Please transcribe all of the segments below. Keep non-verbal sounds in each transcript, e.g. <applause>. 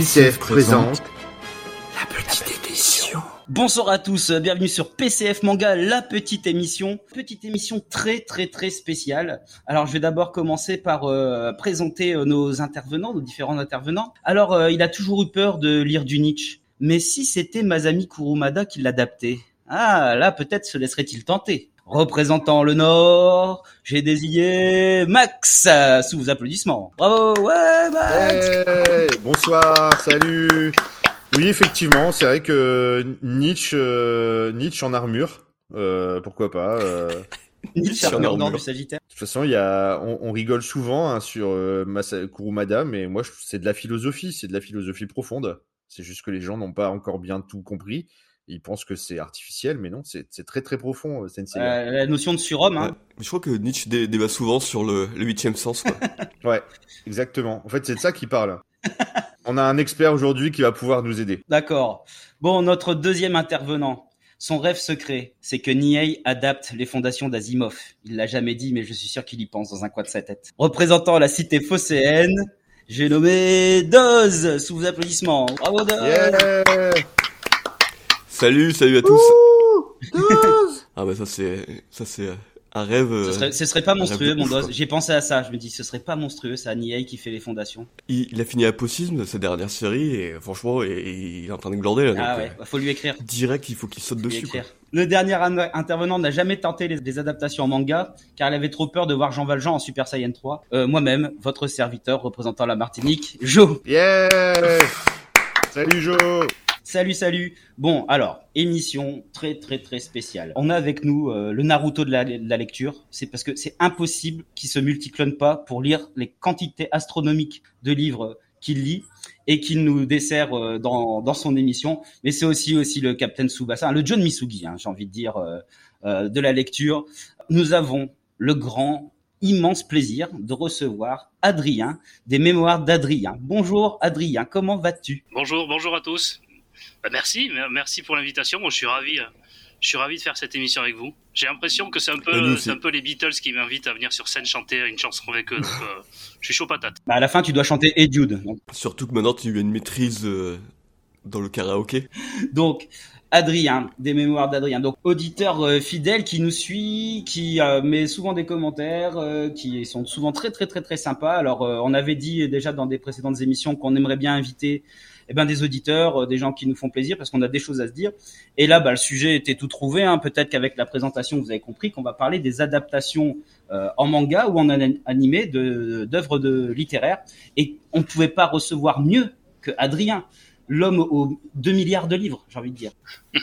PCF présente la petite émission. Bonsoir à tous, bienvenue sur PCF Manga, la petite émission. Petite émission très très très spéciale. Alors je vais d'abord commencer par euh, présenter euh, nos intervenants, nos différents intervenants. Alors euh, il a toujours eu peur de lire du Nietzsche, mais si c'était Masami Kurumada qui l'adaptait, ah là peut-être se laisserait-il tenter. Représentant le Nord, j'ai désigné Max sous vos applaudissements. Bravo, ouais Max. Hey, bonsoir, salut. Oui, effectivement, c'est vrai que Nietzsche, euh, Nietzsche en armure, euh, pourquoi pas. euh. <laughs> Nietzsche Sur armure du Sagittaire. De toute façon, il y a, on, on rigole souvent hein, sur euh, Masa- Kurumada, mais moi, c'est de la philosophie, c'est de la philosophie profonde. C'est juste que les gens n'ont pas encore bien tout compris. Ils pensent que c'est artificiel, mais non, c'est très très profond, euh, Sensei. Euh, la notion de surhomme, hein. Je crois que Nietzsche dé- débat souvent sur le le huitième sens. Quoi. <laughs> Ouais, exactement. En fait, c'est de ça qu'il parle. On a un expert aujourd'hui qui va pouvoir nous aider. D'accord. Bon, notre deuxième intervenant. Son rêve secret, c'est que Niei adapte les fondations d'Asimov. Il l'a jamais dit, mais je suis sûr qu'il y pense dans un coin de sa tête. Représentant la cité phocéenne, j'ai nommé Doz, sous vos applaudissements. Bravo Doz Yeah salut, salut à tous. Ouh, <laughs> Ah bah ça c'est ça c'est un rêve. euh, ce serait, ce serait pas monstrueux, mon quoi. J'ai pensé à ça. Je me dis, ce serait pas monstrueux, ça, Niei qui fait les fondations. il, il a fini Apocisme sa dernière série et franchement et, et il est en train de glander là. Donc, Ah ouais, euh, bah, faut lui écrire. direct il faut qu'il saute Faut dessus. Quoi. Le dernier an- intervenant n'a jamais tenté les, les adaptations en manga, car il avait trop peur de voir Jean Valjean en Super Saiyan 3. Euh, Moi-même, votre serviteur représentant la Martinique, Jo. Yeah Salut Joe Salut, salut. Bon, alors, émission très, très, très spéciale. On a avec nous euh, le Naruto de la, lecture. C'est parce que c'est impossible qu'il se multiclone pas pour lire les quantités astronomiques de livres qu'il lit et qu'il nous dessert euh, dans, dans son émission. Mais c'est aussi aussi le Captain Tsubasa, le John Misugi, hein, j'ai envie de dire, euh, de la lecture. Nous avons le grand, immense plaisir de recevoir Adrien, des mémoires d'Adrien. Bonjour Adrien, comment vas-tu? Bonjour, bonjour à tous. Bah, merci, mer- merci pour l'invitation. Moi, je suis ravi, euh, je suis ravi de faire cette émission avec vous. J'ai l'impression que c'est un peu, c'est un les Beatles qui m'invitent à venir sur scène chanter une chanson avec eux. Donc, euh, je suis chaud patate. bah, À la fin, tu dois chanter. Donc, Surtout que maintenant tu as une maîtrise euh, dans le karaoké. <laughs> Donc, Adrien, des mémoires d'Adrien. Donc, auditeur euh, fidèle qui nous suit, qui euh, met souvent des commentaires, euh, qui sont souvent très très très très sympas. Alors, euh, on avait dit déjà dans des précédentes émissions qu'on aimerait bien inviter eh ben, des auditeurs, euh, des gens qui nous font plaisir parce qu'on a des choses à se dire. Et là, bah, le sujet était tout trouvé. Hein. Peut-être qu'avec la présentation, vous avez compris qu'on va parler des adaptations euh, en manga ou en an- animé d'œuvres littéraires. Et on ne pouvait pas recevoir mieux que Adrien, l'homme aux 2 milliards de livres, j'ai envie de dire. <laughs>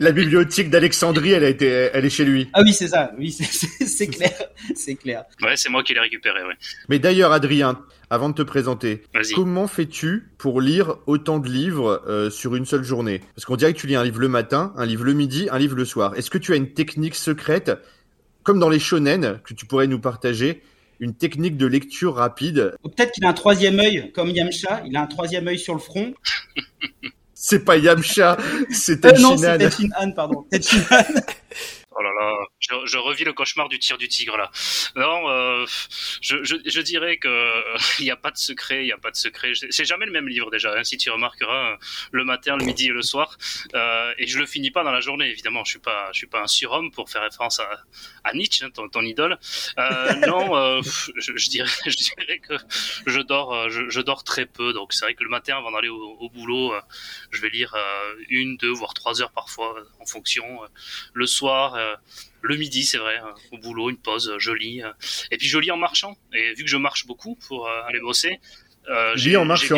La bibliothèque d'Alexandrie, elle a été, elle est chez lui. Ah oui, c'est ça. Oui, c'est- clair, c'est clair. Ouais, c'est moi qui l'ai récupéré. Ouais. Mais d'ailleurs, Adrien, avant de te présenter, comment fais-tu pour lire autant de livres euh, sur une seule journée? Parce qu'on dirait que tu lis un livre le matin, un livre le midi, un livre le soir. Est-ce que tu as une technique secrète, comme dans les shonen, que tu pourrais nous partager, une technique de lecture rapide Peut-être qu'il a un troisième œil, comme Yamcha. Il a un troisième œil sur le front. C'est pas Yamcha, c'est Euh, non, c'est. Tenshinhan, pardon. Tenshinhan. Oh là là, je, je revis le cauchemar du tir du tigre là. Non, euh, je, je, je dirais que euh, <laughs> il n'y a pas de secret, il n'y a pas de secret. C'est jamais le même livre déjà. hein, si tu remarqueras, euh, le matin, le midi et le soir, euh, et je le finis pas dans la journée. Évidemment, je suis pas, je suis pas un surhomme pour faire référence à, à Nietzsche, hein, ton, ton idole. Euh, <laughs> non, euh, je, je dirais, <laughs> je dirais que je dors, euh, je, je dors très peu. Donc c'est vrai que le matin, avant d'aller au, au boulot, euh, je vais lire euh, une, deux, voire trois heures parfois, euh, en fonction. euh, le soir. Le midi, c'est vrai, euh, au boulot, une pause, euh, je lis. euh, Et puis je lis en marchant. Et vu que je marche beaucoup pour euh, aller bosser, euh, Lis j'ai- en marchant.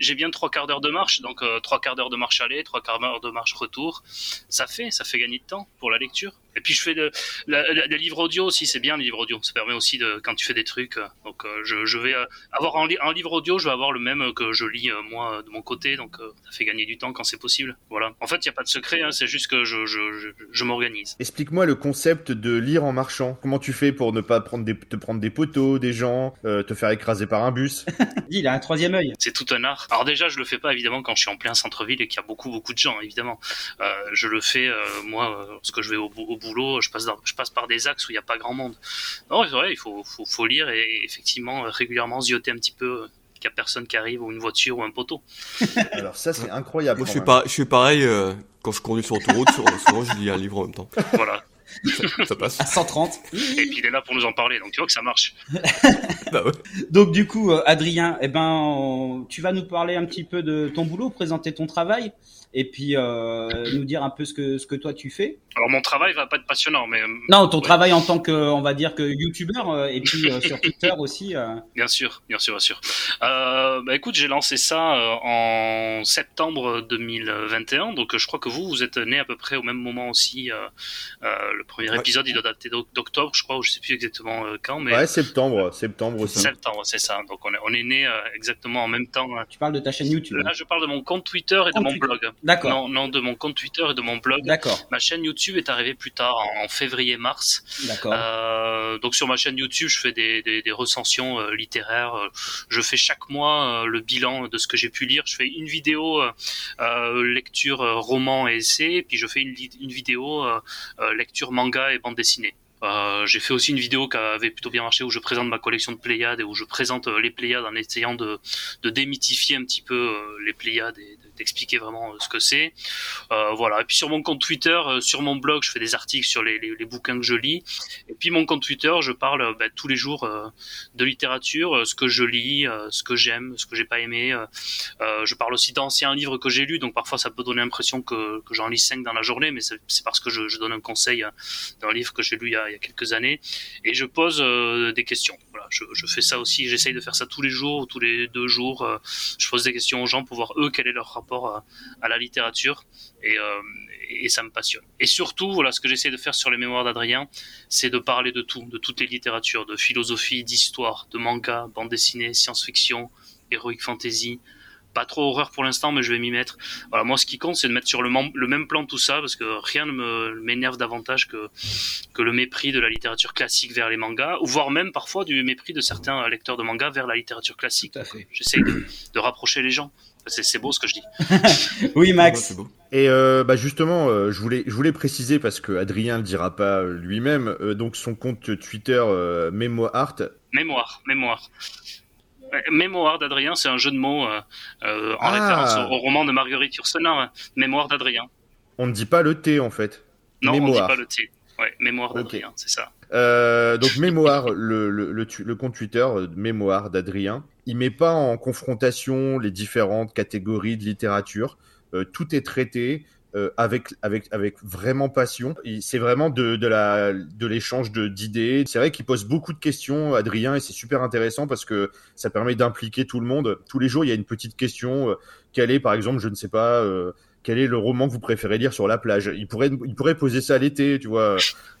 j'ai- bien trois quarts d'heure de marche, donc euh, trois quarts d'heure de marche aller, trois quarts d'heure de marche retour. Ça fait, ça fait gagner de temps pour la lecture. Et puis je fais de, la, la- les livres audio aussi, c'est bien les livres audio. Ça permet aussi de quand tu fais des trucs. euh, donc euh, je, je vais euh, avoir un, li- un livre audio, je vais avoir le même que je lis euh, moi euh, de mon côté, donc euh, ça fait gagner du temps quand c'est possible. Voilà. En fait, il y a pas de secret, hein, c'est juste que je, je, je, je m'organise. Explique-moi le concept de lire en marchant. Comment tu fais pour ne pas prendre des, te prendre des poteaux, des gens, euh, te faire écraser par un bus? Dis, <laughs> il a un troisième œil. C'est tout un art. Alors déjà, je le fais pas évidemment quand je suis en plein centre-ville et qu'il y a beaucoup beaucoup de gens évidemment. Euh, je le fais euh, moi euh, lorsque je vais au, au boulot, je passe dans- je passe par des axes où il n'y a pas grand monde. Non, c'est vrai, il faut, faut faut lire et effectivement régulièrement zioter un petit peu euh, qu'il n'y a personne qui arrive ou une voiture ou un poteau. <laughs> Alors ça, c'est incroyable. Moi, je pas, fais pareil euh, quand je conduis sur l'autoroute. sur- souvent, je lis un livre en même temps. Voilà. Ça, ça passe. <laughs> À 130. Et puis il est là pour nous en parler, donc tu vois que ça marche. <laughs> Bah ouais. Donc du coup, euh, Adrien, eh ben, on- tu vas nous parler un petit peu de ton boulot, présenter ton travail, et puis euh, nous dire un peu ce que ce que toi tu fais. Alors mon travail va pas être passionnant, mais euh, Non, ton Ouais. travail en tant que, on va dire que youtubeur, euh, et puis euh, <laughs> sur Twitter aussi. euh. Bien sûr, bien sûr, bien sûr. Euh, bah écoute, j'ai lancé ça en septembre 2021, donc je crois que vous, vous êtes né à peu près au même moment aussi. euh, euh, le premier Ouais. épisode, il doit dater d'oc- d'octobre, je crois, ou je sais plus exactement quand, mais Ouais, septembre, septembre aussi. septembre, c'est ça. Donc on est, on est né exactement en même temps. hein. Tu parles de ta chaîne YouTube. Là, je parle de mon compte Twitter et de mon Twitter. blog. D'accord. Non, non, de mon compte Twitter et de mon blog. D'accord. Ma chaîne YouTube est arrivée plus tard, en, en février-mars. D'accord. Euh, donc sur ma chaîne YouTube, je fais des, des, des recensions euh, littéraires. Euh, Je fais chaque mois euh, le bilan de ce que j'ai pu lire. Je fais une vidéo lecture roman et essai, puis je fais une, une vidéo lecture manga et bande dessinée. Euh, j'ai fait aussi une vidéo qui avait plutôt bien marché où je présente ma collection de Pléiades et où je présente euh, les Pléiades en essayant de, de démythifier un petit peu euh, les Pléiades et de- d'expliquer vraiment euh, ce que c'est. Euh, voilà. Et puis sur mon compte Twitter, euh, sur mon blog, je fais des articles sur les, bouquins que je lis. Et puis mon compte Twitter, je parle bah, tous les jours de littérature, ce que je lis, ce que j'aime, ce que j'ai pas aimé. je parle aussi d'anciens livres que j'ai lus, donc parfois ça peut donner l'impression que, j'en lis cinq dans la journée, mais c'est parce que je, donne un conseil d'un livre que j'ai lu il y, a, quelques années. Et je pose des questions. Voilà, je, fais ça aussi, j'essaye de faire ça tous les jours ou tous les deux jours. je pose des questions aux gens pour voir eux quel est leur rapport à, à la littérature. Et, euh, et ça me passionne. Et surtout, voilà, ce que j'essaie de faire sur les mémoires d'Adrien, c'est de parler de tout, de toutes les littératures, de philosophie, d'histoire, de manga, bande dessinée, science-fiction, heroic fantasy. Pas trop horreur pour l'instant, mais je vais m'y mettre. Voilà, moi, ce qui compte, c'est de mettre sur le, même plan tout ça, parce que rien ne m'énerve davantage que, que le mépris de la littérature classique vers les mangas, ou voire même parfois du mépris de certains lecteurs de mangas vers la littérature classique. J'essaie de, de rapprocher les gens. C'est beau ce que je dis. <laughs> Oui, Max. beau. Et euh, bah justement, euh, je voulais, je voulais préciser parce que Adrien le dira pas euh, lui-même. euh, donc son compte Twitter euh, Memo Art. Mémoire, mémoire. Mémoire d'Adrien, c'est un jeu de mots en Ah. référence au, au roman de Marguerite Yourcenar, hein. Mémoire d'Adrien. On ne dit pas le T en fait. Non, on ne dit Mémoire. pas le T. Ouais, Mémoire d'Adrien, c'est ça. Euh, donc <laughs> Mémoire, le, le, le, tu- le compte Twitter euh, Mémoire d'Adrien, il met pas en confrontation les différentes catégories de littérature. Euh, tout est traité euh, avec avec avec vraiment passion. C'est vraiment de de la de l'échange de d'idées. C'est vrai qu'il pose beaucoup de questions, Adrien, et c'est super intéressant parce que ça permet d'impliquer tout le monde. Tous les jours, il y a une petite question. Quelle est, par exemple, je ne sais pas. Quel est le roman que vous préférez lire sur la plage Il pourrait, il pourrait poser ça l'été, tu vois.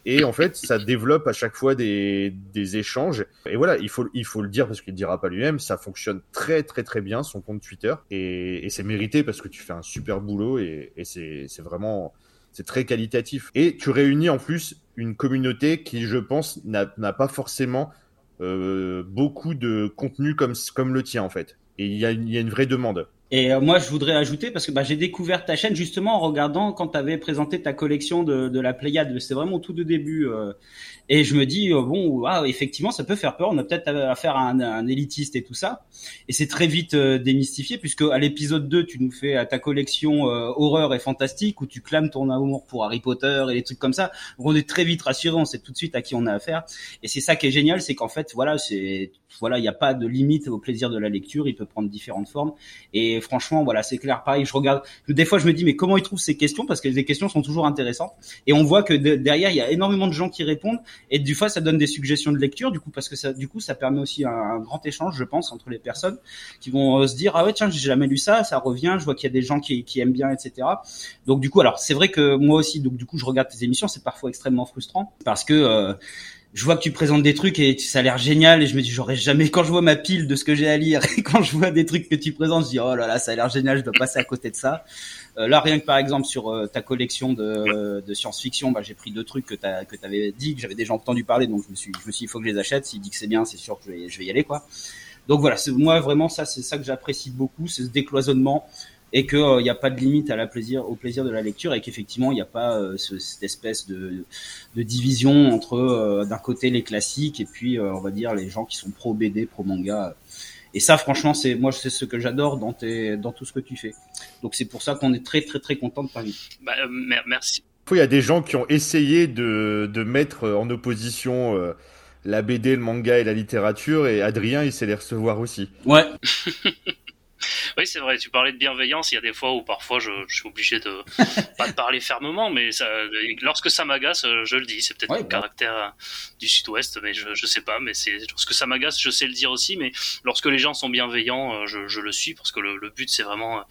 Et en fait, ça développe à chaque fois des, des échanges. Et voilà, il faut, il faut le dire parce qu'il ne dira pas lui-même, ça fonctionne très très très bien son compte Twitter. Et, c'est mérité parce que tu fais un super boulot et, c'est vraiment c'est très qualitatif. Et tu réunis en plus une communauté qui, je pense, n'a pas forcément euh, beaucoup de contenu comme, comme le tien en fait. Et il y, y a une vraie demande. Et euh, moi, je voudrais ajouter parce que bah, j'ai découvert ta chaîne justement en regardant quand tu avais présenté ta collection de, de la Pléiade. C'était vraiment tout de début. euh, et je me dis euh, bon, ah, effectivement, ça peut faire peur. On a peut-être affaire à un, un élitiste et tout ça. Et c'est très vite euh, démystifié puisque à l'épisode 2, tu nous fais à ta collection euh, horreur et fantastique où tu clames ton amour pour Harry Potter et des trucs comme ça. On est très vite rassuré. On sait tout de suite à qui on a affaire. Et c'est ça qui est génial, c'est qu'en fait, voilà, c'est voilà, il n'y a pas de limite au plaisir de la lecture. Il peut prendre différentes formes. Et franchement, voilà, c'est clair. Pareil, je regarde. Des fois, je me dis, mais comment ils trouvent ces questions? Parce que les questions sont toujours intéressantes. Et on voit que de- derrière, il y a énormément de gens qui répondent. Et du fois, ça donne des suggestions de lecture. Du coup, parce que ça, du coup, ça permet aussi un, un grand échange, je pense, entre les personnes qui vont euh, se dire, ah ouais, tiens, j'ai jamais lu ça. Ça revient. Je vois qu'il y a des gens qui, qui aiment bien, etc. Donc, du coup, alors, c'est vrai que moi aussi, donc du coup, je regarde tes émissions. C'est parfois extrêmement frustrant parce que euh, je vois que tu présentes des trucs et ça a l'air génial et je me dis j'aurais jamais quand je vois ma pile de ce que j'ai à lire <laughs> et quand je vois des trucs que tu présentes je dis oh là là ça a l'air génial je dois passer à côté de ça. Euh, là rien que par exemple sur euh, ta collection de, de science-fiction bah, j'ai pris deux trucs que t'as que t'avais dit que j'avais déjà entendu parler donc je me suis je me suis dit il faut que je les achète. S'il dit que c'est bien c'est sûr que je vais, je vais y aller quoi. Donc voilà c'est moi vraiment ça c'est ça que j'apprécie beaucoup c'est ce décloisonnement et que il n'y a pas de limite à la plaisir au plaisir de la lecture et qu'effectivement il n'y a pas euh, ce- cette espèce de, de division entre euh, d'un côté les classiques et puis euh, on va dire les gens qui sont pro BD pro manga Et ça, franchement, c'est moi, c'est ce que j'adore dans tes, dans tout ce que tu fais. Donc c'est pour ça qu'on est très très très content de t'inviter. Bah, euh, merci. Il y a des gens qui ont essayé de, de mettre en opposition euh, la BD, le manga et la littérature, et Adrien, il sait les recevoir aussi. Ouais. <laughs> Oui, c'est vrai. Tu parlais de bienveillance. Il y a des fois où parfois je, je suis obligé de <laughs> pas de parler fermement, mais ça, lorsque ça m'agace, je le dis. C'est peut-être ouais, le bah. caractère euh, du Sud-Ouest, mais je, je sais pas. Mais c'est lorsque ça m'agace, je sais le dire aussi. Mais lorsque les gens sont bienveillants, euh, je, je le suis parce que le, le but c'est vraiment euh,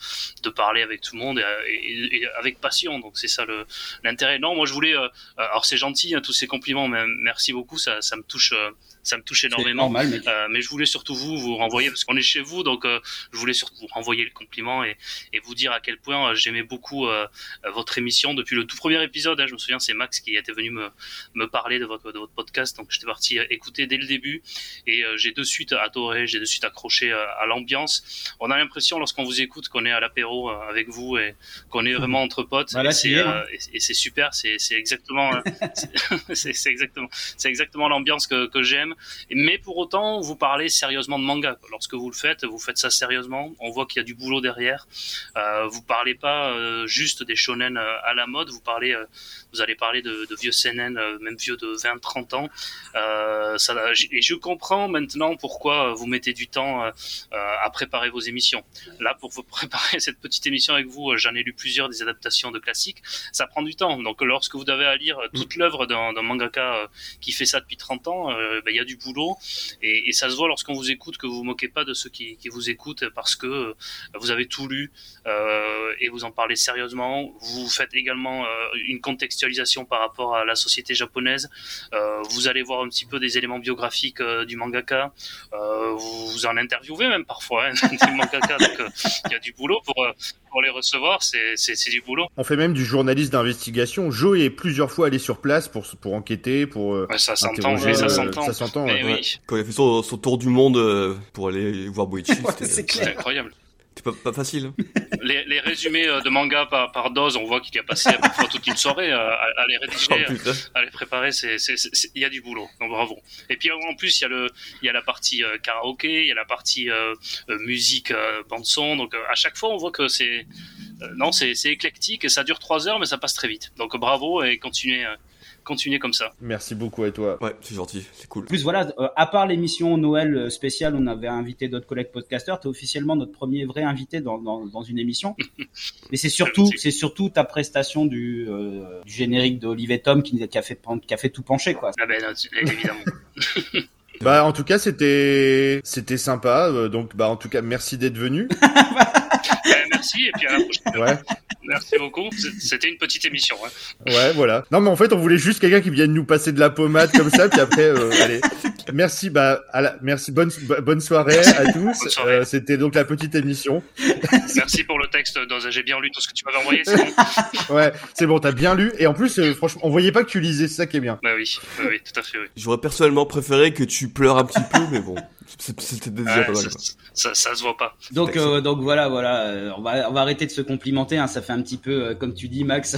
de parler avec tout le monde et, et, et avec passion. Donc c'est ça l'intérêt. Non, moi je voulais. alors c'est gentil hein, tous ces compliments, mais merci beaucoup. Ça, ça me touche ça me touche énormément. Normal, euh, mais je voulais surtout vous vous renvoyer parce qu'on est chez vous, donc euh, je voulais surtout vous renvoyer le compliment et, et vous dire à quel point euh, j'aimais beaucoup euh, votre émission depuis le tout premier épisode. Hein, je me souviens, c'est Max qui était venu me, me parler de votre, de votre podcast, donc j'étais parti écouter dès le début et j'ai de suite adoré, j'ai de suite accroché à l'ambiance. On a l'impression lorsqu'on vous écoute qu'on est à l'apéro avec vous et qu'on est vraiment entre potes. Voilà, et c'est super, c'est exactement, <laughs> c'est exactement, c'est exactement l'ambiance que, que j'aime. Mais pour autant, vous parlez sérieusement de manga. Lorsque vous le faites, vous faites ça sérieusement. On voit qu'il y a du boulot derrière. Euh, vous parlez pas euh, juste des shonen euh, à la mode. Vous parlez, euh, vous allez parler de, vieux seinen, même vieux de 20, 30 ans. et je comprends maintenant pourquoi vous mettez du temps à préparer vos émissions. Là, pour vous <laughs> préparer cette petite émission avec vous, j'en ai lu plusieurs des adaptations de classiques. Ça prend du temps. Donc, lorsque vous avez à lire toute l'œuvre d'un mangaka qui fait ça depuis 30 ans, ben, il y a du boulot et, ça se voit lorsqu'on vous écoute que vous vous moquez pas de ceux qui, vous écoutent parce que euh, vous avez tout lu euh, et vous en parlez sérieusement. Vous faites également euh, une contextualisation par rapport à la société japonaise. Vous allez voir un petit peu des éléments biographiques du mangaka. vous, vous en interviewez même parfois hein, <laughs> mangaka, donc il y a du boulot pour pour les recevoir, c'est du boulot. On fait même du journaliste d'investigation. Joe est plusieurs fois allé sur place pour, pour enquêter, pour. Euh, ouais, ça s'entend, oui, ça s'entend. Ça s'entend. Ouais. Oui. Quand il a fait son, son, tour du monde euh, pour aller voir Boichi, <laughs> c'était incroyable. C'est pas, pas, facile. <laughs> les, les, résumés euh, de manga par, par dose, on voit qu'il a passé toute une soirée à, à les rédiger, oh, à les préparer. Il y a du boulot. Donc bravo. Et puis en plus, il y a le, il y a la partie euh, karaoké, il y a la partie euh, musique, bande son. Donc à chaque fois, on voit que c'est, non, c'est, éclectique et ça dure trois heures, mais ça passe très vite. Donc bravo et continuez continuer comme ça. Merci beaucoup à toi. Ouais, c'est gentil, c'est cool. En plus, voilà, euh, à part l'émission Noël euh, spéciale, on avait invité d'autres collègues podcasteurs. T'es officiellement notre premier vrai invité dans, dans, dans une émission. <laughs> Mais c'est surtout, c'est surtout ta prestation du, euh, du générique d'Olivier Tom qui, qui, a fait, qui a fait tout pencher, quoi. Ah ben, évidemment. <laughs> bah, en tout cas, c'était, c'était sympa. Donc, bah, en tout cas, merci d'être venu. <laughs> merci et puis à la prochaine. Ouais. Merci beaucoup. C'était une petite émission. Hein. Ouais, voilà. Non, mais en fait, on voulait juste quelqu'un qui vienne nous passer de la pommade comme ça, puis après, euh, <laughs> allez. Merci, bah, à la... merci. Bonne bonne soirée à tous. Euh, C'était donc la petite émission. Merci pour le texte. J'ai bien lu tout ce que tu m'avais envoyé. C'est bon. <laughs> ouais, c'est bon. T'as bien lu. Et en plus, euh, franchement, on voyait pas que tu lisais. C'est ça qui est bien. Bah oui, bah oui, tout à fait. Oui. J'aurais personnellement préféré que tu pleures un petit peu, mais bon. C'était déjà ouais, pas mal. Ça, ça, se voit pas. Donc, euh, donc voilà, voilà. Euh, on va, on va arrêter de se complimenter. Hein, ça fait un petit peu, euh, comme tu dis, Max.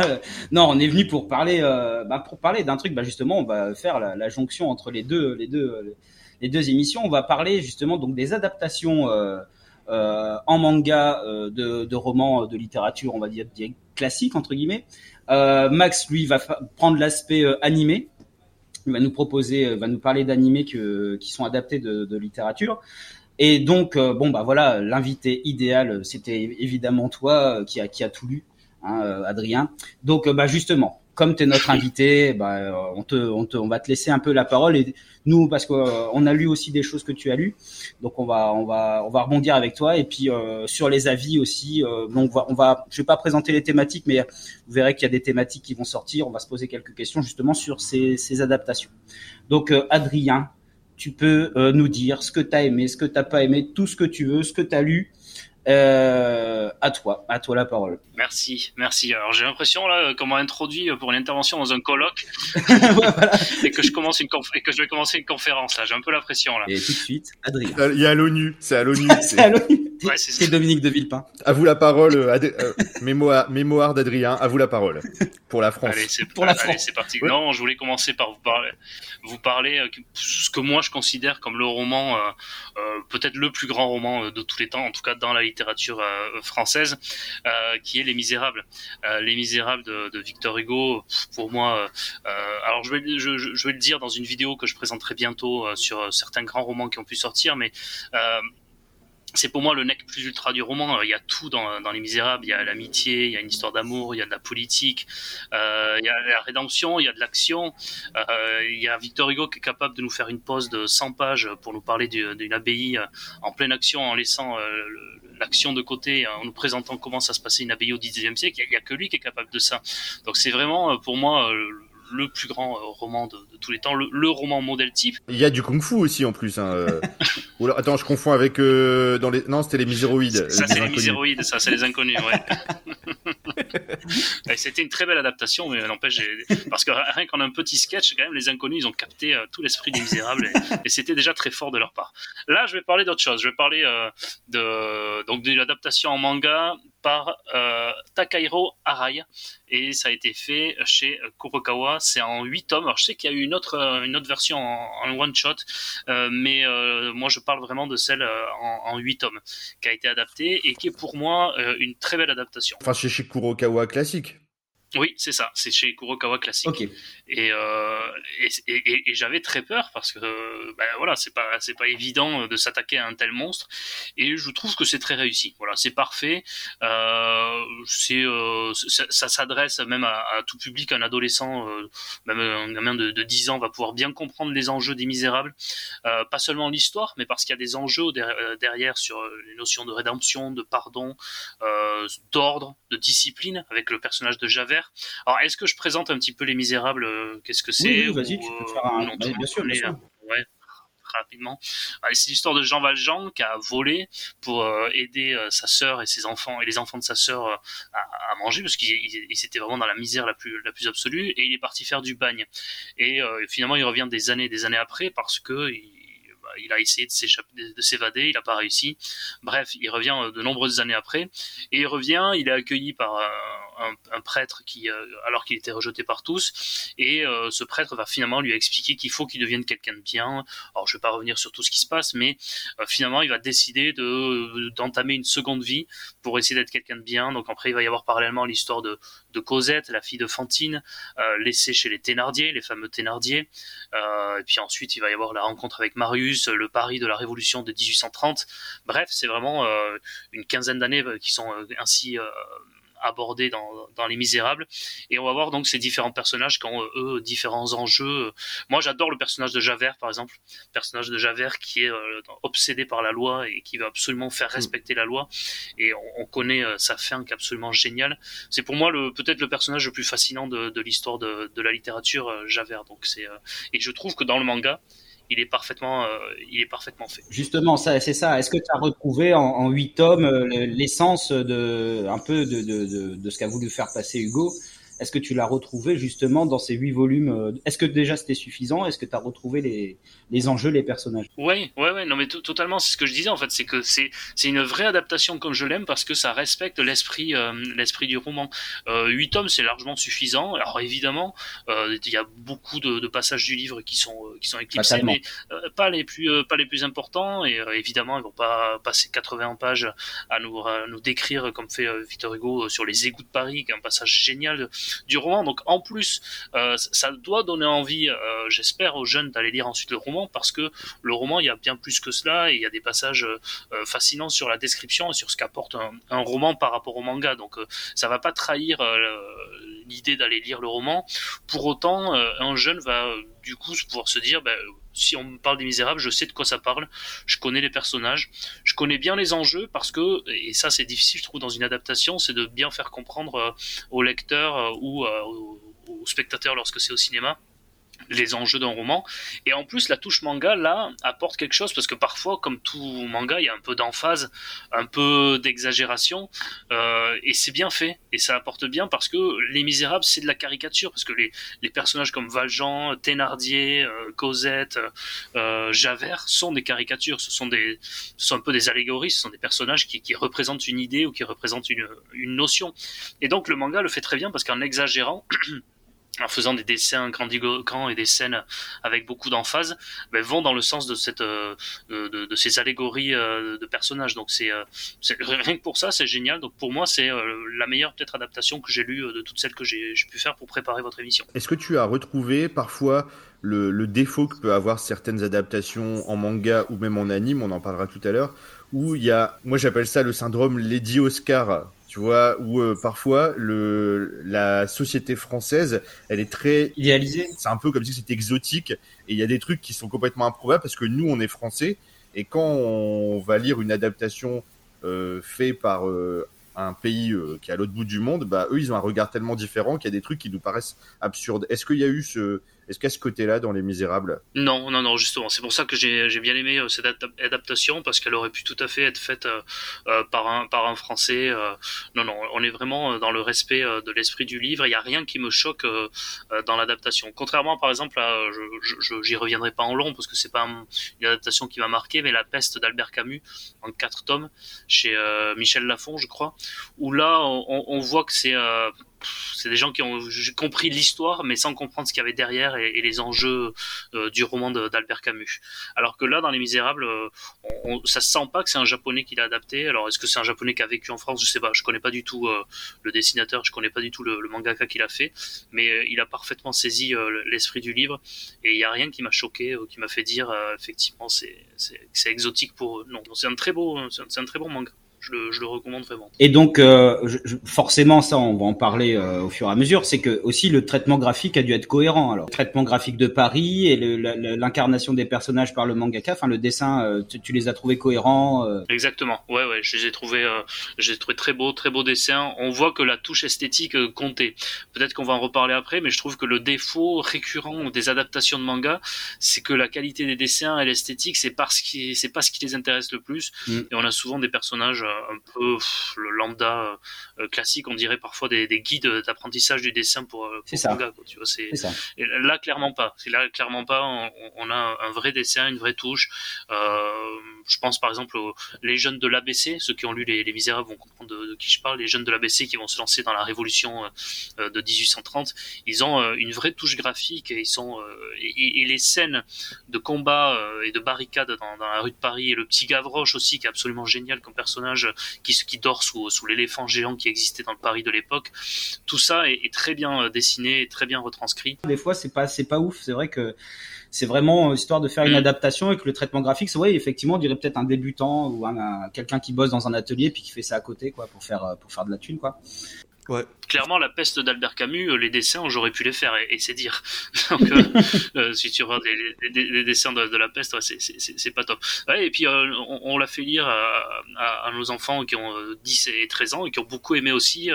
<laughs> non, on est venu pour parler, euh, bah, pour parler d'un truc. Bah justement, on va faire la, jonction entre les deux, les deux, les deux émissions. On va parler justement donc des adaptations en manga de, de romans de littérature, on va dire classique entre guillemets. Max, lui, va prendre l'aspect animé il va nous proposer, va nous parler d'animés qui sont adaptés de, littérature. Et donc, euh, bon, bah voilà, l'invité idéal, c'était évidemment toi euh, qui a, qui a tout lu, hein, euh, Adrien. Donc, bah justement, comme tu es notre invité, bah, on, te, on, te, on va te laisser un peu la parole. Et nous, parce qu'on a lu aussi des choses que tu as lues, donc on va, on va, on va rebondir avec toi. Et puis euh, sur les avis aussi, euh, on va, on va, je vais pas présenter les thématiques, mais vous verrez qu'il y a des thématiques qui vont sortir. On va se poser quelques questions justement sur ces, ces adaptations. Donc euh, Adrien, tu peux euh, nous dire ce que tu as aimé, ce que tu pas aimé, tout ce que tu veux, ce que tu as lu. Euh, à toi, à toi la parole. Merci, merci. Alors j'ai l'impression là qu'on m'a introduit pour une intervention dans un colloque <laughs> <laughs> et que je commence une et que je vais commencer une conférence là. J'ai un peu la pression là. Et tout de suite, Adrien. Il y a l'ONU, c'est à l'ONU. <laughs> c'est à l'ONU. C'est Dominique de Villepin. À vous la parole, euh, mémoire, <laughs> mémoire d'Adrien. À vous la parole pour la France. Allez, c'est pour la France. c'est parti. Non, je voulais commencer par vous parler, vous parler euh, ce que moi je considère comme le roman, peut-être le plus grand roman de tous les temps, en tout cas dans la littérature française, qui est Les Misérables. Les Misérables de, de Victor Hugo, pour moi, alors je vais, je, je, vais le dire dans une vidéo que je présenterai bientôt sur certains grands romans qui ont pu sortir, mais c'est pour moi le nec plus ultra du roman. Il y a tout dans, Les Misérables. Il y a l'amitié, il y a une histoire d'amour, il y a de la politique, euh, il y a la rédemption, il y a de l'action. Euh, il y a Victor Hugo qui est capable de nous faire une pause de 100 pages pour nous parler d'une abbaye euh, en pleine action, en laissant euh, l'action de côté, en nous présentant comment ça se passait une abbaye au XIXe siècle. Il n'y a, a, que lui qui est capable de ça. Donc c'est vraiment pour moi le plus grand euh, roman de, tous les temps, le, roman modèle type. Il y a du kung-fu aussi en plus. Hein. Euh. <laughs> attends, je confonds avec euh, dans les. Non, c'était les miséroïdes. Ça, c'est les miséroïdes, ça, c'est les inconnus, ouais. <laughs> C'était une très belle adaptation, mais n'empêche, parce que rien qu'en un petit sketch, quand même, les inconnus, ils ont capté tout l'esprit des misérables et, c'était déjà très fort de leur part. Là, je vais parler d'autre chose. Je vais parler de donc de l'adaptation en manga par Takahiro Arai et ça a été fait chez Kurokawa. C'est en 8 tomes. Alors je sais qu'il y a eu une autre, euh, une autre version en, one shot, euh, mais euh, moi je parle vraiment de celle en, en 8 tomes qui a été adaptée et qui est pour moi une très belle adaptation. Enfin, chez Kurokawa classique. Oui, c'est ça. C'est chez Kurokawa classique. Ok. Euh, et, et, et, j'avais très peur parce que ben voilà, c'est pas c'est pas évident de s'attaquer à un tel monstre. Et je trouve que c'est très réussi. Voilà, c'est parfait. Euh, c'est euh, ça, s'adresse même à, tout public, un adolescent, même un gamin de, de, 10 ans va pouvoir bien comprendre les enjeux des Misérables. pas seulement l'histoire, mais parce qu'il y a des enjeux derrière sur les notions de rédemption, de pardon, d'ordre, de discipline avec le personnage de Javert alors, est-ce que je présente un petit peu Les Misérables euh, Qu'est-ce que c'est Oui, vas-y, tu peux faire un. Euh, bien sûr, bien sûr. Ouais rapidement. C'est l'histoire de Jean Valjean qui a volé pour euh, aider sa sœur et ses enfants et les enfants de sa sœur à, manger parce qu'il était vraiment dans la misère la plus la plus absolue et il est parti faire du bagne. Et finalement il revient des années des années après parce que bah, il a essayé de s'évader, il n'a pas réussi. Bref, il revient de nombreuses années après et il revient, il est accueilli par un, prêtre qui, euh, alors qu'il était rejeté par tous, et euh, ce prêtre va finalement lui expliquer qu'il faut qu'il devienne quelqu'un de bien. Alors je vais pas revenir sur tout ce qui se passe, mais euh, finalement il va décider de d'entamer une seconde vie pour essayer d'être quelqu'un de bien. Donc après il va y avoir parallèlement l'histoire de, Cosette, la fille de Fantine, laissée chez les Thénardier, les fameux Thénardier. et puis ensuite il va y avoir la rencontre avec Marius, le Paris de la Révolution de 1830. Bref, c'est vraiment une quinzaine d'années qui sont ainsi abordés dans, dans, Les Misérables. Et on va voir donc ces différents personnages qui ont, euh, eux, différents enjeux. Moi, j'adore le personnage de Javert, par exemple. Le personnage de Javert qui est euh, obsédé par la loi et qui veut absolument faire mm. respecter la loi. Et on, connaît euh, sa fin qui est absolument géniale. C'est pour moi le, peut-être le personnage le plus fascinant de, de l'histoire de, de, la littérature, Javert. Donc c'est, et je trouve que dans le manga, il est parfaitement, euh, il est parfaitement fait. Justement, ça, c'est ça. Est-ce que tu as retrouvé en huit tomes euh, l'essence de un peu de, de, de, de ce qu'a voulu faire passer Hugo est-ce que tu l'as retrouvé justement dans ces huit volumes euh, Est-ce que déjà c'était suffisant? Est-ce que tu as retrouvé les, les enjeux, les personnages? Oui, ouais, ouais, non mais totalement, c'est ce que je disais en fait, c'est que c'est c'est une vraie adaptation comme je l'aime parce que ça respecte l'esprit euh, l'esprit du roman. Euh, huit tomes, c'est largement suffisant. Alors évidemment, il y a beaucoup de, de, passages du livre qui sont qui sont éclipsés, mais pas les plus pas les plus importants et évidemment ils vont pas passer 80 pages à nous à nous décrire comme fait Victor Hugo sur les égouts de Paris, qui est un passage génial du roman. Donc en plus, euh, ça doit donner envie, euh, j'espère, aux jeunes d'aller lire ensuite le roman parce que le roman, il y a bien plus que cela et il y a des passages euh, fascinants sur la description et sur ce qu'apporte un, roman par rapport au manga. Donc ça va pas trahir l'idée d'aller lire le roman. Pour autant, un jeune va du coup pouvoir se dire, ben, si on me parle des Misérables, je sais de quoi ça parle, je connais les personnages, je connais bien les enjeux parce que, et ça c'est difficile je trouve dans une adaptation, c'est de bien faire comprendre euh, au lecteur euh, ou euh, au spectateur lorsque c'est au cinéma, les enjeux d'un roman. Et en plus, la touche manga, là, apporte quelque chose, parce que parfois, comme tout manga, il y a un peu d'emphase, un peu d'exagération, euh, et c'est bien fait, et ça apporte bien, parce que Les Misérables, c'est de la caricature, parce que les, les personnages comme Valjean, Thénardier, euh, Cosette, euh, Javert sont des caricatures, ce sont, des, ce sont un peu des allégories, ce sont des personnages qui, qui représentent une idée ou qui représentent une, une notion. Et donc, le manga le fait très bien, parce qu'en exagérant, <clears throat> en faisant des dessins grands et des scènes avec beaucoup d'emphase, ben, vont dans le sens de euh, de, ces allégories euh, de personnages. Donc c'est euh, rien que pour ça, c'est génial. Donc pour moi, c'est la meilleure peut-être adaptation que j'ai lue de toutes celles que j'ai pu faire pour préparer votre émission. Est-ce que tu as retrouvé parfois le, le, défaut que peut avoir certaines adaptations en manga ou même en anime, on en parlera tout à l'heure, où il y a, moi j'appelle ça le syndrome Lady Oscar? Tu vois, où euh, parfois le la société française, elle est très idéalisée. C'est un peu comme si c'était exotique, et il y a des trucs qui sont complètement improbables parce que nous, on est français, et quand on va lire une adaptation euh, faite par euh, un pays euh, qui est à l'autre bout du monde, bah eux, ils ont un regard tellement différent qu'il y a des trucs qui nous paraissent absurdes. Est-ce qu'il y a eu ce est-ce qu'à ce côté-là, dans Les Misérables Non, non, non, justement. C'est pour ça que j'ai bien aimé euh, cette adaptation, parce qu'elle aurait pu tout à fait être faite euh, euh, par, un, Français. non, non, on est vraiment dans le respect de l'esprit du livre. Il n'y a rien qui me choque dans l'adaptation. Contrairement, par exemple, à, j'y reviendrai pas en long, parce que c'est pas une adaptation qui m'a marqué, mais La peste d'Albert Camus, en quatre tomes, chez Michel Lafon, je crois, où là, on voit que c'est c'est des gens qui ont compris l'histoire, mais sans comprendre ce qu'il y avait derrière et, les enjeux euh, du roman d'Albert Camus. Alors que là, dans Les Misérables, euh, ça se sent pas que c'est un japonais qui l'a adapté. Alors, est-ce que c'est un japonais qui a vécu en France? Je sais pas. Je connais pas du tout euh, le dessinateur, je connais pas du tout le, mangaka qui l'a fait, mais il a parfaitement saisi l'esprit du livre et il y a rien qui m'a choqué qui m'a fait dire effectivement c'est exotique pour. Non, c'est un très beau, c'est un très bon manga je le, recommande vraiment. Et donc, euh, forcément, ça, on va en parler euh, au fur et à mesure, c'est que aussi le traitement graphique a dû être cohérent. Alors, le traitement graphique de Paris et l'incarnation des personnages par le mangaka, enfin le dessin, euh, tu, les as trouvés cohérents Exactement. Ouais, ouais, je les ai trouvés, j'ai trouvé très beaux, très beaux dessins. On voit que la touche esthétique comptait. Peut-être qu'on va en reparler après, mais je trouve que le défaut récurrent des adaptations de manga, c'est que la qualité des dessins et l'esthétique, c'est parce qui, c'est pas ce qui les intéresse le plus. Mm. Et on a souvent des personnages un peu le lambda euh, euh, classique, on dirait parfois des, guides d'apprentissage du dessin pour, euh, pour manga. Quoi, tu vois, c'est là clairement pas. Là clairement pas. On, a un vrai dessin, une vraie touche. je pense par exemple aux les jeunes de l'ABC, ceux qui ont lu les, les Misérables vont comprendre de, qui je parle. Les jeunes de l'ABC qui vont se lancer dans la Révolution de 1830, ils ont une vraie touche graphique et ils sont et, les scènes de combat et de barricades dans, dans, la rue de Paris et le petit Gavroche aussi qui est absolument génial comme personnage qui, qui dort sous, sous l'éléphant géant qui existait dans le Paris de l'époque. Tout ça est, très bien euh, dessiné et très bien retranscrit. Des fois, c'est pas, c'est pas ouf. C'est vrai que c'est vraiment histoire de faire une mm. adaptation et que le traitement graphique, c'est vrai, effectivement, on dirait peut-être un débutant ou un, quelqu'un qui bosse dans un atelier puis qui fait ça à côté, quoi, pour faire, pour faire de la thune, quoi. Ouais. Clairement, la peste d'Albert Camus, euh, les dessins, j'aurais pu les faire, et, c'est dire. <laughs> Donc, euh, <laughs> euh, si tu regardes les, dessins de, la peste, c'est pas top. Ouais, et puis, on, l'a fait lire à, nos enfants qui ont 10 et 13 ans, et qui ont beaucoup aimé aussi,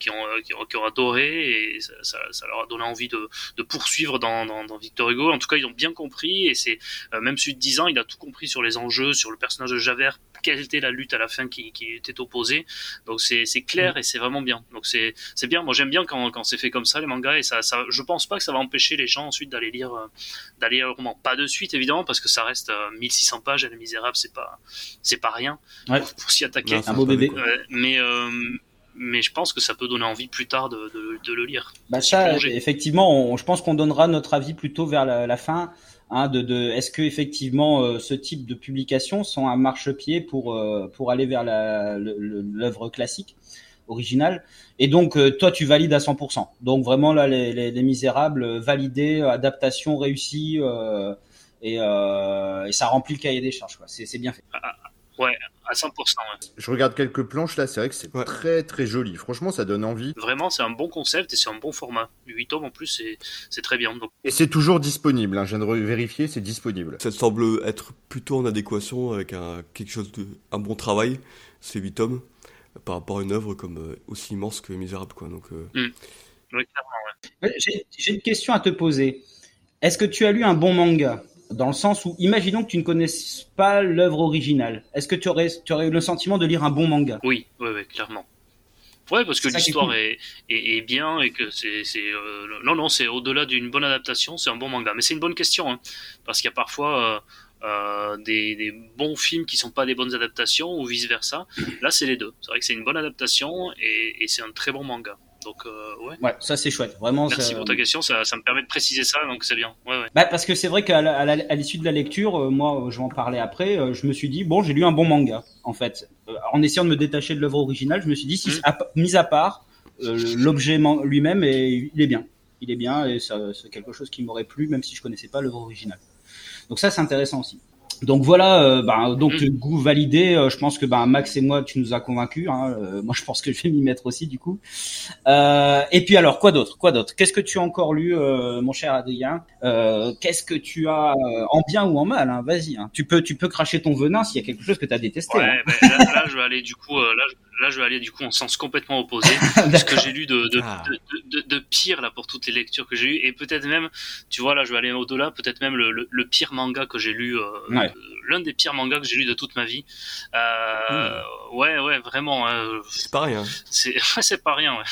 qui, ont, qui, ont, adoré, et ça, ça, leur a donné envie de, de poursuivre dans, dans, Victor Hugo. En tout cas, ils ont bien compris, et c'est même celui de 10 ans, il a tout compris sur les enjeux, sur le personnage de Javert, quelle était la lutte à la fin qui, qui était opposée. Donc, c'est clair, mm. et c'est vraiment bien. Donc, c'est bien. Moi, j'aime bien quand, quand c'est fait comme ça, les mangas, et ça, ça, je pense pas que ça va empêcher les gens ensuite d'aller lire, euh, d'aller lire le roman. Pas de suite, évidemment, parce que ça reste 1600 euh, pages, et Les Misérables, c'est pas, c'est pas rien pour, s'y attaquer. un beau bébé. mais, euh, mais je pense que ça peut donner envie plus tard de, de, le lire. Bah ça, effectivement, je pense qu'on donnera notre avis plutôt vers la, fin. Hein, de, de est-ce que effectivement ce type de publications sont un marchepied pour pour aller vers l'œuvre classique original. Et donc, euh, toi, tu valides à 100%. Donc, vraiment, là, les, les, les Misérables, euh, validés, adaptation réussie, euh, et, euh, et, ça remplit le cahier des charges. C'est bien fait. Ouais, à 100%. Je regarde quelques planches là, c'est vrai que c'est très très joli. Franchement, ça donne envie. Vraiment, c'est un bon concept et c'est un bon format. 8 tomes en plus, c'est très bien. Donc... Et c'est toujours disponible, hein. je viens de vérifier, c'est disponible. Ça semble être plutôt en adéquation avec un, quelque chose de. un bon travail, ces 8 tomes par rapport à une œuvre comme euh, aussi immense que Misérable. Quoi. Donc, euh, mm. J'ai une question à te poser. Est-ce que tu as lu un bon manga? Dans le sens où, imaginons que tu ne connaisses pas l'œuvre originale, est-ce que tu aurais, tu aurais eu le sentiment de lire un bon manga? Oui, oui, oui, clairement. Ouais, parce que l'histoire est, est, est, bien et que c'est, euh, non, non, c'est au-delà d'une bonne adaptation, c'est un bon manga. Mais c'est une bonne question, hein, parce qu'il y a parfois euh, euh, des, des, bons films qui sont pas des bonnes adaptations ou vice versa. Là, c'est les deux. C'est vrai que c'est une bonne adaptation et, et c'est un très bon manga. Donc, euh, ouais. ouais. ça c'est chouette. Vraiment. Merci pour ta question, ça, ça, me permet de préciser ça, donc c'est bien. Ouais, ouais. Bah, parce que c'est vrai qu'à l'issue de la lecture, euh, moi, je vais en parler après, euh, je me suis dit, bon, j'ai lu un bon manga, en fait. Euh, en essayant de me détacher de l'œuvre originale, je me suis dit, si, mmh. à, mis à part, euh, l'objet lui-même, il est bien. Il est bien et c'est quelque chose qui m'aurait plu, même si je connaissais pas l'œuvre originale. Donc ça, c'est intéressant aussi. Donc voilà, euh, bah, donc mmh. goût validé. Euh, je pense que bah, Max et moi, tu nous as convaincus. Hein, euh, <laughs> moi, je pense que je vais m'y mettre aussi du coup. Euh, et puis alors, quoi d'autre Quoi d'autre? Qu'est-ce que tu as encore lu, mon cher Adrien? Qu'est-ce que tu as en bien ou en mal hein Vas-y. Hein. Tu peux, tu peux cracher ton venin s'il y a quelque chose que tu as détesté. Ouais, hein. ben, là, là, je vais aller du coup. là, je là je vais aller du coup en sens complètement opposé <laughs> ce que j'ai lu de de, ah. de, de, de, pire là pour toutes les lectures que j'ai eues et peut-être même tu vois là je vais aller au-delà peut-être même le, le, le, pire manga que j'ai lu euh, ouais. l'un des pires mangas que j'ai lu de toute ma vie euh, mmh. ouais ouais vraiment euh, c'est pas rien c'est <laughs> c'est pas rien ouais.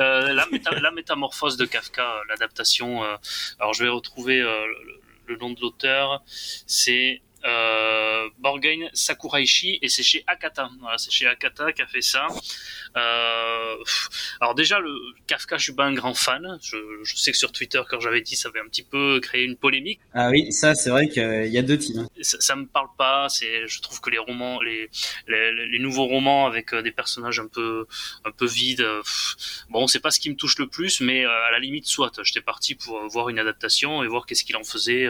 Euh, la, méta, la métamorphose de Kafka l'adaptation euh, alors je vais retrouver le, le nom de l'auteur c'est euh, Borgen Sakuraishi et c'est chez Akata. Voilà, c'est chez Akata qui a fait ça. Euh, alors déjà le Kafka, je suis pas un grand fan. Je, je sais que sur Twitter quand j'avais dit ça avait un petit peu créé une polémique. Ah oui, ça c'est vrai qu'il y a deux types. Ça, ça, me parle pas. C'est, je trouve que les romans, les, les, les nouveaux romans avec euh, des personnages un peu un peu vides. bon, c'est pas ce qui me touche le plus, mais euh, à la limite soit. J'étais parti pour voir une adaptation et voir qu'est-ce qu'il en faisait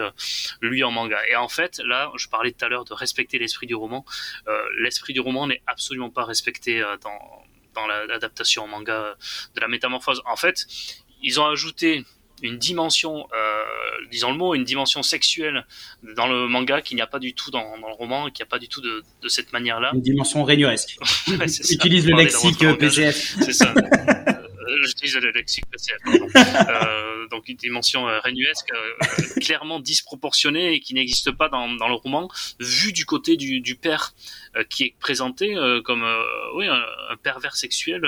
lui en manga. Et en fait là je parlais tout à l'heure de respecter l'esprit du roman. Euh, l'esprit du roman n'est absolument pas respecté euh, dans, dans l'adaptation en manga de la métamorphose. En fait, ils ont ajouté une dimension, euh, disons le mot, une dimension sexuelle dans le manga qu'il n'y a pas du tout dans, dans le roman, qu'il n'y a pas du tout de, de cette manière-là. Une dimension régnuesque. <laughs> ouais, Utilise le lexique PCF. C'est ça. <laughs> j'utilise le lexique PCF. <laughs> Euh, donc une dimension euh, régnuesque euh, clairement disproportionnée et qui n'existe pas dans, dans, le roman, vu du côté du, du père qui est présenté comme oui un, un, pervers sexuel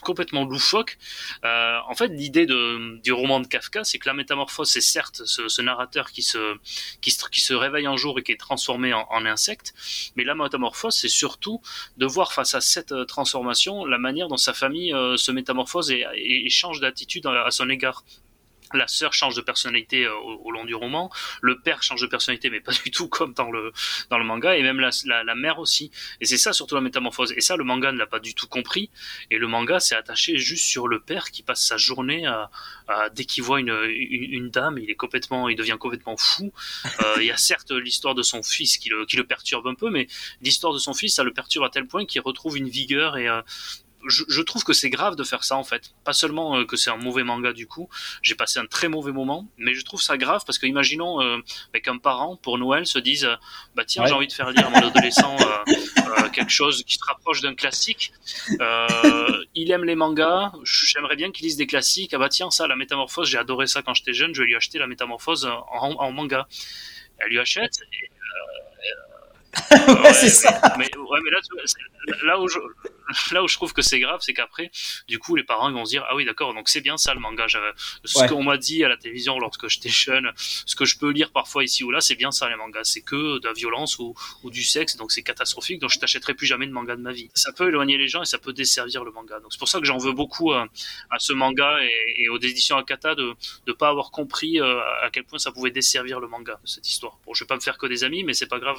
complètement loufoque. Euh, en fait, l'idée du roman de Kafka, c'est que la métamorphose, c'est certes ce, narrateur qui se, réveille un jour et qui est transformé en, insecte, mais la métamorphose, c'est surtout de voir face à cette euh, transformation la manière dont sa famille euh, se métamorphose et, change d'attitude à son égard la sœur change de personnalité euh, au, long du roman, le père change de personnalité, mais pas du tout comme dans le dans le manga, et même la, la, mère aussi. Et c'est ça surtout la métamorphose. Et ça, le manga ne l'a pas du tout compris. Et le manga s'est attaché juste sur le père qui passe sa journée à, dès qu'il voit une, une, une, dame, il est complètement, il devient complètement fou. Euh, il y a certes l'histoire de son fils qui le, qui le perturbe un peu, mais l'histoire de son fils, ça le perturbe à tel point qu'il retrouve une vigueur et, euh, je, je, trouve que c'est grave de faire ça en fait. Pas seulement euh, que c'est un mauvais manga du coup, j'ai passé un très mauvais moment, mais je trouve ça grave parce que imaginons euh, qu'un parent pour Noël se dise euh, bah tiens ouais. j'ai envie de faire lire à mon adolescent euh, quelque chose qui se rapproche d'un classique. il aime les mangas, j'aimerais bien qu'il lise des classiques. Ah bah tiens ça la métamorphose, j'ai adoré ça quand j'étais jeune, je vais lui acheter la métamorphose en, en manga. Elle lui achète. Et, ouais, ouais, c'est ça. Mais, ouais, mais là, là où je, là où je trouve que c'est grave, c'est qu'après, du coup, les parents ils vont se dire ah oui d'accord, donc c'est bien ça le manga. Ce ouais. qu'on m'a dit à la télévision lorsque j'étais jeune, ce que je peux lire parfois ici ou là, c'est bien ça les mangas. C'est que de la violence ou, ou du sexe, donc c'est catastrophique. Donc je t'achèterai plus jamais de manga de ma vie. Ça peut éloigner les gens et ça peut desservir le manga. Donc c'est pour ça que j'en veux beaucoup à, à, ce manga et, et aux éditions Akata de ne pas avoir compris euh, à quel point ça pouvait desservir le manga cette histoire. Bon, je vais pas me faire que des amis, mais c'est pas grave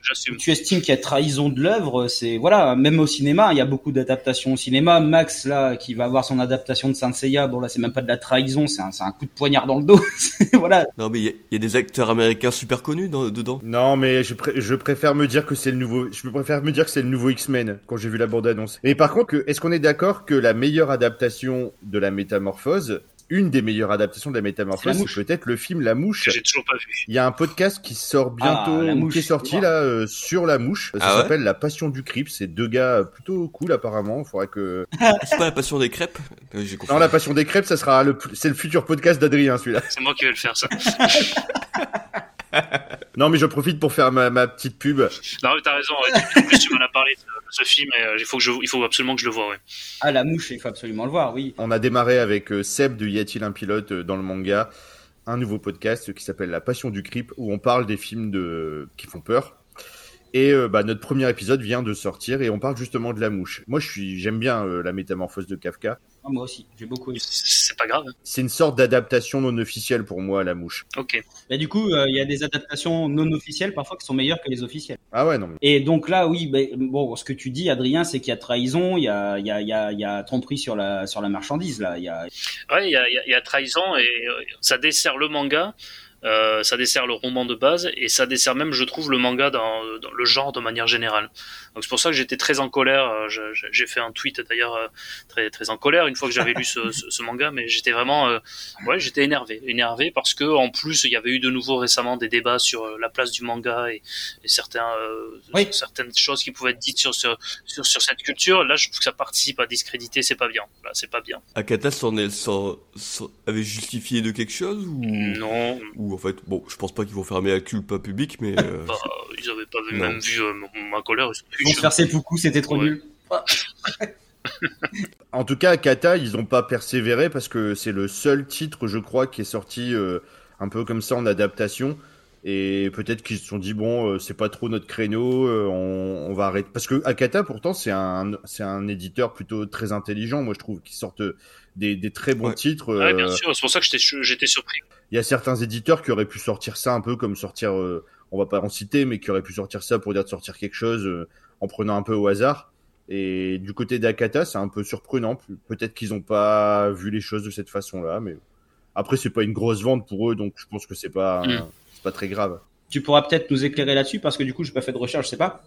j'assume. Tu estimes qu'il y a trahison de l'œuvre, c'est voilà, même au cinéma, il y a beaucoup d'adaptations au cinéma. Max là, qui va avoir son adaptation de Saint Seiya, bon là, c'est même pas de la trahison, c'est un, un, coup de poignard dans le dos. <laughs> voilà. Non mais il y, y, a des acteurs américains super connus dans, dedans. Non mais je, pr je préfère me dire que c'est le nouveau, je préfère me dire que c'est le nouveau X-Men quand j'ai vu la bande annonce. Et par contre, est-ce qu'on est d'accord que la meilleure adaptation de la métamorphose une des meilleures adaptations de la métamorphose, C'est peut-être le film La Mouche. J'ai toujours pas vu. Il y a un podcast qui sort bientôt, Ah, Mouche, qui est sorti là euh, sur La Mouche. Ça Ah ouais s'appelle La Passion du Crip. C'est deux gars plutôt cool apparemment. Faudrait que. <laughs> C'est pas la passion des crêpes? Euh. Non, La Passion des crêpes, ça sera le, c'est le futur podcast d'Adrien celui-là. C'est moi qui vais le faire ça. <laughs> <laughs> Non, mais je profite pour faire ma, ma petite pub. Non, mais t'as raison. ouais. En plus, tu m'en as parlé de ce film et euh, il faut que je, il faut absolument que je le voie. Ouais. Ah, la mouche, il faut absolument le voir, oui. On a démarré avec euh, Seb de Y a-t-il un pilote euh, dans le manga, un nouveau podcast qui s'appelle La Passion du Crip où on parle des films de qui font peur. Et euh, bah, notre premier épisode vient de sortir et on parle justement de la mouche. Moi, je suis, j'aime bien euh, la métamorphose de Kafka. Ah, moi aussi, j'ai beaucoup aimé. C'est pas grave. C'est une sorte d'adaptation non officielle pour moi, la mouche. Ok. Bah, du coup, euh, il y a des adaptations non officielles parfois qui sont meilleures que les officielles. Ah ouais, non. mais- Et donc là, oui, ben, bon, ce que tu dis, Adrien, c'est qu'il y a trahison, il y a, il y a, il y a, il y a tromperie sur la, sur la marchandise, là. Il y a, Ouais, il y a, il y a- il y a trahison et euh, ça dessert le manga, euh, ça dessert le roman de base et ça dessert même, je trouve, le manga dans, dans le genre de manière générale. Donc c'est pour ça que j'étais très en colère. euh, J'ai fait un tweet d'ailleurs euh, très très en colère une fois que j'avais lu ce, ce, ce manga, mais j'étais vraiment, euh, ouais, j'étais énervé, énervé parce que en plus il y avait eu de nouveau récemment des débats sur euh, la place du manga et, et certains euh, Oui. certaines choses qui pouvaient être dites sur, ce, sur sur cette culture. Là, je trouve que ça participe à discréditer. C'est pas bien. Là, c'est pas bien. Akata s'en est, s'en- s'en- avait justifié de quelque chose ou, Non, ou en fait, bon, je pense pas qu'ils vont fermer la culpa public, mais euh, <laughs> Bah, ils avaient pas Non. même vu euh, ma colère. Ils vont faire seppuku, c'était trop Ouais. nul. <laughs> En tout cas, Kata, ils ont pas persévéré parce que c'est le seul titre, je crois, qui est sorti euh, un peu comme ça en adaptation. Et peut-être qu'ils se sont dit bon, euh, c'est pas trop notre créneau, euh, on, on va arrêter. Parce que Akata, pourtant, c'est un, c'est un éditeur plutôt très intelligent, moi je trouve, qui sortent des, des très bons Ouais. titres. Ouais, bien sûr. C'est pour ça que j'étais j'étais surpris. Il y a certains éditeurs qui auraient pu sortir ça un peu comme sortir, euh, on va pas en citer, mais qui auraient pu sortir ça pour dire de sortir quelque chose euh, en prenant un peu au hasard. Et du côté d'Akata, c'est un peu surprenant. Pe- Peut-être qu'ils n'ont pas vu les choses de cette façon-là, mais après c'est pas une grosse vente pour eux, donc je pense que c'est pas, Mm. c'est pas très grave. Tu pourras peut-être nous éclairer là-dessus parce que du coup, j'ai pas fait de recherche, je sais pas.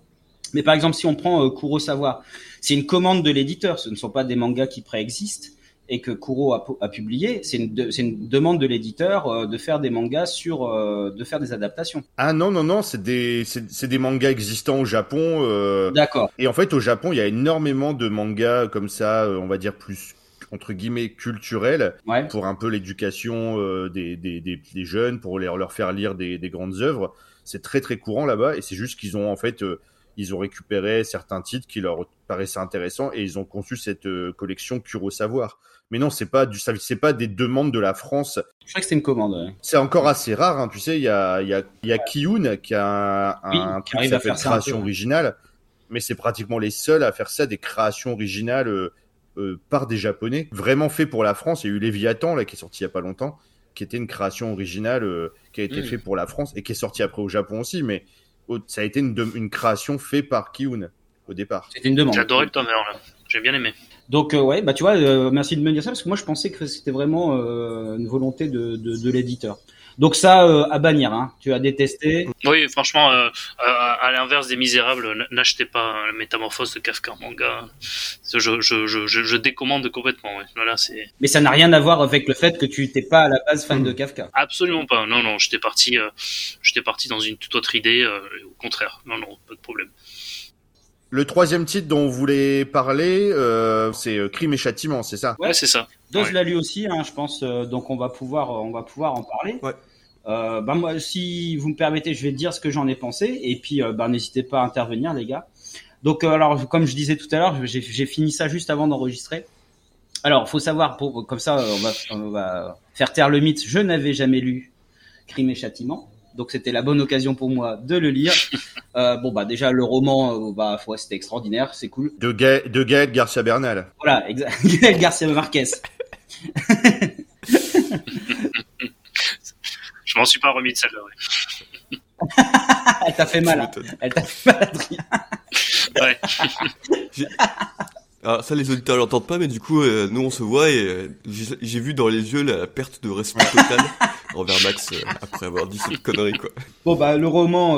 Mais par exemple, si on prend euh, Kurosawa, c'est une commande de l'éditeur, ce ne sont pas des mangas qui préexistent et que Kuro a, pu- a publié, c'est une, de- c'est une demande de l'éditeur euh, de faire des mangas sur, euh, de faire des adaptations. Ah non non non, c'est des, c'est des mangas existants au Japon. euh, D'accord. Et en fait, au Japon, il y a énormément de mangas comme ça, euh, on va dire plus entre guillemets culturels. Ouais. pour un peu l'éducation euh, des, des, des, des jeunes, pour leur, leur faire lire des, des grandes œuvres. C'est très très courant là-bas et c'est juste qu'ils ont en fait euh, ils ont récupéré certains titres qui leur paraissaient intéressants et ils ont conçu cette euh, collection Curo Savoir. Mais non, c'est pas du c'est pas des demandes de la France. Je crois que c'était une commande. ouais. C'est encore assez rare, hein. tu sais. Il y a il y a il y a Kiyun qui a un, Oui, un qui truc qui arrive à s'appelle peu, création ouais. originale, mais c'est pratiquement les seuls à faire ça, des créations originales euh, euh, par des Japonais, vraiment fait pour la France. Il y a eu Léviathan là qui est sorti il y a pas longtemps, qui était une création originale euh, qui a été Mm. fait pour la France et qui est sorti après au Japon aussi, mais ça a été une, de- une création faite par Kiyun au départ. C'était une demande. J'ai adoré le tome 1, là. J'ai bien aimé. Donc euh, ouais, bah tu vois, euh, merci de me dire ça parce que moi je pensais que c'était vraiment euh, une volonté de, de, de l'éditeur. Donc ça euh, à bannir, hein. Tu as détesté. Oui, franchement, euh, à, à l'inverse des Misérables, n'achetez pas euh, la métamorphose de Kafka en manga. Je, je, je, je, je décommande complètement. Ouais. Voilà, c'est Mais ça n'a rien à voir avec le fait que tu n'étais pas à la base fan de Kafka. absolument pas. Non, non, j'étais parti, euh, j'étais parti dans une toute autre idée. euh, au contraire, non, non, pas de problème. Le troisième titre dont on voulait parler, euh, c'est euh, Crime et Châtiment, c'est ça? Ouais. C'est ça. Dose Ouais. l'a lu aussi, hein, je pense. euh, donc on va pouvoir, on va pouvoir en parler. Ouais. Euh, bah moi, si vous me permettez, je vais dire ce que j'en ai pensé, et puis euh, bah, n'hésitez pas à intervenir, les gars. Donc euh, alors, comme je disais tout à l'heure, j'ai j'ai fini ça juste avant d'enregistrer. Alors, faut savoir, pour, comme ça, on va, on va faire taire le mythe. Je n'avais jamais lu Crime et Châtiment, donc c'était la bonne occasion pour moi de le lire. <laughs> Euh, bon bah déjà le roman, euh, bah ouais, c'était extraordinaire, c'est cool. de, Ga de Gaël Garcia Bernal. Voilà, exact. <laughs> Garcia Marquez. <laughs> Je m'en suis pas remis de celle-là. Ouais. Elle t'a fait mal. Hein. Elle t'a fait mal, Adrien. Ouais. Alors ça, les auditeurs l'entendent pas, mais du coup, euh, nous on se voit et euh, j'ai vu dans les yeux la, perte de respect total <laughs> envers Max euh, après avoir dit cette connerie quoi. Bon bah le roman,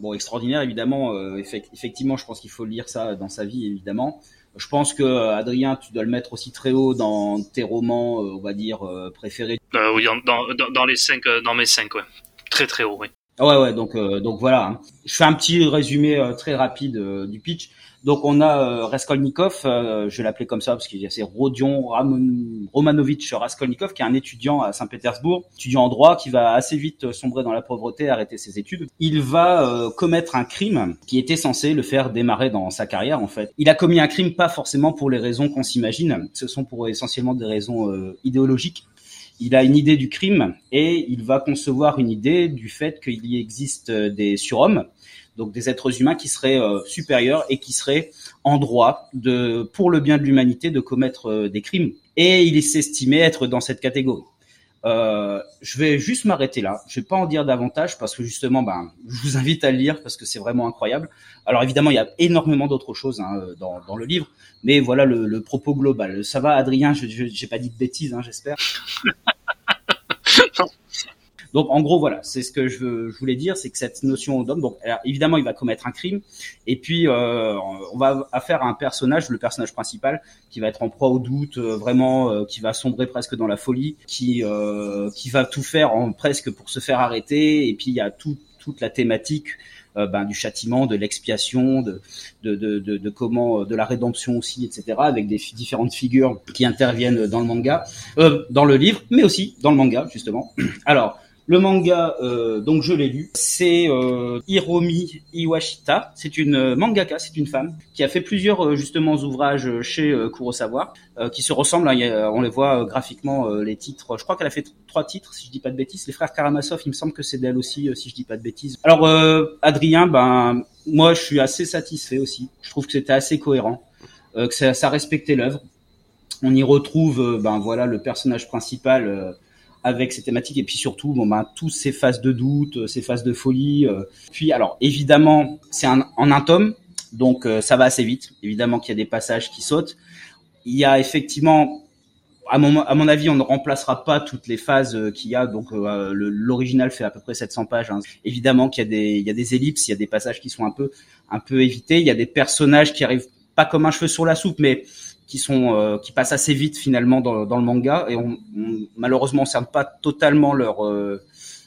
bon extraordinaire évidemment. effectivement, je pense qu'il faut lire ça dans sa vie évidemment. Je pense que Adrien, tu dois le mettre aussi très haut dans tes romans, on va dire préférés. oui, dans, dans, dans, les cinq, dans mes cinq, ouais. Très très haut, oui. Ouais, ouais, donc donc voilà. Hein. Je fais un petit résumé très rapide du pitch. Donc on a euh, Raskolnikov, euh, je l'appeler comme ça parce qu'il y a c'est Rodion Romanovitch Raskolnikov qui est un étudiant à Saint-Pétersbourg, étudiant en droit qui va assez vite sombrer dans la pauvreté, arrêter ses études. Il va euh, commettre un crime qui était censé le faire démarrer dans sa carrière en fait. Il a commis un crime pas forcément pour les raisons qu'on s'imagine, ce sont pour essentiellement des raisons idéologiques il a une idée du crime et il va concevoir une idée du fait qu'il y existe des surhommes donc des êtres humains qui seraient euh, supérieurs et qui seraient en droit de, pour le bien de l'humanité, de commettre euh, des crimes. Et il s'estimait être dans cette catégorie. Euh, je vais juste m'arrêter là. Je vais pas en dire davantage parce que justement, ben, je vous invite à le lire parce que c'est vraiment incroyable. Alors évidemment, il y a énormément d'autres choses hein, dans, dans, le livre, mais voilà le, le, propos global. Ça va, Adrien? Je j'ai pas dit de bêtises, hein, j'espère. <laughs> Donc en gros voilà, c'est ce que je, je, voulais dire, c'est que cette notion d'homme, donc évidemment il va commettre un crime, et puis euh, on va faire un personnage, le personnage principal, qui va être en proie au doute, euh, vraiment, euh, qui va sombrer presque dans la folie, qui qui va tout faire en presque pour se faire arrêter, et puis il y a tout, toute la thématique ben, du châtiment, de l'expiation, de de, de, de, de, comment, de la rédemption aussi, etc. Avec des différentes figures qui interviennent dans le manga, euh, dans le livre, mais aussi dans le manga justement. Alors le manga, euh, donc je l'ai lu, c'est euh, Hiromi Iwashita. C'est une euh, mangaka, c'est une femme qui a fait plusieurs justement ouvrages chez Kurosawa qui se ressemblent. Hein, on les voit graphiquement les titres. Je crois qu'elle a fait trois titres, si je dis pas de bêtises. Les frères Karamazov, il me semble que c'est d'elle aussi, si je dis pas de bêtises. Alors Adrien, ben moi je suis assez satisfait aussi. Je trouve que c'était assez cohérent, que ça, ça respectait l'œuvre. On y retrouve, ben voilà, le personnage principal avec ces thématiques et puis surtout bon ben tous ces phases de doute, euh, ces phases de folie. Euh. Puis alors évidemment c'est en un tome donc euh, ça va assez vite. Évidemment qu'il y a des passages qui sautent. Il y a effectivement à mon, à mon avis, on ne remplacera pas toutes les phases qu'il y a. Donc, l'original fait à peu près 700 pages. Hein. Évidemment qu'il y a des, y a des ellipses, il y a des passages qui sont un peu, un peu évités. Il y a des personnages qui arrivent pas comme un cheveu sur la soupe, mais qui sont euh, qui passent assez vite finalement dans, dans le manga et on, on malheureusement on pas totalement leur euh,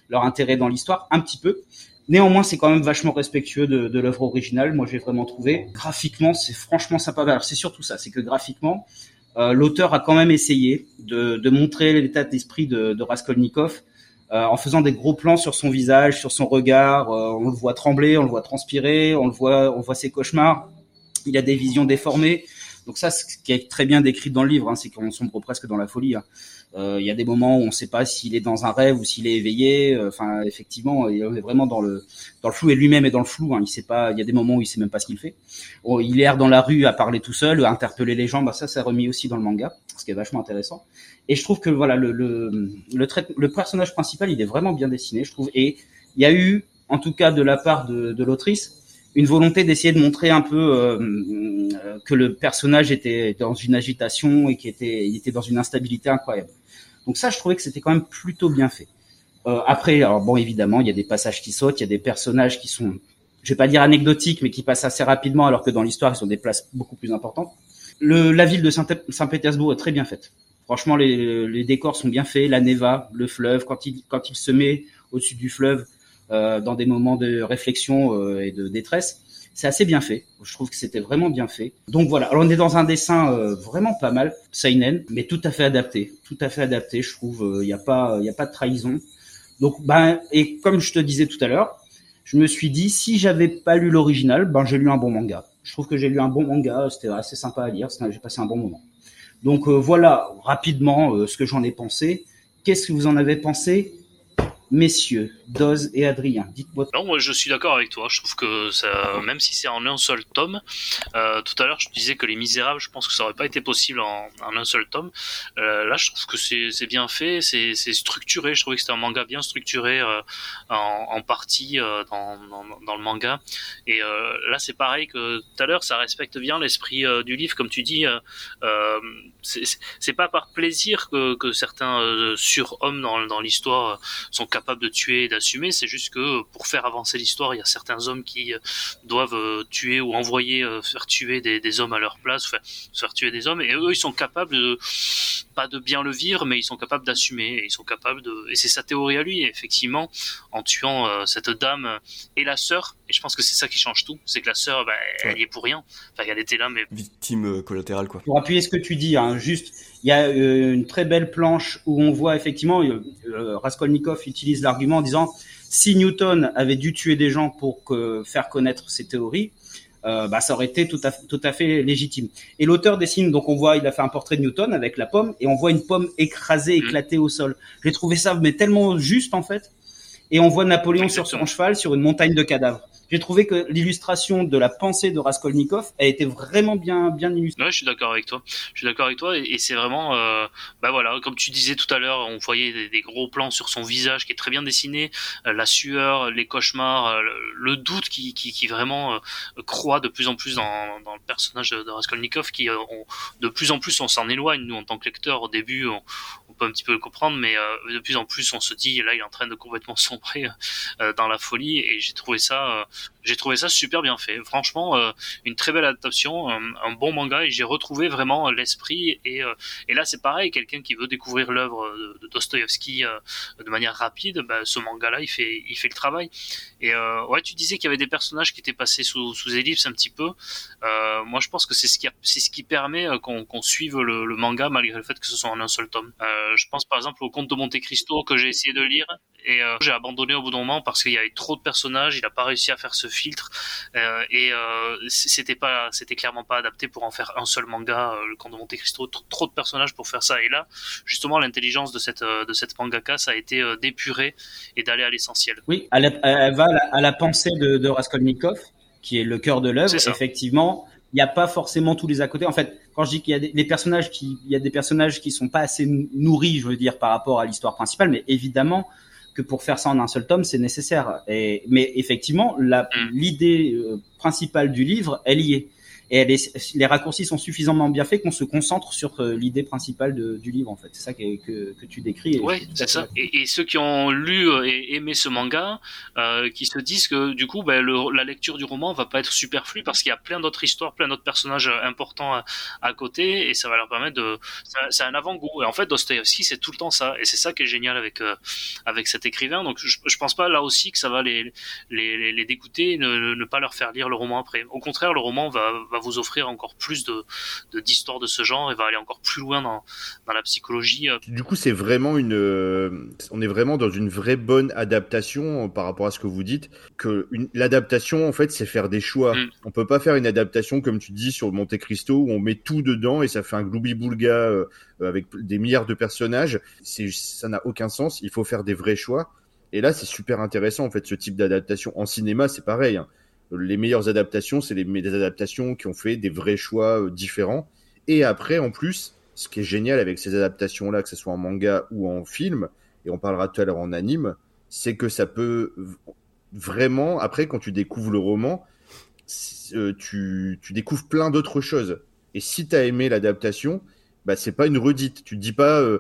leur intérêt dans l'histoire un petit peu. Néanmoins c'est quand même vachement respectueux de, de l'œuvre originale moi j'ai vraiment trouvé. Graphiquement c'est franchement sympa. Alors c'est surtout ça c'est que graphiquement euh, l'auteur a quand même essayé de, de montrer l'état d'esprit de, de Raskolnikov en faisant des gros plans sur son visage sur son regard on le voit trembler on le voit transpirer on le voit on voit ses cauchemars. Il a des visions déformées donc ça, ce qui est très bien décrit dans le livre, hein, c'est qu'on sombre presque dans la folie. Hein. Euh, il y a des moments où on ne sait pas s'il est dans un rêve ou s'il est éveillé. Euh, enfin, effectivement, il est vraiment dans le dans le flou et lui-même est dans le flou. Hein. Il sait pas. Il y a des moments où il sait même pas ce qu'il fait. Oh, il erre dans la rue à parler tout seul, à interpeller les gens. Bah ça, c'est remis aussi dans le manga, ce qui est vachement intéressant. Et je trouve que voilà, le le le, personnage principal, il est vraiment bien dessiné, je trouve. Et il y a eu, en tout cas de la part de l'autrice, une volonté d'essayer de montrer un peu euh, euh, que le personnage était dans une agitation et qu'il était, il était dans une instabilité incroyable. Donc ça, je trouvais que c'était quand même plutôt bien fait. Euh, après, alors bon, évidemment, il y a des passages qui sautent, il y a des personnages qui sont, je vais pas dire anecdotiques, mais qui passent assez rapidement, alors que dans l'histoire, ils sont des places beaucoup plus importantes. Le, la ville de Saint-Pétersbourg est très bien faite. Franchement, les, les, décors sont bien faits, la Neva, le fleuve, quand il, quand il se met au-dessus du fleuve, dans des moments de réflexion euh, et de détresse. C'est assez bien fait. Je trouve que c'était vraiment bien fait. Donc voilà. Alors on est dans un dessin euh, vraiment pas mal, seinen, mais tout à fait adapté, tout à fait adapté. Je trouve. Il n'y a pas, il a pas de trahison. Donc ben et comme je te disais tout à l'heure, je me suis dit si j'avais pas lu l'original, ben j'ai lu un bon manga. Je trouve que j'ai lu un bon manga. C'était assez sympa à lire. J'ai passé un bon moment. Donc voilà rapidement ce que j'en ai pensé. Qu'est-ce que vous en avez pensé? Messieurs, Doz et Adrien. Dites-moi. Non, moi je suis d'accord avec toi. Je trouve que même si c'est en un seul tome, euh, tout à l'heure je disais que Les Misérables, je pense que ça aurait pas été possible en, un seul tome. Euh, là, je trouve que c'est bien fait, c'est structuré. Je trouvais que c'était un manga bien structuré euh, en, partie dans, le manga. Et là, c'est pareil que tout à l'heure, ça respecte bien l'esprit du livre, comme tu dis. c'est pas par plaisir que, que certains surhommes dans, dans l'histoire sont capables capable de tuer et d'assumer. C'est juste que pour faire avancer l'histoire, il y a certains hommes qui euh, doivent euh, tuer ou envoyer euh, faire tuer des, des hommes à leur place, enfin, faire tuer des hommes. Et eux, ils sont capables de pas de bien le vivre, mais ils sont capables d'assumer. Ils sont capables de. Et c'est sa théorie à lui. effectivement, en tuant cette dame et la sœur, et je pense que c'est ça qui change tout, c'est que la sœur, bah, elle y est pour rien. Enfin, elle était là, mais victime collatérale, quoi. Pour appuyer ce que tu dis, hein, juste il y a euh, une très belle planche où on voit effectivement euh, euh, Raskolnikov utilise l'argument en disant si Newton avait dû tuer des gens pour que, faire connaître ses théories, euh, bah, ça aurait été tout à, tout à fait légitime. Et l'auteur dessine, donc on voit, il a fait un portrait de Newton avec la pomme, et on voit une pomme écrasée, mmh. éclatée au sol. J'ai trouvé ça mais tellement juste en fait. Et on voit Napoléon sur son cheval sur une montagne de cadavres j'ai trouvé que l'illustration de la pensée de Raskolnikov a été vraiment bien bien illustrée. Ouais, je suis d'accord avec toi. Je suis d'accord avec toi et, c'est vraiment, euh, bah voilà, comme tu disais tout à l'heure, on voyait des, gros plans sur son visage qui est très bien dessiné, euh, la sueur, les cauchemars, euh, le, doute qui, qui, qui vraiment croît de plus en plus dans, le personnage de, Raskolnikov, qui de plus en plus on s'en éloigne. Nous, en tant que lecteur, au début, peut un petit peu le comprendre, mais de plus en plus on se dit là, il est en train de complètement <laughs> sombrer dans la folie et j'ai trouvé ça j'ai trouvé ça super bien fait. Franchement, euh, une très belle adaptation, un, bon manga et j'ai retrouvé vraiment l'esprit. Et, euh, et là, c'est pareil, quelqu'un qui veut découvrir l'œuvre de, euh, de manière rapide, bah, ce manga-là, il fait, il fait le travail. Et ouais, tu disais qu'il y avait des personnages qui étaient passés sous, sous ellipse un petit peu. moi, je pense que c'est ce qui, ce qui permet qu'on suive le, le, manga malgré le fait que ce soit en un seul tome. je pense par exemple au Conte de Monte Cristo que j'ai essayé de lire et j'ai abandonné au bout d'un moment parce qu'il y avait trop de personnages. Il a pas réussi à faire ce filtre. Euh, et euh, c'était pas c'était clairement pas adapté pour en faire un seul manga euh, le camp de Monte Cristo. Trop, de personnages pour faire ça. Et là justement l'intelligence de cette de cette mangaka ça a été d'épurer et d'aller à l'essentiel. Oui elle, va à la, pensée de, de, Raskolnikov qui est le cœur de l'œuvre. Effectivement il n'y a pas forcément tous les à côté. En fait, quand je dis qu'il y a des, personnages qui, il y a des personnages qui sont pas assez nourris, je veux dire, par rapport à l'histoire principale, mais évidemment, que pour faire ça en un seul tome, c'est nécessaire. Et, mais effectivement, mm. l'idée euh, principale du livre, elle y est et les raccourcis sont suffisamment bien faits qu'on se concentre sur euh, l'idée principale de, du livre en fait. C'est ça que, que, que, tu décris. Oui, c'est ça. Et, et, ceux qui ont lu euh, et aimé ce manga, euh, qui se disent que du coup, ben, le, la lecture du roman va pas être superflue parce qu'il y a plein d'autres histoires, plein d'autres personnages importants à, à, côté, et ça va leur permettre de. C'est un avant-goût. Et en fait, Dostoevsky, c'est tout le temps ça, et c'est ça qui est génial avec euh, avec cet écrivain. Donc, je, je pense pas là aussi que ça va les les, les, les dégoûter, ne, ne pas leur faire lire le roman après. Au contraire, le roman va, va vous offrir encore plus de d'histoires de, ce genre et va aller encore plus loin dans, dans la psychologie. Euh. Du coup, c'est vraiment une, euh, on est vraiment dans une vraie bonne adaptation euh, par rapport à ce que vous dites. Que l'adaptation, en fait, c'est faire des choix. Mm. On peut pas faire une adaptation comme tu dis sur Monte Cristo où on met tout dedans et ça fait un gloubi-boulga avec des milliards de personnages. C'est, ça n'a aucun sens. Il faut faire des vrais choix. Et là, c'est super intéressant en fait ce type d'adaptation. En cinéma, c'est pareil. Hein les meilleures adaptations, c'est les, des adaptations qui ont fait des vrais choix euh, différents. Et après, en plus, ce qui est génial avec ces adaptations-là, que ce soit en manga ou en film, et on parlera tout à l'heure en anime, c'est que ça peut vraiment, après, quand tu découvres le roman, euh, tu, tu, découvres plein d'autres choses. Et si tu as aimé l'adaptation, bah, c'est pas une redite. Tu te dis pas, euh,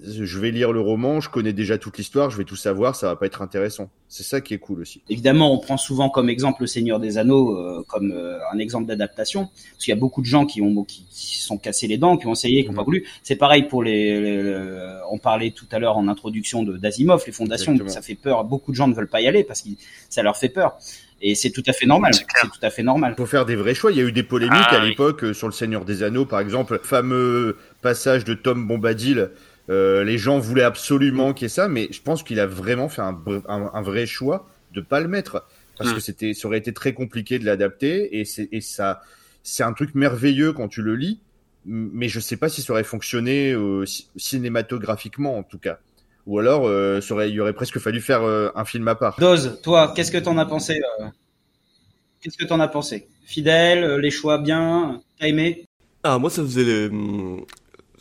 je vais lire le roman, je connais déjà toute l'histoire, je vais tout savoir, ça va pas être intéressant. C'est ça qui est cool aussi. Évidemment, on prend souvent comme exemple le Seigneur des Anneaux euh, comme euh, un exemple d'adaptation, parce qu'il y a beaucoup de gens qui ont qui, sont cassés les dents, qui ont essayé, qui n'ont pas mhm. voulu. C'est pareil pour les, On parlait tout à l'heure en introduction de d'Asimov, les fondations, ça fait peur. Beaucoup de gens ne veulent pas y aller parce que ça leur fait peur. Et c'est tout à fait normal. C'est tout à fait normal. Il faut faire des vrais choix. Il y a eu des polémiques ah à l'époque euh, sur le Seigneur des Anneaux, par exemple, fameux passage de Tom Bombadil euh, les gens voulaient absolument qu'il y ait ça, mais je pense qu'il a vraiment fait un, un, vrai choix de pas le mettre parce mm. que c'était, ça aurait été très compliqué de l'adapter et c'est, et ça, c'est un truc merveilleux quand tu le lis, mais je sais pas si ça aurait fonctionné euh, cinématographiquement en tout cas. ou alors euh, ça aurait, il y aurait presque fallu faire euh, un film à part. Dose, toi, qu'est-ce que t'en as pensé euh, Qu'est-ce que t'en as pensé? Fidèle, euh, les choix bien, t'as aimé? Ah, moi, ça faisait les...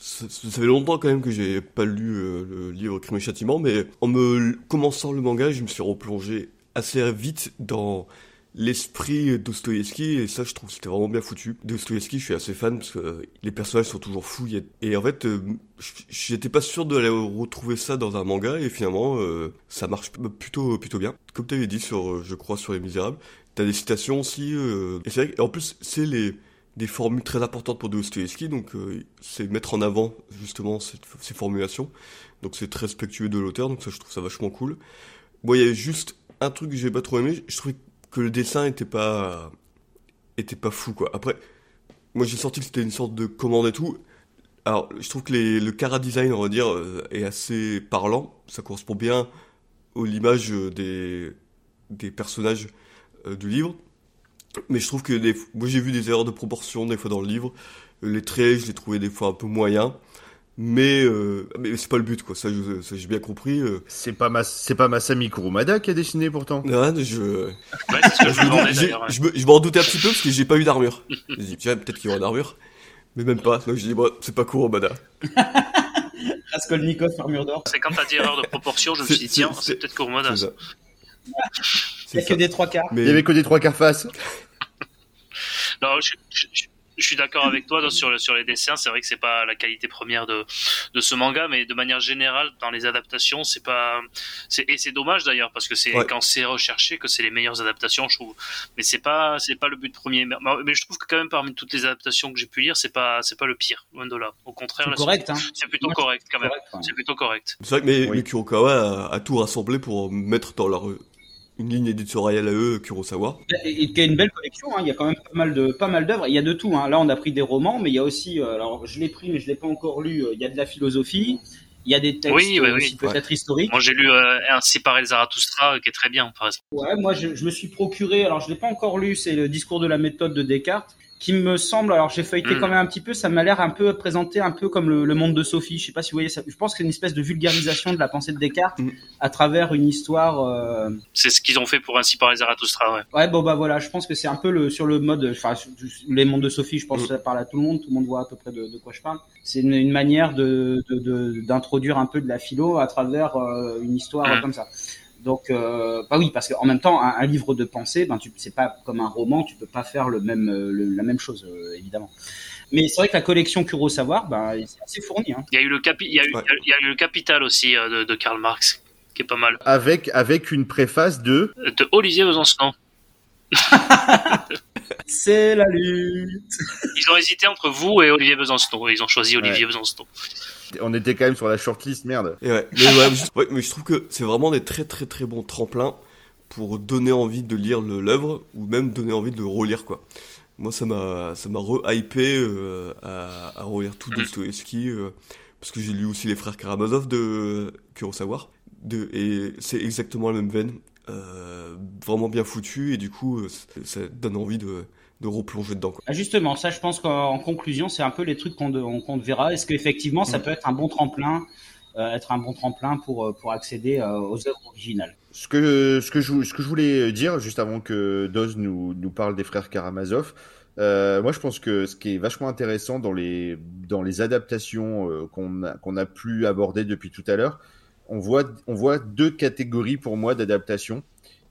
Ça, ça fait longtemps quand même que j'ai pas lu euh, le livre Crime et Châtiment, mais en me commençant le manga, je me suis replongé assez vite dans l'esprit Dostoïevski, et ça, je trouve c'était vraiment bien foutu. Dostoïevski, je suis assez fan parce que euh, les personnages sont toujours fous, et en fait, euh, j'étais pas sûr de retrouver ça dans un manga, et finalement, ça marche plutôt, plutôt bien. Comme tu avais dit sur, je crois, sur Les Misérables, t'as des citations aussi, et c'est vrai, en plus, c'est les des formules très importantes pour Dostoevsky, donc euh, c'est mettre en avant justement ces formulations. Donc c'est très respectueux de l'auteur, donc ça je trouve ça vachement cool. Moi il y avait juste un truc que j'ai pas trop aimé, je trouvais que le dessin était pas était pas fou quoi. Après, moi j'ai senti que c'était une sorte de commande et tout. Alors je trouve que les, le cara design on va dire euh, est assez parlant, ça correspond bien aux l'image euh, des des personnages euh, du livre. Mais je trouve que des, moi j'ai vu des erreurs de proportion des fois dans le livre. Les traits, je les trouvais des fois un peu moyens. Mais, euh, mais c'est pas le but quoi, ça, j'ai bien compris. Euh, C'est pas c'est pas Masami Kurumada qui a dessiné pourtant. non, je, Ouais, c'est ce que je ouais. je me- je m'en doutais un petit peu parce que j'ai pas eu d'armure. Je me dis, tiens, peut-être qu'il y aura d'armure. Mais même pas. Donc je dis, bon, c'est pas Kurumada. <laughs> Raskolnikov, armure d'or. C'est quand t'as dit erreur de proportion, je me suis dit, tiens, c'est- c'est peut-être Kurumada. Il n'y a que des trois quarts. Il y avait que des trois quarts face. <laughs> Non, je, je- je- je suis d'accord avec toi sur, le- sur les dessins. C'est vrai que c'est pas la qualité première de, de ce manga, mais de manière générale, dans les adaptations, c'est pas. c'est- Et c'est dommage d'ailleurs parce que c'est Ouais. quand c'est recherché que c'est les meilleures adaptations, je trouve. Mais c'est pas c'est pas le but premier. Mais, mais je trouve que quand même parmi toutes les adaptations que j'ai pu lire, c'est pas c'est pas le pire, loin de là. Au contraire, C'est correct, hein. c'est plutôt correct quand même. Correct, ouais. C'est plutôt correct. c'est vrai que mais, Oui. mais Kurokawa a, a tout rassemblé pour mettre dans leur, une ligne éditoriale à eux, Kurosawa. Et, et qui a une belle collection, hein. il y a quand même pas mal de pas mal d'œuvres. Il y a de tout. Hein. Là, on a pris des romans, mais il y a aussi, euh, alors je l'ai pris, mais je l'ai pas encore lu. euh, Il y a de la philosophie, il y a des textes Oui, oui, euh, oui. aussi peut-être historiques. Moi, j'ai lu euh, Ainsi parlait le Zarathustra, qui est très bien, par exemple. Ouais, moi je, je me suis procuré, alors je l'ai pas encore lu, c'est le discours de la méthode de Descartes, qui me semble, alors j'ai feuilleté Mm. quand même un petit peu, ça m'a l'air un peu présenté un peu comme le, le monde de Sophie. Je sais pas si vous voyez ça. Je pense que c'est une espèce de vulgarisation de la pensée de Descartes Mm. à travers une histoire. euh, C'est ce qu'ils ont fait pour Ainsi le Zarathustra, ouais. Ouais, bon bah voilà, je pense que c'est un peu le sur le mode, enfin les mondes de Sophie, je pense Mm. que ça parle à tout le monde, tout le monde voit à peu près de, de quoi je parle. C'est une, une manière de de- de- d'introduire un peu de la philo à travers euh, une histoire Mm. comme ça. Donc euh, bah oui, parce qu'en même temps, un, un livre de pensée, ben tu c'est pas comme un roman, tu peux pas faire le même euh, le- la même chose euh, évidemment. Mais c'est vrai que la collection Kurosawa, ben c'est assez fourni. Hein. Il y a eu le, capi il y a eu, Ouais. il y a eu le Capital aussi euh, de, de Karl Marx, qui est pas mal. Avec, avec une préface de. De Olivier Besançon. <laughs> <laughs> C'est la lutte. Ils ont hésité entre vous et Olivier Besançon. Ils ont choisi Olivier Besançon. On était quand même sur la shortlist, merde. Mais, je trouve que c'est vraiment des très très très bons tremplins pour donner envie de lire l'œuvre ou même donner envie de le relire quoi. Moi ça m'a ça m'a re-hypé euh, à, relire tout. Dostoevsky euh, parce que j'ai lu aussi les frères Karamazov de Kurosawa de et c'est exactement la même veine euh, vraiment bien foutu et du coup euh, ça donne envie de de replonger dedans quoi. Ah, Justement, ça, je pense qu'en conclusion, c'est un peu les trucs qu'on qu'on verra. Est-ce qu'effectivement, ça Mm. peut être un bon tremplin, euh, être un bon tremplin pour euh, pour accéder euh, aux œuvres originales? Ce que, ce, que je, ce que je voulais dire, juste avant que Doz nous, nous parle des frères Karamazov, euh, moi je pense que ce qui est vachement intéressant dans les, dans les adaptations euh, qu'on a, qu'on a pu aborder depuis tout à l'heure, on voit, on voit deux catégories pour moi d'adaptations.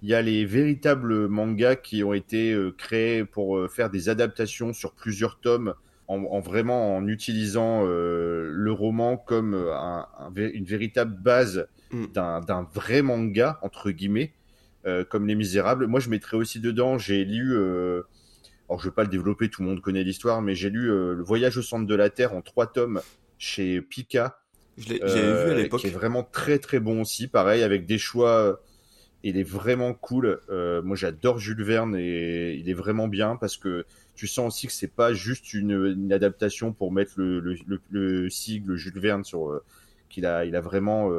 Il y a les véritables mangas qui ont été euh, créés pour euh, faire des adaptations sur plusieurs tomes, en, en vraiment en utilisant euh, le roman comme un- un vé- une véritable base d'un d'un vrai manga entre guillemets comme Les Misérables. Moi, je mettrais aussi dedans. J'ai lu, alors je vais pas le développer, tout le monde connaît l'histoire, mais j'ai lu Le Voyage au centre de la Terre en trois tomes chez Pika, Je l'ai vu à l'époque. qui est vraiment très très bon aussi. Pareil avec des choix. Il est vraiment cool. Euh, moi, j'adore Jules Verne et il est vraiment bien parce que tu sens aussi que c'est pas juste une, adaptation pour mettre le, le, le, le sigle Jules Verne sur euh, qu'il a il a vraiment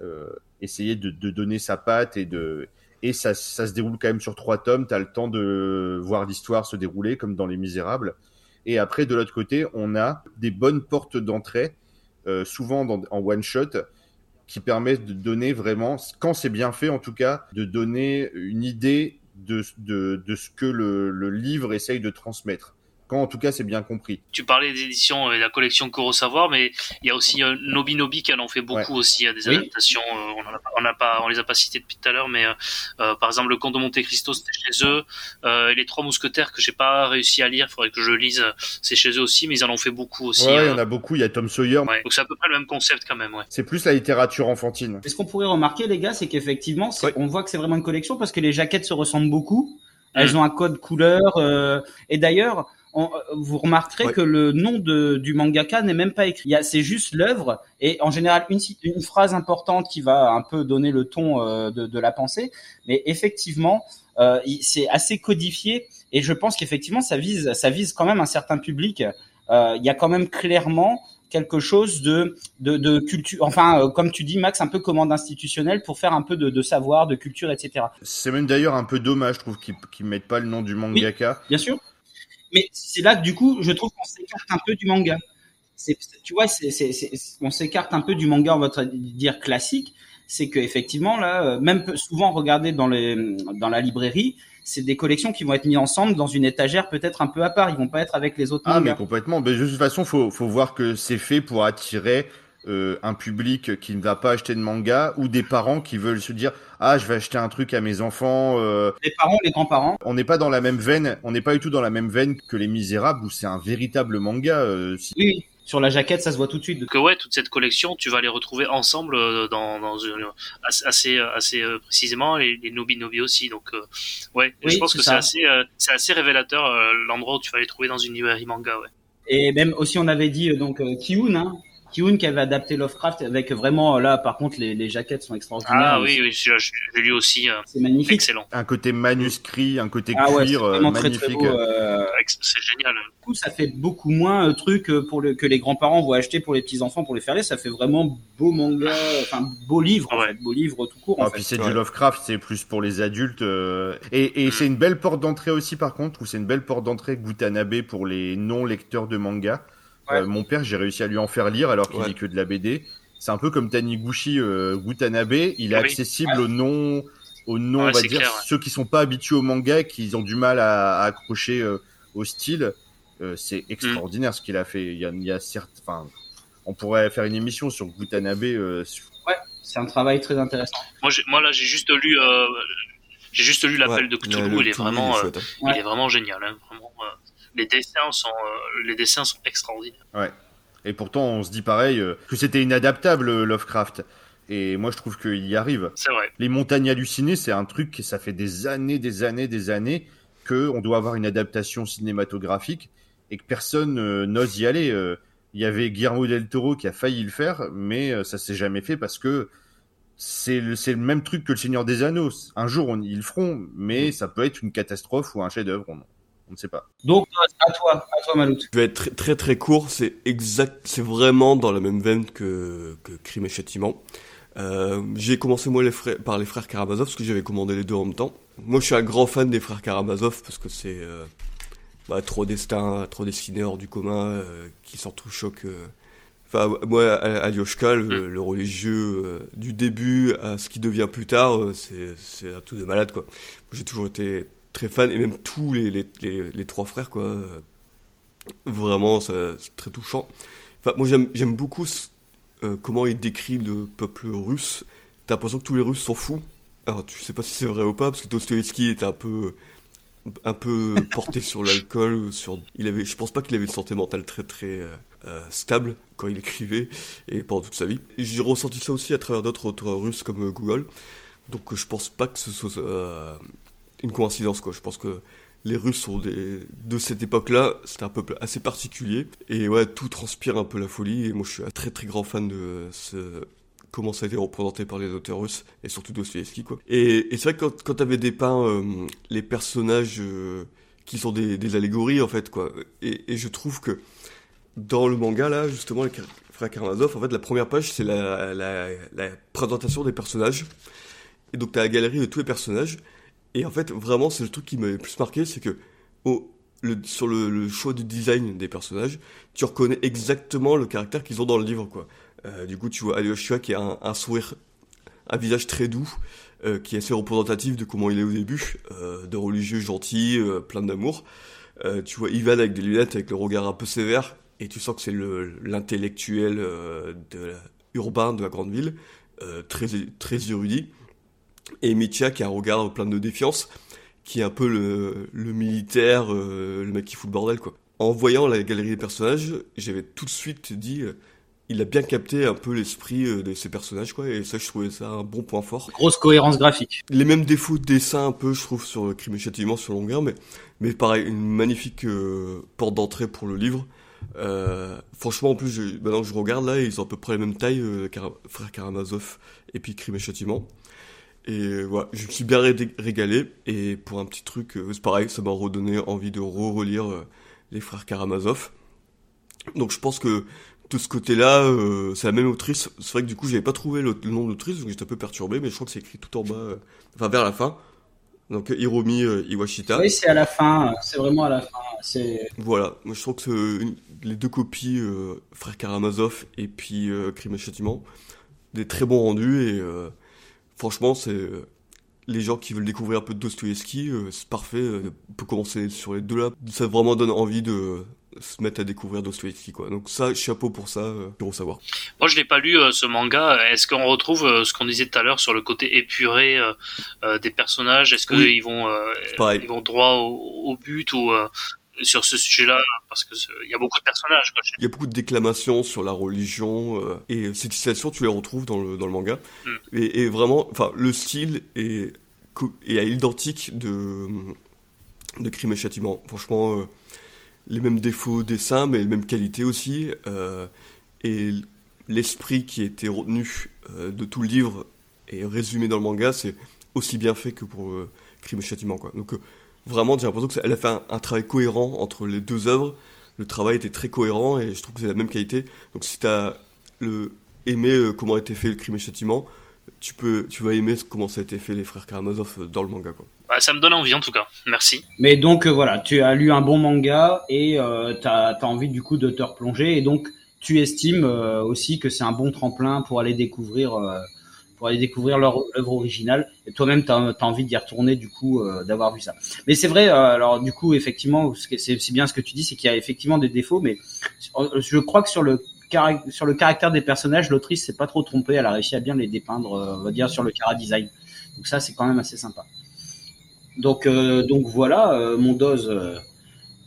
euh, essayé de, donner sa patte et de et ça, ça se déroule quand même sur trois tomes. Tu as le temps de voir l'histoire se dérouler comme dans Les Misérables. Et après, de l'autre côté, on a des bonnes portes d'entrée, souvent en one shot, qui permet de donner vraiment, quand c'est bien fait en tout cas, de donner une idée de, de, de ce que le, le livre essaye de transmettre quand en tout cas c'est bien compris. Tu parlais des éditions et de la collection Koro Savoir, mais il y a aussi euh, Nobi Nobi qui en fait beaucoup aussi. Il y a des Oui. adaptations. euh, on, a, on a pas, on les a pas citées depuis tout à l'heure, mais euh, euh, par exemple le Comte de Monte Cristo c'était chez eux. Euh, et les Trois Mousquetaires que j'ai pas réussi à lire, il faudrait que je le lise. C'est chez eux aussi, mais ils en ont fait beaucoup aussi. Ouais, il y en a beaucoup, il y a Tom Sawyer. ouais. Donc c'est à peu près le même concept quand même. Ouais. C'est plus la littérature enfantine. Et ce qu'on pourrait remarquer, les gars, c'est qu'effectivement, on voit que c'est vraiment une collection parce que les jaquettes se ressemblent beaucoup. Elles Mm. ont un code couleur. euh, et d'ailleurs, on- euh, vous remarquerez Ouais. que le nom de, du mangaka n'est même pas écrit. C'est juste l'œuvre et en général une, phrase importante qui va un peu donner le ton euh, de, de la pensée. Mais effectivement, euh, c'est assez codifié et je pense qu'effectivement, ça vise, ça vise quand même un certain public. Il y a quand même clairement quelque chose de de, de culture, enfin euh, comme tu dis Max, un peu commande institutionnelle pour faire un peu de, de savoir, de culture, etc. C'est même d'ailleurs un peu dommage, je trouve, qu'ils qu'ils mettent pas le nom du mangaka. Bien sûr. Mais c'est là que du coup, je trouve qu'on s'écarte un peu du manga. C'est, tu vois, c'est, c'est, c'est- on s'écarte un peu du manga, on va dire classique. C'est que effectivement là, euh, même souvent regardé dans les dans la librairie, c'est des collections qui vont être mises ensemble dans une étagère peut-être un peu à part. Ils vont pas être avec les autres Ah, mais mangas. complètement. Mais de toute façon, faut, faut voir que c'est fait pour attirer euh, un public qui ne va pas acheter de manga ou des parents qui veulent se dire ah je vais acheter un truc à mes enfants. euh. Les parents, les grands-parents. On n'est pas dans la même veine. On n'est pas du tout dans la même veine que Les Misérables où c'est un véritable manga. euh, si- Oui. Sur la jaquette, ça se voit tout de suite. Donc euh, ouais, toute cette collection, tu vas les retrouver ensemble euh, dans, dans une, assez assez, assez euh, précisément les, les Nobi Nobi aussi. Donc euh, ouais, Oui, je pense que ça. c'est assez euh, c'est assez révélateur euh, l'endroit où tu vas les trouver dans une librairie manga. Ouais. Et même aussi, on avait dit donc Kiun, hein, Kiun qui avait adapté Lovecraft avec vraiment euh, là, par contre, les, les jaquettes sont extraordinaires. Ah oui, oui, je lu aussi. euh, c'est magnifique. excellent. Un côté manuscrit, un côté Ah ouais, cuir, euh, vraiment très magnifique. très euh, C'est génial. du coup, ça fait beaucoup moins euh, truc euh, pour le, que les grands-parents vont acheter pour les petits-enfants pour les faire lire. Ça fait vraiment beau manga, enfin beau livre, en Ouais. fait, beau livre tout court. En Ah, fait. puis c'est Ouais. du Lovecraft, c'est plus pour les adultes. euh, Et, et Mm. c'est une belle porte d'entrée aussi, par contre, où c'est une belle porte d'entrée Gutanabe pour les non-lecteurs de manga? Ouais. Euh, mon père, j'ai réussi à lui en faire lire alors qu'il Ouais. lit que de la BD. C'est un peu comme Taniguchi euh, Gutanabe, il est Oui. accessible aux non, aux non, Ouais, on va dire, clair, ouais. ceux qui sont pas habitués au manga, et qui ont du mal à, à accrocher euh, au style. Euh, c'est extraordinaire ce qu'il a fait. Il y a, il y a certes, enfin, on pourrait faire une émission sur Gutanabe. euh, sur- C'est un travail très intéressant. Moi, j'ai- moi là, j'ai juste lu euh, j'ai juste lu l'appel Ouais, de Cthulhu. le il est vraiment il est hein. Ouais. il est vraiment génial. Hein, vraiment, euh, les dessins sont euh, les dessins sont extraordinaires. Et pourtant, on se dit pareil euh, que c'était inadaptable euh, Lovecraft. Et moi, je trouve qu'il y arrive. C'est vrai. Les montagnes hallucinées, c'est un truc qui ça fait des années, des années, des années que on doit avoir une adaptation cinématographique et que personne euh, n'ose y aller. Euh, Il y avait Guillermo del Toro qui a failli le faire, mais euh, ça s'est jamais fait parce que c'est le, même truc que le Seigneur des Anneaux. Un jour, on, ils le feront, mais ça peut être une catastrophe ou un chef-d'œuvre. On, ne sait pas. Donc, à toi, à toi, Malout. Je vais être très très, très court, c'est exact, c'est vraiment dans la même veine que, que Crime et Châtiment. Euh, j'ai commencé moi les frères, par les frères Karamazov parce que j'avais commandé les deux en même temps. Moi je suis un grand fan des frères Karamazov parce que c'est euh, bah, trop destin, trop destiné hors du commun, euh, qui s'entrechoquent. Euh. Enfin moi Alioshka, le, le religieux euh, du début à ce qui devient plus tard, euh, c'est c'est un tout de malade quoi. J'ai toujours été très fan et même tous les les, les, les trois frères quoi. Vraiment, c'est très touchant. Enfin, moi, j'aime, beaucoup euh, comment il décrit le peuple russe. T'as l'impression que tous les Russes sont fous. Alors, tu sais pas si c'est vrai ou pas, parce que Dostoevsky était un peu, un peu <laughs> porté sur l'alcool, sur, il avait, je pense pas qu'il avait une santé mentale très très euh, euh, stable quand il écrivait et pendant toute sa vie. J'ai ressenti ça aussi à travers d'autres auteurs russes comme Google. Donc, je pense pas que ce soit euh, une coïncidence, quoi. Je pense que les Russes sont des... de cette époque-là, c'était un peuple assez particulier. Et ouais, tout transpire un peu la folie. Et moi, je suis un très très grand fan de ce... comment ça a été représenté par les auteurs russes, et surtout Dostoevsky, quoi. Et, c'est vrai que quand, quand t'avais dépeint euh, les personnages euh, qui sont des, allégories, en fait, quoi. Et, je trouve que dans le manga, là, justement, les frères Karamazov, en fait, la première page, c'est la, la, la présentation des personnages. Et donc, t'as la galerie de tous les personnages. Et en fait, vraiment, c'est le truc qui m'a le plus marqué, c'est que sur le, choix du design des personnages, tu reconnais exactement le caractère qu'ils ont dans le livre, quoi. Euh, du coup, tu vois Alyosha qui a un, sourire, un visage très doux, euh, qui est assez représentatif de comment il est au début, euh, de religieux gentil, plein d'amour. Tu vois Ivan avec des lunettes, avec le regard un peu sévère, et tu sens que c'est le- l'intellectuel urbain de la grande ville, très, très érudit. Et Mitya qui a un regard plein de défiance, qui est un peu le, le militaire, euh, le mec qui fout le bordel, quoi. En voyant la galerie des personnages, j'avais tout de suite dit, euh, il a bien capté un peu l'esprit euh, de ces personnages, quoi, et ça, je trouvais ça un bon point fort. Grosse cohérence graphique. Les mêmes défauts de dessin, un peu, je trouve, sur Crime et Châtiment, sur longueur, mais, mais pareil, une magnifique euh, porte d'entrée pour le livre. Euh, franchement, en plus, je, maintenant que je regarde, là, ils ont à peu près la même taille, euh, frère Karamazov et puis Crime et Châtiment. Et euh, voilà, je me suis bien ré- régalé, et pour un petit truc, euh, c'est pareil, ça m'a redonné envie de re-relire euh, les frères Karamazov. Donc je pense que de ce côté-là, euh, c'est la même autrice. C'est vrai que du coup, j'avais pas trouvé le, le nom de l'autrice, donc j'étais un peu perturbé, mais je crois que c'est écrit tout en bas, euh, enfin vers la fin. Donc Hiromi euh, Iwashita. Oui, c'est à la fin. C'est vraiment à la fin. C'est Voilà, moi je trouve que une- les deux copies, euh, Frère Karamazov et puis Crime et Châtiment, des très bons rendus et euh, franchement, c'est euh, les gens qui veulent découvrir un peu de Dostoevsky, euh, c'est parfait, euh, on peut commencer sur les deux là. Ça vraiment donne envie de se mettre à découvrir Dostoevsky quoi. Donc ça, chapeau pour ça, gros savoir. Moi, je n'ai pas lu ce manga. Est-ce qu'on retrouve ce qu'on disait tout à l'heure sur le côté épuré des personnages? Est-ce qu'ils Oui. vont, ils droit au, au but ou sur ce sujet-là Parce que il y a beaucoup de personnages. Quoi. Il y a beaucoup de déclamations sur la religion euh, et ces citations tu les retrouves dans le dans le manga Mm. et, et vraiment enfin le style est est à l'identique de de Crime et Châtiment franchement euh, les mêmes défauts dessin mais les mêmes qualités aussi euh, et l'esprit qui a été retenu de tout le livre et résumé dans le manga c'est aussi bien fait que pour Crime et Châtiment quoi donc vraiment j'ai l'impression qu'elle a fait un, un travail cohérent entre les deux œuvres le travail était très cohérent et je trouve que c'est la même qualité. Donc si t'as le aimé euh, comment a été fait le crime et châtiment, tu peux tu vas aimer comment ça a été fait les frères Karamazov euh, dans le manga quoi. Bah, ça me donne envie en tout cas. Merci. Mais donc euh, voilà, tu as lu un bon manga et euh, tu as, envie du coup de te replonger et donc tu estimes euh, aussi que c'est un bon tremplin pour aller découvrir euh, pour aller découvrir leur œuvre originale et toi-même tu as, envie d'y retourner du coup euh, d'avoir vu ça. Mais c'est vrai euh, alors du coup effectivement c'est bien ce que tu dis c'est qu'il y a effectivement des défauts mais euh, je crois que sur le sur le caractère des personnages l'autrice s'est pas trop trompée, elle a réussi à bien les dépeindre on va dire sur le cara design. Donc ça c'est quand même assez sympa. Donc, donc voilà, mon dose.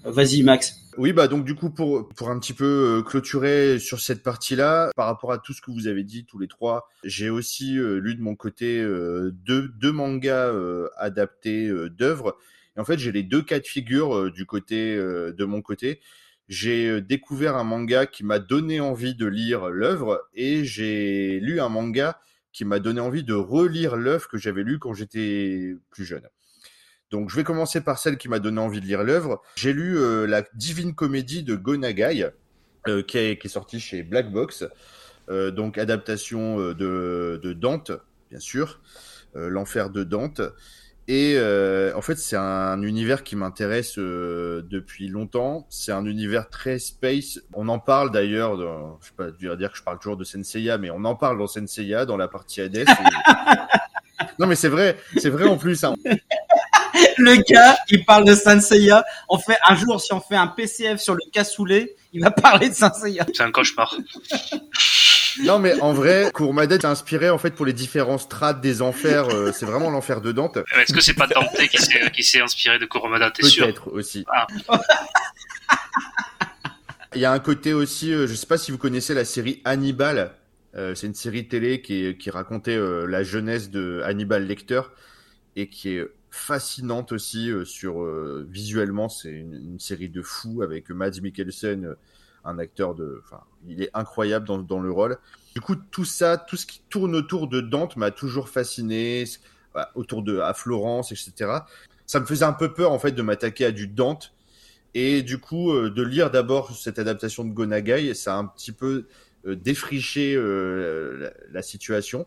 Vas-y, Max. Oui, bah donc du coup pour pour un petit peu euh, clôturer sur cette partie-là, par rapport à tout ce que vous avez dit tous les trois, j'ai aussi euh, lu de mon côté euh, deux deux mangas euh, adaptés d'œuvres. Et en fait, j'ai les deux cas de figure du côté de mon côté. J'ai découvert un manga qui m'a donné envie de lire l'œuvre et j'ai lu un manga qui m'a donné envie de relire l'œuvre que j'avais lu quand j'étais plus jeune. Donc, je vais commencer par celle qui m'a donné envie de lire l'œuvre. J'ai lu euh, la Divine Comédie de Gonagai, euh, qui, est, qui est sortie chez Black Box. Euh, donc, adaptation euh, de, de Dante, bien sûr, l'enfer de Dante. Et en fait, c'est un univers qui m'intéresse depuis longtemps. C'est un univers très space. On en parle d'ailleurs, dans- je pas, je vais dire que je parle toujours de Senseiya, mais on en parle dans Senseiya, dans la partie Hades. et- <laughs> non, mais c'est vrai, c'est vrai en plus. hein. Le gars, il parle de Sanseiya. On fait un jour, si on fait un PCF sur le cassoulet, il va parler de Sanseiya. C'est un cauchemar. Non, mais en vrai, Courmadet est inspiré en fait pour les différents strates des enfers. euh, c'est vraiment l'enfer de Dante. Est-ce que c'est pas Dante qui s'est qui s'est inspiré de Kurumada T'es sûr? Peut-être aussi. Ah. Il y a un côté aussi, euh, je sais pas si vous connaissez la série Hannibal. Euh, c'est une série télé qui, qui racontait euh, la jeunesse de Hannibal Lecter et qui est fascinante aussi euh, sur euh, visuellement. C'est une, série de fous avec Mads Mikkelsen, euh, un acteur de, enfin, il est incroyable dans, le rôle. Du coup, tout ça, tout ce qui tourne autour de Dante m'a toujours fasciné, bah, autour de à Florence, etc. Ça me faisait un peu peur en fait de m'attaquer à du Dante et du coup de lire d'abord cette adaptation de Gonagai, ça a un petit peu défriché la, la situation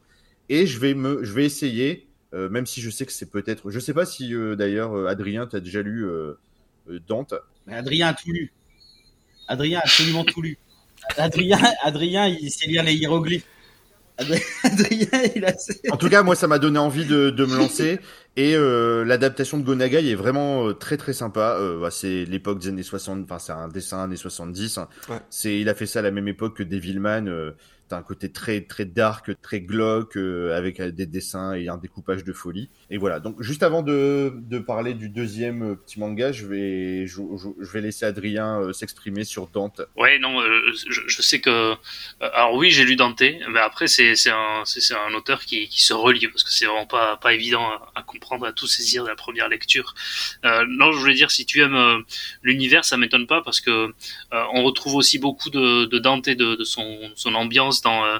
et je vais me, je vais essayer, euh, même si je sais que c'est peut-être, je sais pas si euh, d'ailleurs euh, Adrien t'as déjà lu euh, Dante. Mais Adrien a tout lu. Adrien a absolument tout lu. Adrien, Adrien, il sait lire les hiéroglyphes. Adrien, <laughs> il a... En tout cas, moi, ça m'a donné envie de, de me lancer. Et euh, l'adaptation de Gonagai est vraiment euh, très très sympa. Euh, bah, c'est l'époque des années 60, enfin c'est un dessin années 70. Ouais. C'est, il a fait ça à la même époque que Devilman. T'as un côté très très dark, très glauque, euh, avec euh, des dessins et un découpage de folie. Et voilà. Donc juste avant de, de parler du deuxième euh, petit manga, je vais je, vais laisser Adrien s'exprimer sur Dante. Ouais, non, je, sais que. alors oui, j'ai lu Dante, mais après c'est c'est un c'est un auteur qui qui se relie parce que c'est vraiment pas pas évident à, comprendre, à tout saisir de la première lecture. Non, je voulais dire si tu aimes l'univers, ça m'étonne pas parce que on retrouve aussi beaucoup de, de Dante, de, de son son ambiance dans euh,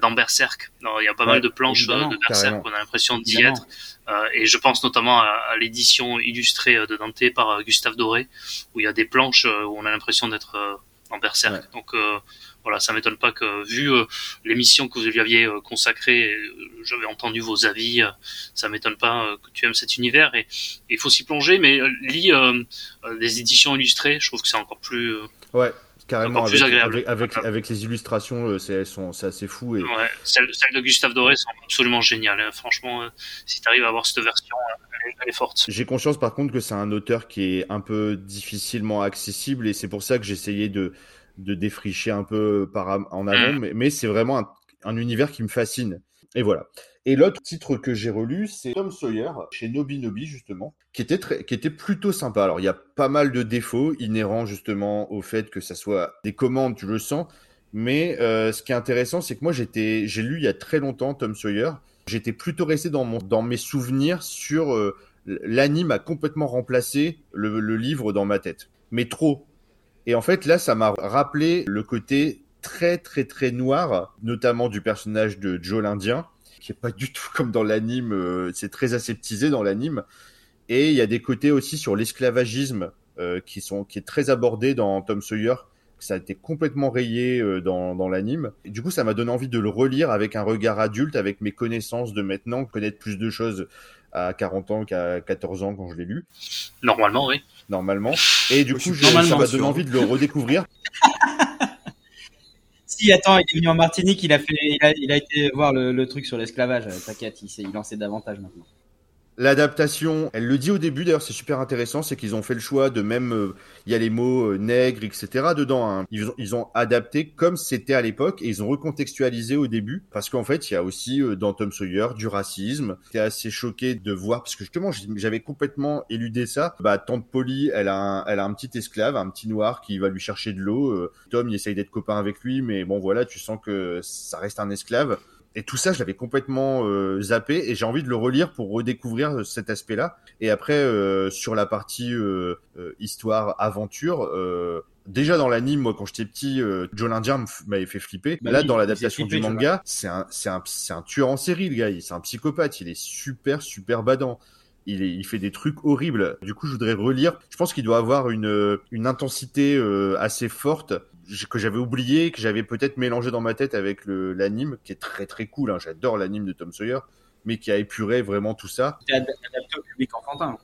dans Berserk. Alors, Il y a pas Ouais, mal de planches euh, de Berserk, on a l'impression d'y être. Euh, et je pense notamment à, à l'édition illustrée de Dante par Gustave Doré, où il y a des planches où on a l'impression d'être en berserk. Ouais. Donc voilà, ça m'étonne pas que vu euh, l'émission que vous lui aviez euh, consacrée, euh, j'avais entendu vos avis, ça m'étonne pas que tu aimes cet univers et il faut s'y plonger. Mais lis des éditions illustrées, je trouve que c'est encore plus Ouais. Carrément plus avec, agréable. avec, avec, avec les illustrations, euh, c'est, elles sont, c'est assez fou et, ouais. Celles, celles de Gustave Doré sont absolument géniales. hein. Franchement, euh, si tu arrives à avoir cette version, euh, elle est, elle est forte. J'ai conscience par contre que c'est un auteur qui est un peu difficilement accessible et c'est pour ça que j'essayais de, de défricher un peu par en avant, mais, mais c'est vraiment un, un univers qui me fascine. Et voilà. Et l'autre titre que j'ai relu, c'est Tom Sawyer, chez Nobi Nobi justement, qui était, très, qui était plutôt sympa. Alors il y a pas mal de défauts inhérents justement au fait que ça soit des commandes, tu le sens. Mais euh, ce qui est intéressant, c'est que moi j'étais, j'ai lu il y a très longtemps Tom Sawyer. J'étais plutôt resté dans, mon, dans mes souvenirs sur euh, l'anime a complètement remplacé le, le livre dans ma tête, mais trop. Et en fait, là, ça m'a rappelé le côté très très très noir, notamment du personnage de Joe l'Indien, qui est pas du tout comme dans l'anime. euh, c'est très aseptisé dans l'anime. Et il y a des côtés aussi sur l'esclavagisme euh, qui sont qui est très abordé dans Tom Sawyer. Ça a été complètement rayé euh, dans, dans l'anime. Et Du coup, ça m'a donné envie de le relire avec un regard adulte, avec mes connaissances de maintenant, connaître plus de choses à 40 ans qu'à 14 ans quand je l'ai lu, Normalement, oui. normalement. Et du coup, suis je- ça m'a donné envie de le redécouvrir. <laughs> Si, attends, il est venu en Martinique, il a fait, il a, il a été voir le, le truc sur l'esclavage. T'inquiète, il, sait- il en sait davantage maintenant. L'adaptation, elle le dit au début, d'ailleurs, c'est super intéressant, c'est qu'ils ont fait le choix de même, euh, il y a les mots euh, nègre, etc. dedans. hein. Ils, ont, ils ont adapté comme c'était à l'époque et ils ont recontextualisé au début parce qu'en fait, il y a aussi euh, dans Tom Sawyer du racisme. J'étais assez choqué de voir parce que justement, j'avais complètement éludé ça. Bah, Tante Polly, elle a, un, elle a un petit esclave, un petit noir qui va lui chercher de l'eau. Euh, Tom, il essaye d'être copain avec lui, mais bon, voilà, tu sens que ça reste un esclave. Et tout ça, je l'avais complètement euh, zappé et j'ai envie de le relire pour redécouvrir euh, cet aspect-là. Et après, euh, sur la partie euh, euh, histoire, aventure, euh, déjà dans l'anime, moi, quand j'étais petit, euh, Joe l'Indien m'avait fait flipper. Bah Là, oui, dans l'adaptation du manga, c'est un, c'est un, c'est un tueur en série, le gars. Il- C'est un psychopathe. Il est super, super badant. Il, est, il fait des trucs horribles. Du coup, je voudrais relire. Je pense qu'il doit avoir une, une intensité euh, assez forte que j'avais oublié, que j'avais peut-être mélangé dans ma tête avec l'anime, qui est très très cool. hein. J'adore l'anime de Tom Sawyer, mais qui a épuré vraiment tout ça. Adapté au public enfantin.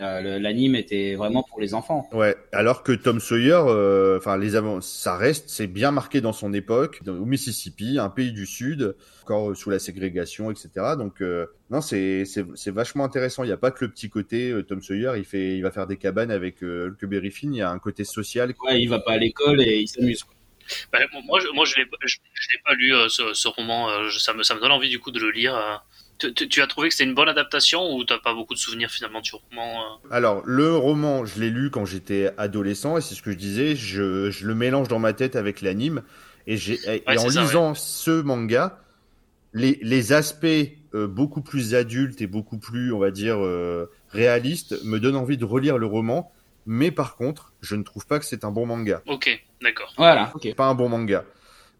Euh, L'anime était vraiment pour les enfants. Ouais. Alors que Tom Sawyer, euh, enfin les avant, ça reste, c'est bien marqué dans son époque, dans- au Mississippi, un pays du Sud, encore euh, sous la ségrégation, etc. Donc euh, non, c'est c'est c'est vachement intéressant. Il n'y a pas que le petit côté euh, Tom Sawyer, il fait, il va faire des cabanes avec euh, Huckleberry Finn. Il y a un côté social. Ouais, il va pas à l'école et il s'amuse. Bah, moi, je, moi, je l'ai, je, je l'ai pas lu euh, ce, ce roman. euh, je- ça me, ça me donne envie du coup de le lire. Tu, tu- tu as trouvé que c'était une bonne adaptation ou t'as pas beaucoup de souvenirs finalement du roman euh Alors, le roman, je l'ai lu quand j'étais adolescent, et c'est ce que je disais, je, je le mélange dans ma tête avec l'anime, et, j'ai, et Ouais, en ça, lisant ce manga, les, les aspects euh, beaucoup plus adultes et beaucoup plus, on va dire, euh, réalistes me donnent envie de relire le roman, mais par contre, je ne trouve pas que c'est un bon manga. Ok, d'accord. Voilà, pas un bon manga.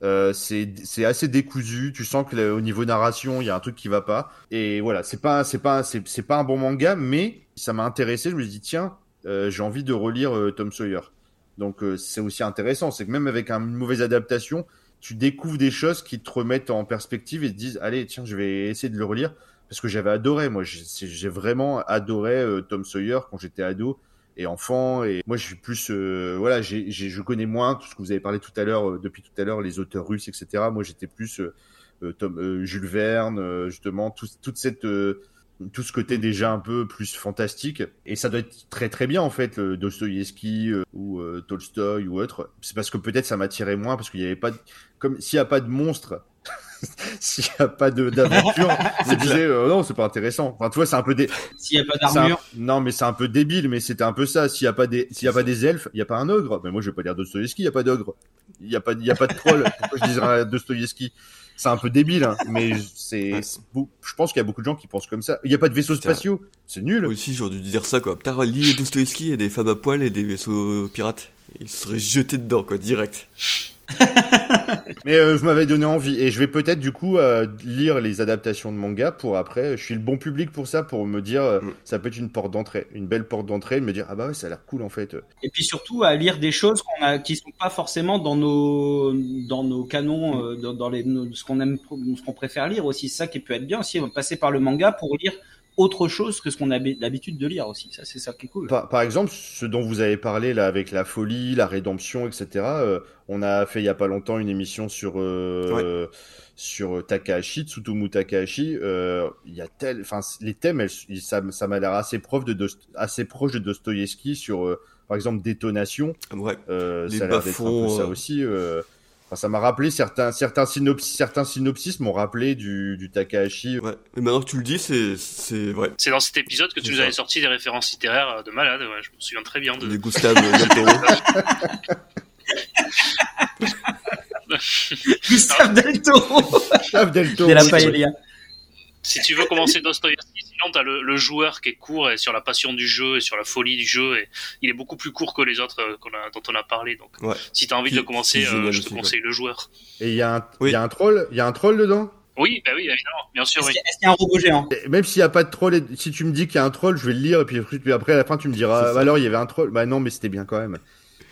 Euh, c'est assez décousu. Tu sens que le- au niveau narration, il y a un truc qui va pas. Et voilà, c'est pas c'est pas c'est pas un bon manga, mais ça m'a intéressé. Je me dit tiens, euh, j'ai envie de relire euh, Tom Sawyer. Donc euh, c'est aussi intéressant, c'est que même avec un- une mauvaise adaptation, tu découvres des choses qui te remettent en perspective et te disent allez tiens, je vais essayer de le relire parce que j'avais adoré. Moi, j'ai vraiment adoré euh, Tom Sawyer quand j'étais ado. Et enfant. Et moi, je suis plus, euh, voilà, j'ai, je connais moins tout ce que vous avez parlé tout à l'heure, euh, depuis tout à l'heure, les auteurs russes, etc. Moi, j'étais plus euh, Tom, Jules Verne, justement, tout, toute cette, tout ce côté déjà un peu plus fantastique. Et ça doit être très très bien en fait, le Dostoïevski ou euh, Tolstoï ou autre. C'est parce que peut-être ça m'attirait moins parce qu'il y avait pas, de... comme s'il y a pas de monstre. S'il n'y a pas de d'aventure, je disais euh, non, c'est pas intéressant. Enfin, tu vois, c'est un peu dé... S'il n'y a pas un- d'armure. Non, mais c'est un peu débile, mais c'était un peu ça. S'il y a pas des, s'il y a pas des elfes, il y a pas un ogre. Mais moi, je vais pas dire Dostoïevski, il y a pas d'ogre. Il y a pas, il y a pas de troll. Pourquoi je dirais Dostoïevski C'est un peu débile, hein, mais c'est, je pense qu'il y a beaucoup de gens qui pensent comme ça. Il y a pas de vaisseaux spatiaux. C'est nul. Aussi, j'aurais dû dire ça, quoi. Putain, lis Dostoevsky et des femmes à poil et des vaisseaux pirates. Ils seraient jetés dedans, quoi, direct. <laughs> Mais euh, je m'avais donné envie et je vais peut-être du coup euh, lire les adaptations de manga pour après. Je suis le bon public pour ça, pour me dire euh, Mm. ça peut être une porte d'entrée, une belle porte d'entrée, de me dire ah bah ouais ça a l'air cool en fait. Et puis surtout à lire des choses qu'on a, qui sont pas forcément dans nos, dans nos canons, euh, dans, dans les, nos- ce qu'on aime, ce qu'on préfère lire aussi. C'est ça qui peut être bien aussi. On va passer par le manga pour lire autre chose que ce qu'on a l'habitude de lire aussi. Ça, c'est ça qui est cool. Par, par exemple, ce dont vous avez parlé là avec la folie, la rédemption, etc. euh, on a fait il y a pas longtemps une émission sur euh, sur Takahashi, Tsutomu Takahashi. euh, Il y a tel, enfin les thèmes, elles- ça, ça m'a l'air assez proche de Dost- assez proche de Dostoïevski sur euh, par exemple détonation. Ouais. Euh, Les ça a l'air d'être un peu ça euh. aussi. Enfin, ça m'a rappelé certains certains synopsis, certains synopsis m'ont rappelé du, du Takahashi. Ouais. Mais maintenant que tu le dis, c'est, c'est vrai. C'est dans cet épisode que tu nous avais sorti des références littéraires euh, de malade. Ouais, je me souviens très bien de. Les Gustave Del Toro. <laughs> Gustave Del Toro Gustave Del Toro. de la paella. Si tu veux commencer Dostoïevski, sinon t'as le, le joueur qui est court et sur la passion du jeu et sur la folie du jeu. Et il est beaucoup plus court que les autres euh, qu'on a, dont on a parlé. Donc, Ouais. si t'as envie Qui- de le commencer, euh, je te aussi, conseille le joueur. Et il y a un Oui. il y a un troll, il y a un troll dedans? Oui, bah oui, évidemment, bien sûr, Est-ce oui. qu'il y a- est-ce qu'il y a un robot géant? Et Même s'il n'y a pas de troll, et- si tu me dis qu'il y a un troll, je vais le lire et puis, puis après à la fin tu me diras alors il y avait un troll. Bah non mais c'était bien quand même.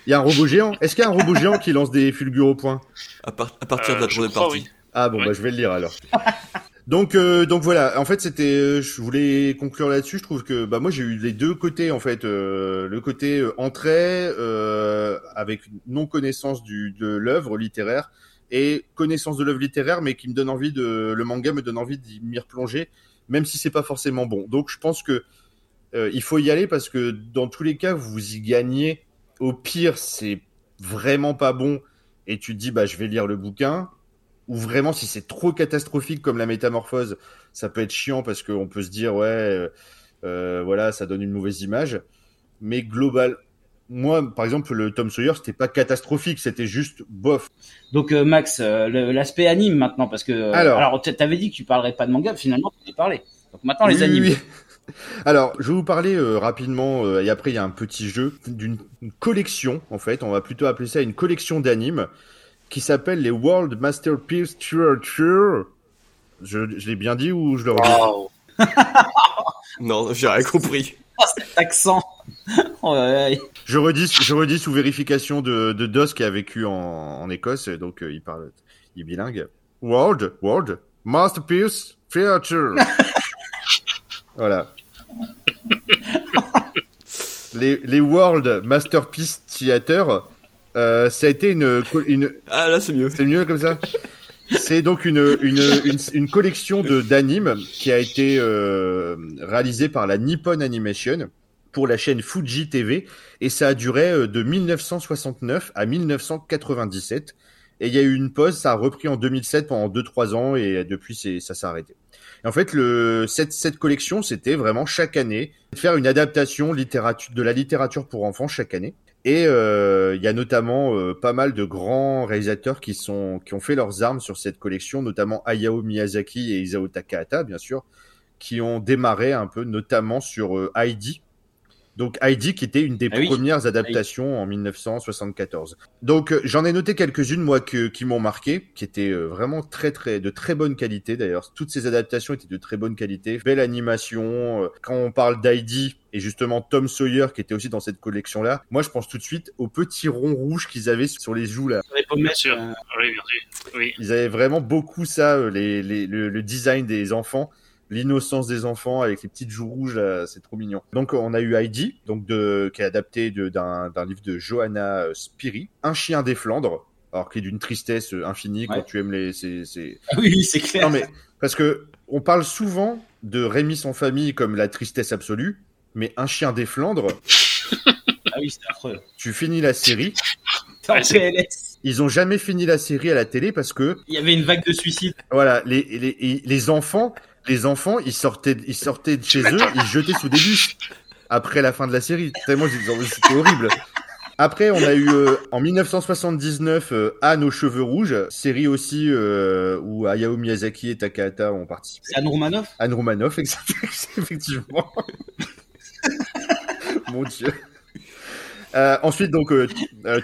Il y a un robot géant. Est-ce qu'il y a un robot géant qui lance des fulgures au point? À, par- à partir Euh, de la troisième crois, partie. oui. Ah bon Ouais. bah je vais le lire alors. <laughs> donc euh, donc voilà. En fait c'était, euh, je voulais conclure là-dessus. Je trouve que bah moi j'ai eu les deux côtés en fait. Euh, le côté entrée avec non connaissance de l'œuvre littéraire et connaissance de l'œuvre littéraire, mais qui me donne envie de le manga me donne envie d'y replonger, même si c'est pas forcément bon. Donc je pense que il faut y aller parce que dans tous les cas vous y gagnez. Au pire c'est vraiment pas bon et tu te dis bah je vais lire le bouquin ou vraiment si c'est trop catastrophique comme la métamorphose ça peut être chiant parce qu'on peut se dire ouais euh, euh, voilà ça donne une mauvaise image mais global moi par exemple le Tom Sawyer c'était pas catastrophique c'était juste bof Donc euh, Max, euh, l'aspect anime maintenant, parce que Alors. alors, t'avais dit que tu parlerais pas de manga, finalement tu en as parlé. Donc maintenant les Oui, animes. oui. <laughs> Alors, je vais vous parler euh, rapidement, euh, et après il y a un petit jeu d'une une collection, en fait, on va plutôt appeler ça une collection d'animes, qui s'appelle les World Masterpiece Theater. Je, je l'ai bien dit ou je le redis. <laughs> Non, j'ai rien compris. Oh, <laughs> cet accent. Oh, ouais, ouais. Je redis, je redis sous vérification de, de Dos qui a vécu en, en Écosse, donc euh, il parle, il est bilingue. World, World, Masterpiece Theatre. <laughs> voilà. les, les World Masterpiece Theatre, euh, ça a été une, une, Ah, là, c'est mieux. c'est mieux comme ça C'est donc une, une, une, une collection de d'animes qui a été euh, réalisée par la Nippon Animation pour la chaîne Fuji TV et ça a duré euh, de 1969 à 1997 et il y a eu une pause, ça a repris en 2007 pendant 2-3 ans et depuis c'est ça s'est arrêté. Et en fait, le, cette, cette collection, c'était vraiment chaque année de faire une adaptation littérature, de la littérature pour enfants chaque année. Et euh, il y a notamment euh, pas mal de grands réalisateurs qui sont qui ont fait leurs armes sur cette collection, notamment Hayao Miyazaki et Isao Takahata, bien sûr, qui ont démarré un peu, notamment sur euh, Heidi. Donc Heidi qui était une des Ah oui. premières adaptations en 1974. Donc euh, j'en ai noté quelques-unes moi que, qui m'ont marqué, qui étaient euh, vraiment très très de très bonne qualité d'ailleurs. Toutes ces adaptations étaient de très bonne qualité, belle animation. euh, Quand on parle d'Heidi et justement Tom Sawyer qui était aussi dans cette collection là, moi je pense tout de suite aux petits ronds rouges qu'ils avaient sur les joues là. Sur les pommettes, Bien sûr. euh, Oui, bien sûr. Oui. Ils avaient vraiment beaucoup ça, les, les, le, le design des enfants. L'innocence des enfants avec les petites joues rouges, c'est trop mignon. Donc on a eu Heidi, donc de, qui est adapté d'un livre de Johanna euh, Spiri, Un chien des Flandres, alors qui est d'une tristesse infinie quand tu aimes les... Ah <laughs> Oui, c'est clair. Non mais, parce que on parle souvent de Rémi sans famille comme la tristesse absolue, mais Un chien des Flandres, <laughs> Ah oui, c'est affreux. tu finis la série, <laughs> ils ont jamais fini la série à la télé parce que Il y avait une vague de suicides. Voilà, les, les, les enfants, les enfants, ils sortaient, ils sortaient de chez eux, ils se jetaient sous des bus après la fin de la série. Tellement c'était horrible. Après, on a eu euh, en 1979 euh, Anne aux cheveux rouges, série aussi euh, où Hayao Miyazaki et Takahata ont participé. C'est Anne Romanoff? Anne Romanoff, exact- <laughs> effectivement. <laughs> Mon Dieu. Euh, ensuite, donc, euh,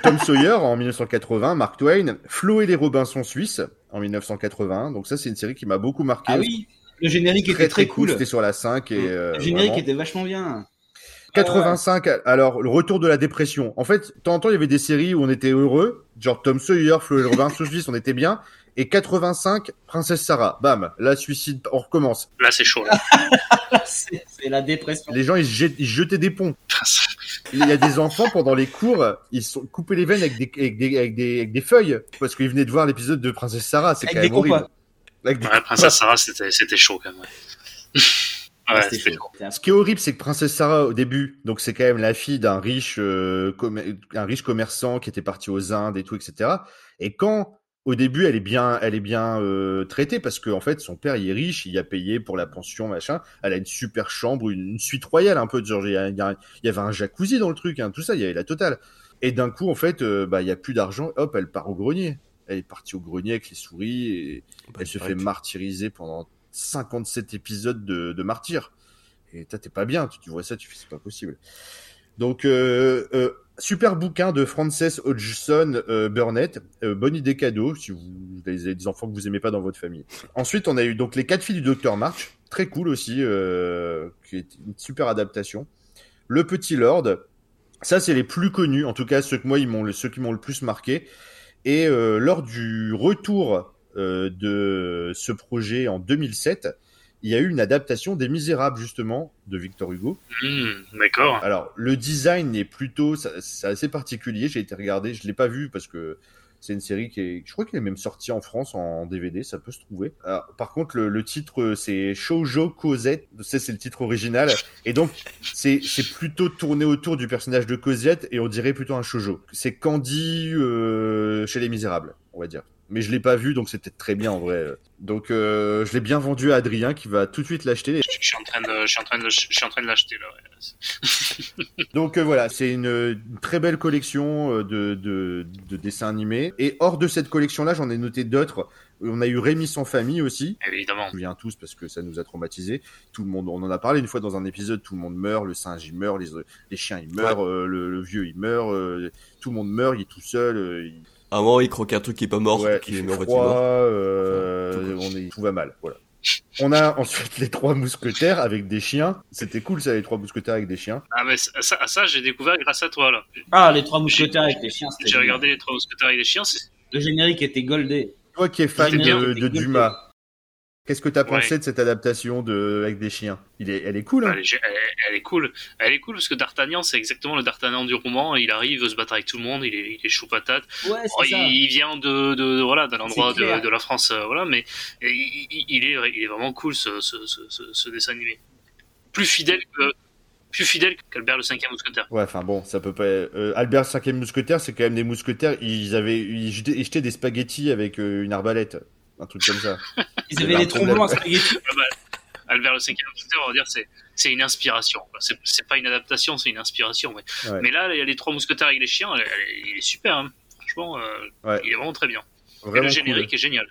Tom Sawyer en 1980, Mark Twain, Flo et les Robinson Suisses en 1981. Donc ça, c'est une série qui m'a beaucoup marqué. Ah oui, le générique très, était très, très cool. cool. C'était sur la 5 et euh, Le générique vraiment. était vachement bien. 85. Alors, le retour de la dépression. En fait, de temps en temps, il y avait des séries où on était heureux, genre Tom Sawyer, Flo et les Robinson <laughs> Suisses, on était bien. Et 85, Princesse Sarah. Bam, là, suicide, on recommence. Là, c'est chaud. Là. <laughs> C'est la dépression. Les gens, ils, se jet- ils jetaient des ponts. <laughs> Il y a des enfants pendant les cours, ils se sont coupés les veines avec des, avec des, avec des, avec des feuilles parce qu'ils venaient de voir l'épisode de Princesse Sarah. C'est quand même horrible. compas. Des Ouais, Princesse Sarah, c'était c'était chaud quand même. Ouais, ouais C'était c'était chaud. C'était Ce qui est horrible, c'est que Princesse Sarah, au début, donc c'est quand même la fille d'un riche, euh, un riche commerçant qui était parti aux Indes et tout, etc. Et quand, au début, elle est bien, elle est bien euh, traitée parce que en fait, son père, il est riche, il a payé pour la pension, machin. Elle a une super chambre, une, une suite royale un peu. Genre, il y, a- il y a- il y avait un jacuzzi dans le truc, hein, tout ça, il y avait la totale. Et d'un coup, en fait, euh, bah, il y a plus d'argent. Hop, elle part au grenier. Elle est partie au grenier avec les souris et Bah, elle se fait martyriser pendant 57 épisodes de, de martyr. Et toi, t'es pas bien, tu, tu vois ça, tu fais, c'est pas possible. Donc, euh, euh, super bouquin de Frances Hodgson euh, Burnett. Bonne idée cadeau si vous avez des enfants que vous aimez pas dans votre famille. Ensuite, on a eu donc les quatre filles du docteur March, très cool aussi, qui est une super adaptation. Le Petit Lord, ça c'est les plus connus, en tout cas ceux que moi ils m'ont, ceux qui m'ont le plus marqué. Et euh, lors du retour euh, de ce projet en 2007, il y a eu une adaptation des Misérables justement de Victor Hugo. Hmm, D'accord. Alors le design est plutôt, c'est assez particulier. J'ai été regarder, je l'ai pas vu parce que c'est une série qui est, je crois qu'elle est même sortie en France en DVD, ça peut se trouver. Alors, par contre, le, le titre c'est Shoujo Cosette, ça c'est le titre original, et donc c'est c'est plutôt tourné autour du personnage de Cosette et on dirait plutôt un shoujo. C'est Candy euh, chez les Misérables, on va dire. Mais je l'ai pas vu, donc c'était très bien en vrai. Donc euh, je l'ai bien vendu à Adrien qui va tout de suite l'acheter. Je, je suis en train de, je suis en train de, je suis en train de l'acheter là. ouais. <laughs> <laughs> Donc euh, voilà, c'est une, une très belle collection euh, de, de, de dessins animés. Et hors de cette collection-là, j'en ai noté d'autres. On a eu Rémi sans famille aussi. Évidemment. On se souvient tous parce que ça nous a traumatisés. Tout le monde, on en a parlé une fois dans un épisode. Tout le monde meurt, le singe il meurt, les, les chiens ils meurent, euh, le, le vieux il meurt, tout le monde meurt, il est tout seul. il, À un moment, il croque un truc qui est pas mort, ouais, qui est mort. euh, Tout on est, tout va mal. Voilà. On a ensuite les trois mousquetaires avec des chiens. C'était cool ça, les trois mousquetaires avec des chiens. Ah mais ça, ça, ça, j'ai découvert grâce à toi là. Ah, les trois mousquetaires avec les chiens, J'ai regardé les trois mousquetaires avec les chiens. c'est- Le générique était goldé. Toi qui es fan de, Dumas, qu'est-ce que t'as Ouais. pensé de cette adaptation de avec des chiens? Il est, elle est cool. Hein Elle est, elle, elle est cool. Elle est cool parce que D'Artagnan, c'est exactement le D'Artagnan du roman. Il arrive, il veut se battre avec tout le monde. Il est, il est chaud patate. Ouais, Oh, ça. il, il vient de, de, de- voilà d'un endroit de, de la France, euh, voilà. Mais il, est, il est vraiment cool ce, ce, ce, ce, ce dessin animé. Plus fidèle que, plus fidèle qu'Albert le cinquième mousquetaire. Ouais, enfin bon, ça peut pas. euh, Albert cinquième mousquetaire, c'est quand même des mousquetaires. Ils avaient, ils jetaient, ils jetaient des spaghettis avec euh, une arbalète, un truc comme ça. Ils avaient des tromblons à spaghetti. Ah bah, Albert le cinquième mousquetaire, on va dire, c'est, c'est une inspiration. C'est, c'est pas une adaptation, c'est une inspiration. Mais, Ouais. mais là, il y a les trois mousquetaires avec les chiens. elle- elle- il est super. hein. Franchement, euh, Ouais. il est vraiment très bien. Et le générique cool. est génial.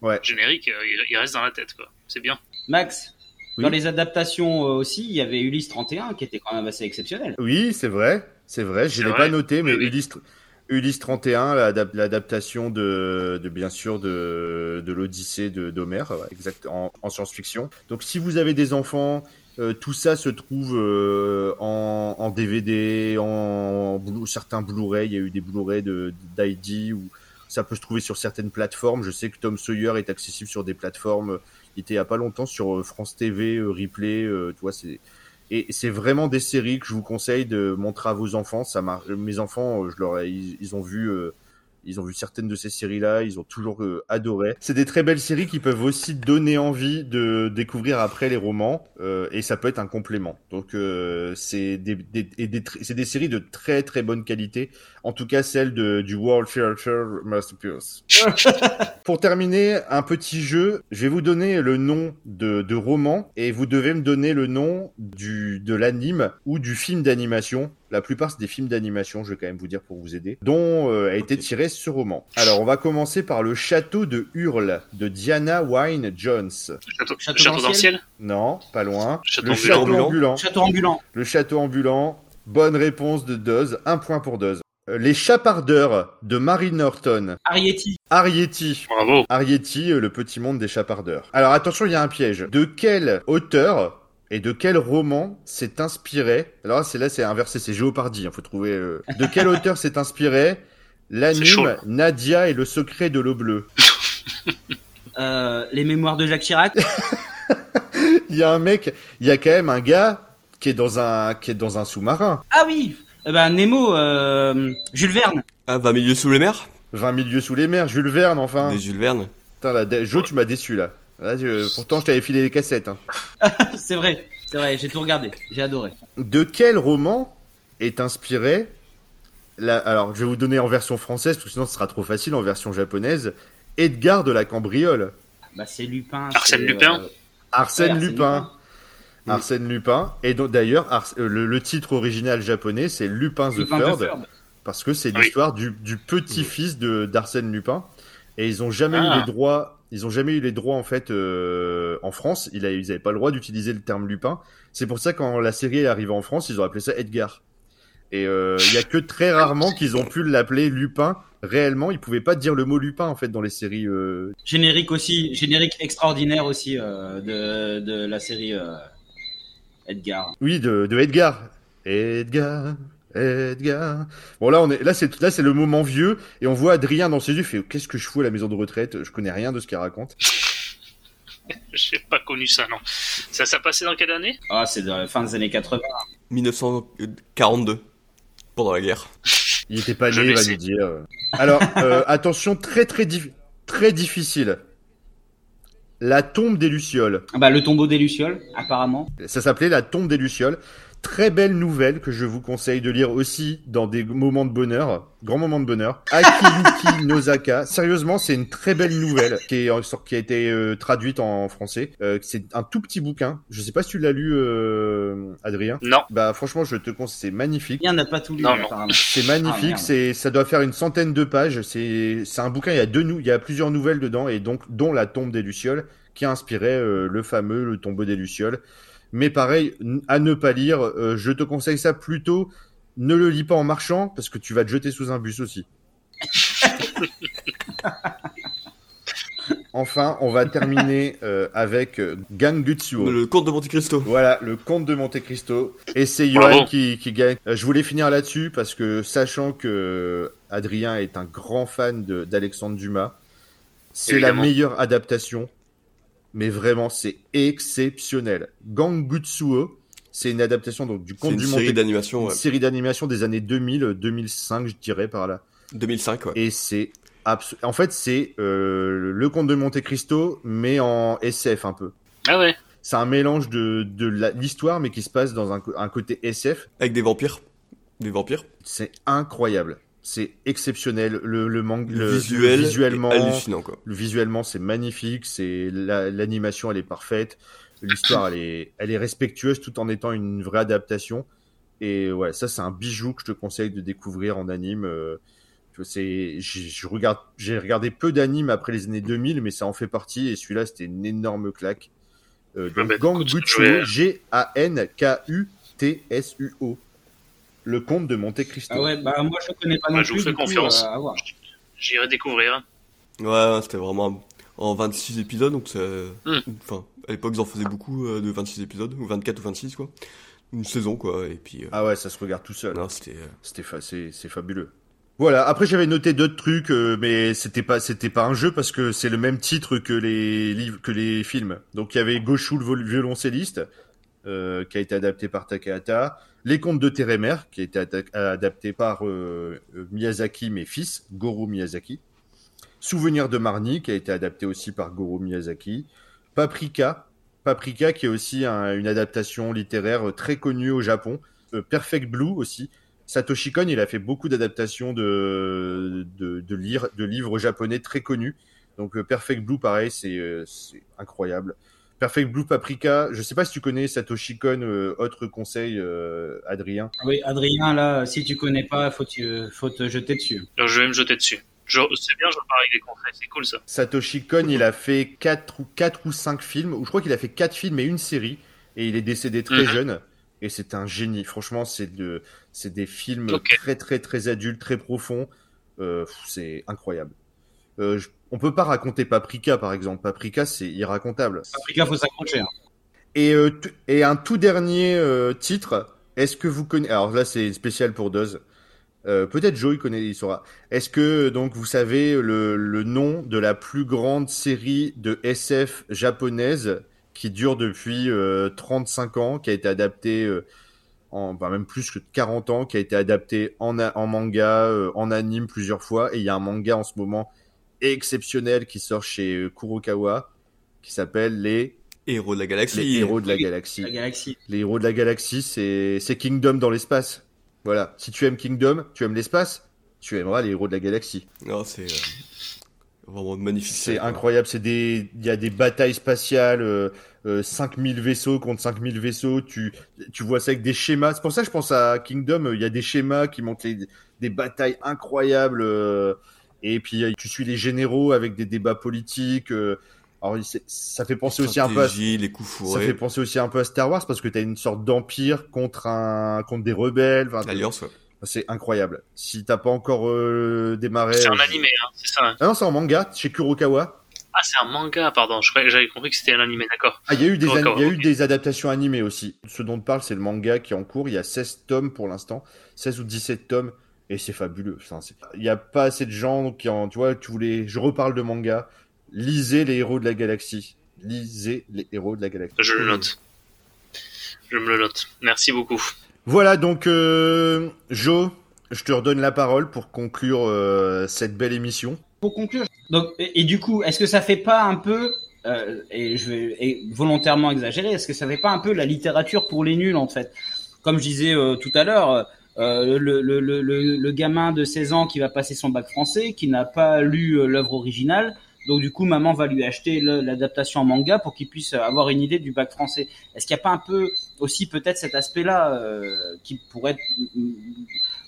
Ouais. Le générique, euh, il, il reste dans la tête, quoi. C'est bien. Max, Oui. dans les adaptations euh, aussi, il y avait Ulysse 31 qui était quand même assez exceptionnel. Oui, c'est vrai, c'est vrai. Je l'ai pas noté, mais Oui, oui. Ulysse, Ulysse 31, l'adap- l'adaptation de, bien sûr de, l'Odyssée d'Homère, exact, en, en science-fiction. Donc si vous avez des enfants, euh, tout ça se trouve euh, en, DVD, en, certains Blu-ray. Il y a eu des Blu-ray d'Heidi ou Ça peut se trouver sur certaines plateformes. Je sais que Tom Sawyer est accessible sur des plateformes. Il était il y a pas longtemps sur euh, France TV, Replay. tu vois, c'est et c'est vraiment des séries que je vous conseille de montrer à vos enfants. Ça. Mes enfants, euh, je leur ai- ils, ils ont vu. euh, ils ont vu certaines de ces séries-là, ils ont toujours euh, adoré. C'est des très belles séries qui peuvent aussi donner envie de découvrir après les romans, euh, et ça peut être un complément. Donc euh, c'est des, séries de très très bonne qualité, en tout cas celle de, du World Theatre Masterpiece. <laughs> Pour terminer, un petit jeu. Je vais vous donner le nom de, de roman et vous devez me donner le nom du, de l'anime ou du film d'animation. La plupart, c'est des films d'animation, je vais quand même vous dire pour vous aider, dont euh, a été tiré ce roman. Alors, on va commencer par Le Château de Hurle de Diana Wynne Jones. Château, Château château Non, pas loin. Château le ambulant. Château ambulant. Château ambulant. Le Château ambulant. Bonne réponse de Doz. Un point pour Doz. Euh, Les Chapardeurs de Mary Norton. Arietti. Arietti. Bravo. Arietti, euh, le petit monde des chapardeurs. Alors attention, il y a un piège. De quel auteur et de quel roman s'est inspiré Alors là, c'est là, c'est inversé, c'est Géopardy. Il faut trouver. euh, De quel auteur s'est inspiré l'anime. Nadia et le secret de l'eau bleue? <laughs> Euh, les mémoires de Jacques Chirac? <laughs> Il y a un mec, il y a quand même un gars qui est dans un qui est dans un sous-marin. Ah oui. Eh ben Nemo. Euh, Jules Verne. Ah, 20 milieux sous les mers? 20 milieux sous les mers, Jules Verne, enfin. Des Jules Verne. Putain, là, Jo, tu m'as déçu là. Là, je- Pourtant, je t'avais filé les cassettes. hein. <laughs> c'est vrai. C'est vrai. J'ai tout regardé. J'ai adoré. De quel roman est inspiré la... Alors, je vais vous donner en version française, parce que sinon ce sera trop facile en version japonaise. Edgar de la Cambriole. Bah c'est Lupin. Arsène c'est, Lupin. Arsène euh, Ouais, Arsène Lupin. Lupin. Arsène Lupin. Et donc, d'ailleurs, Ars- euh, le, le titre original japonais, c'est Lupin the Lupin Third, parce que c'est Oui. l'histoire du, du petit-fils de d'Arsène Lupin. Et ils ont jamais eu Ah. les droits. Ils ont jamais eu les droits en fait euh, en France. Ils n'avaient pas le droit d'utiliser le terme Lupin. C'est pour ça quand la série est arrivée en France, ils ont appelé ça Edgar. Et euh, il y a que très rarement qu'ils ont pu l'appeler Lupin. Réellement, ils pouvaient pas dire le mot Lupin en fait dans les séries. euh, Générique aussi. Générique extraordinaire aussi euh, de de la série euh, Edgar. Oui, de, de Edgar. Edgar. Edgar. Bon là on est là c'est là c'est le moment vieux et on voit Adrien dans ses yeux il fait qu'est-ce que je fous à la maison de retraite? Je connais rien de ce qu'il raconte <laughs> J'ai pas connu ça, non. Ça, ça passait dans quelle année? Ah c'est de la fin des années 80. 1942. Pendant la guerre. il était pas né il va nous dire alors euh, attention très très dif- très difficile la tombe des lucioles Ah bah le tombeau des lucioles apparemment. ça s'appelait la tombe des lucioles très belle nouvelle que je vous conseille de lire aussi dans des moments de bonheur, grands moments de bonheur. Akiyuki <laughs> Nozaka. Sérieusement, c'est une très belle nouvelle qui, est, en- qui a été euh, traduite en français. Euh, c'est un tout petit bouquin. Je sais pas si tu l'as lu, euh, Adrien. Non. Bah franchement, je te conseille. C'est magnifique. Rien n'a pas tout lu Non, non. apparemment. C'est Ah, magnifique. merde. c'est, ça doit faire une centaine de pages. C'est, c'est un bouquin. Il y a deux, il y a plusieurs nouvelles dedans et donc dont la tombe des lucioles qui a inspiré euh, le fameux le tombeau des lucioles. Mais pareil, à ne pas lire. euh, je te conseille ça plutôt. Ne le lis pas en marchant parce que tu vas te jeter sous un bus aussi. <laughs> enfin, on va terminer euh, avec euh, Gangutsuo. Le comte de Monte Cristo. Voilà, le comte de Monte Cristo. Et c'est Johan qui, qui gagne. Euh, je voulais finir là-dessus parce que sachant que Adrien est un grand fan d'Alexandre Dumas, c'est la meilleure adaptation. Mais vraiment, c'est exceptionnel. Gangutsuo, c'est une adaptation donc du C'est conte une du série Monte d'animation, une ouais. série d'animation des années 2000, euh, 2005, je dirais par là. 2005, ouais. Et c'est abs- en fait c'est euh, le conte de Monte Cristo mais en SF un peu. Ah ouais. C'est un mélange de, de l'histoire, mais qui se passe dans un, un côté SF. Avec des vampires. Des vampires. C'est incroyable. C'est exceptionnel. Le, le, mang- Le, visuel. visuellement, hallucinant, quoi. le visuellement, c'est magnifique. C'est la- l'animation, elle est parfaite. L'histoire, elle est, elle est respectueuse tout en étant une vraie adaptation. Et ouais, ça, c'est un bijou que je te conseille de découvrir en anime. euh, c'est, j'ai, je regarde, j'ai regardé peu d'animes après les années 2000, mais ça en fait partie. Et celui-là, c'était une énorme claque. Euh, Ah donc, bah, G-A-N-K-U-T-S-U-O. Le comte de Monte Cristo. Ah ouais bah moi je connais pas Bah, non je vous plus. fais du coup, confiance. euh. J'irai découvrir. Ouais, ouais, c'était vraiment en 26 épisodes, donc c'est... Hmm. Enfin, à l'époque, ils en faisaient beaucoup euh, de 26 épisodes, ou 24 ou 26, quoi. Une saison, quoi, et puis... euh, Ah ouais, ça se regarde tout seul. Non, c'était... euh, C'était fa- c'est, fabuleux. Voilà. Après, j'avais noté d'autres trucs, euh, mais c'était pas, c'était pas un jeu parce que c'est le même titre que les livres, que les films. Donc, il y avait Goshu le violoncelliste, euh, qui a été adapté par Takahata. Les Contes de Teremer, qui a été adapté par euh, Miyazaki, mes fils, Goro Miyazaki. Souvenir de Marnie, qui a été adapté aussi par Goro Miyazaki. Paprika, Paprika, qui est aussi une adaptation littéraire très connue au Japon. Perfect Blue aussi, Satoshi Kon, il a fait beaucoup d'adaptations de, livres japonais très connus. Donc euh, Perfect Blue, pareil, euh, c'est incroyable. Perfect Blue Paprika, je sais pas si tu connais Satoshi Kon, euh, autre conseil, Adrien. Oui, Adrien, là, si tu connais pas, faut, faut te jeter dessus. je vais me jeter dessus. C'est bien, je parle avec des conseils, c'est cool ça. Satoshi Kon, il a fait 4 ou, 4 ou 5 films, ou je crois qu'il a fait 4 films et une série, et il est décédé très mhm. jeune et c'est un génie. Franchement, c'est de, c'est des films très très très adultes, très profonds. Euh, c'est incroyable. Euh, on peut pas raconter Paprika par exemple. Paprika, c'est irracontable. Paprika, faut s'accrocher. Hein. Et euh, et un tout dernier euh, titre. Est-ce que vous connaissez Alors là, c'est spécial pour Doz. Euh, peut-être Joe il connaît, il saura. Est-ce que donc vous savez le, le nom de la plus grande série de SF japonaise qui dure depuis 35 euh, ans, qui a été adapté euh, en enfin, même plus que 40 ans, qui a été adapté en, en manga, en anime plusieurs fois. Et il y a un manga en ce moment exceptionnel qui sort chez Kurokawa, qui s'appelle les Héros de la galaxie. Les héros de la galaxie. La galaxie. Les héros de la galaxie, c'est c'est Kingdom dans l'espace. Voilà. Si tu aimes Kingdom, tu aimes l'espace, tu aimeras les héros de la galaxie. Non, c'est vraiment magnifique. C'est incroyable. C'est des, il y a des batailles spatiales. 5000 euh, vaisseaux contre 5000 vaisseaux, tu, tu vois ça avec des schémas. C'est pour ça que je pense à Kingdom, il y a des schémas qui montrent des batailles incroyables. Euh, et puis tu suis les généraux avec des débats politiques. Euh, alors ça fait penser aussi un peu à, les coups ça fait penser aussi un peu à Star Wars parce que tu as une sorte d'empire contre un contre des rebelles. L'alliance, ouais. C'est incroyable. Si t'as pas encore démarré. C'est un animé, hein, c'est ça. Hein. Ah non, c'est en manga chez Kurokawa. Ah, c'est un manga, pardon. J'avais compris que c'était un animé, d'accord. Ah, il y a eu des, il y a eu des adaptations animées aussi. Ce dont on parle, c'est le manga qui est en cours. Il y a 16 tomes pour l'instant. 16 ou 17 tomes. Et c'est fabuleux. il n'y a pas assez de gens qui en, tu vois, tu voulais, je reparle de manga. Lisez les héros de la galaxie. Lisez les héros de la galaxie. Je le note. Je me le note. Merci beaucoup. Voilà, donc, euh, Joe, je te redonne la parole pour conclure euh, cette belle émission. Pour conclure, donc, et, du coup, est-ce que ça fait pas un peu, euh, et je vais et volontairement exagérer, est-ce que ça fait pas un peu la littérature pour les nuls en fait? Comme je disais euh, tout à l'heure, euh, le, le, le, le, gamin de 16 ans qui va passer son bac français, qui n'a pas lu euh, l'œuvre originale, donc du coup, maman va lui acheter l'adaptation en manga pour qu'il puisse avoir une idée du bac français. Est-ce qu'il n'y a pas un peu aussi peut-être cet aspect-là euh, qui pourrait.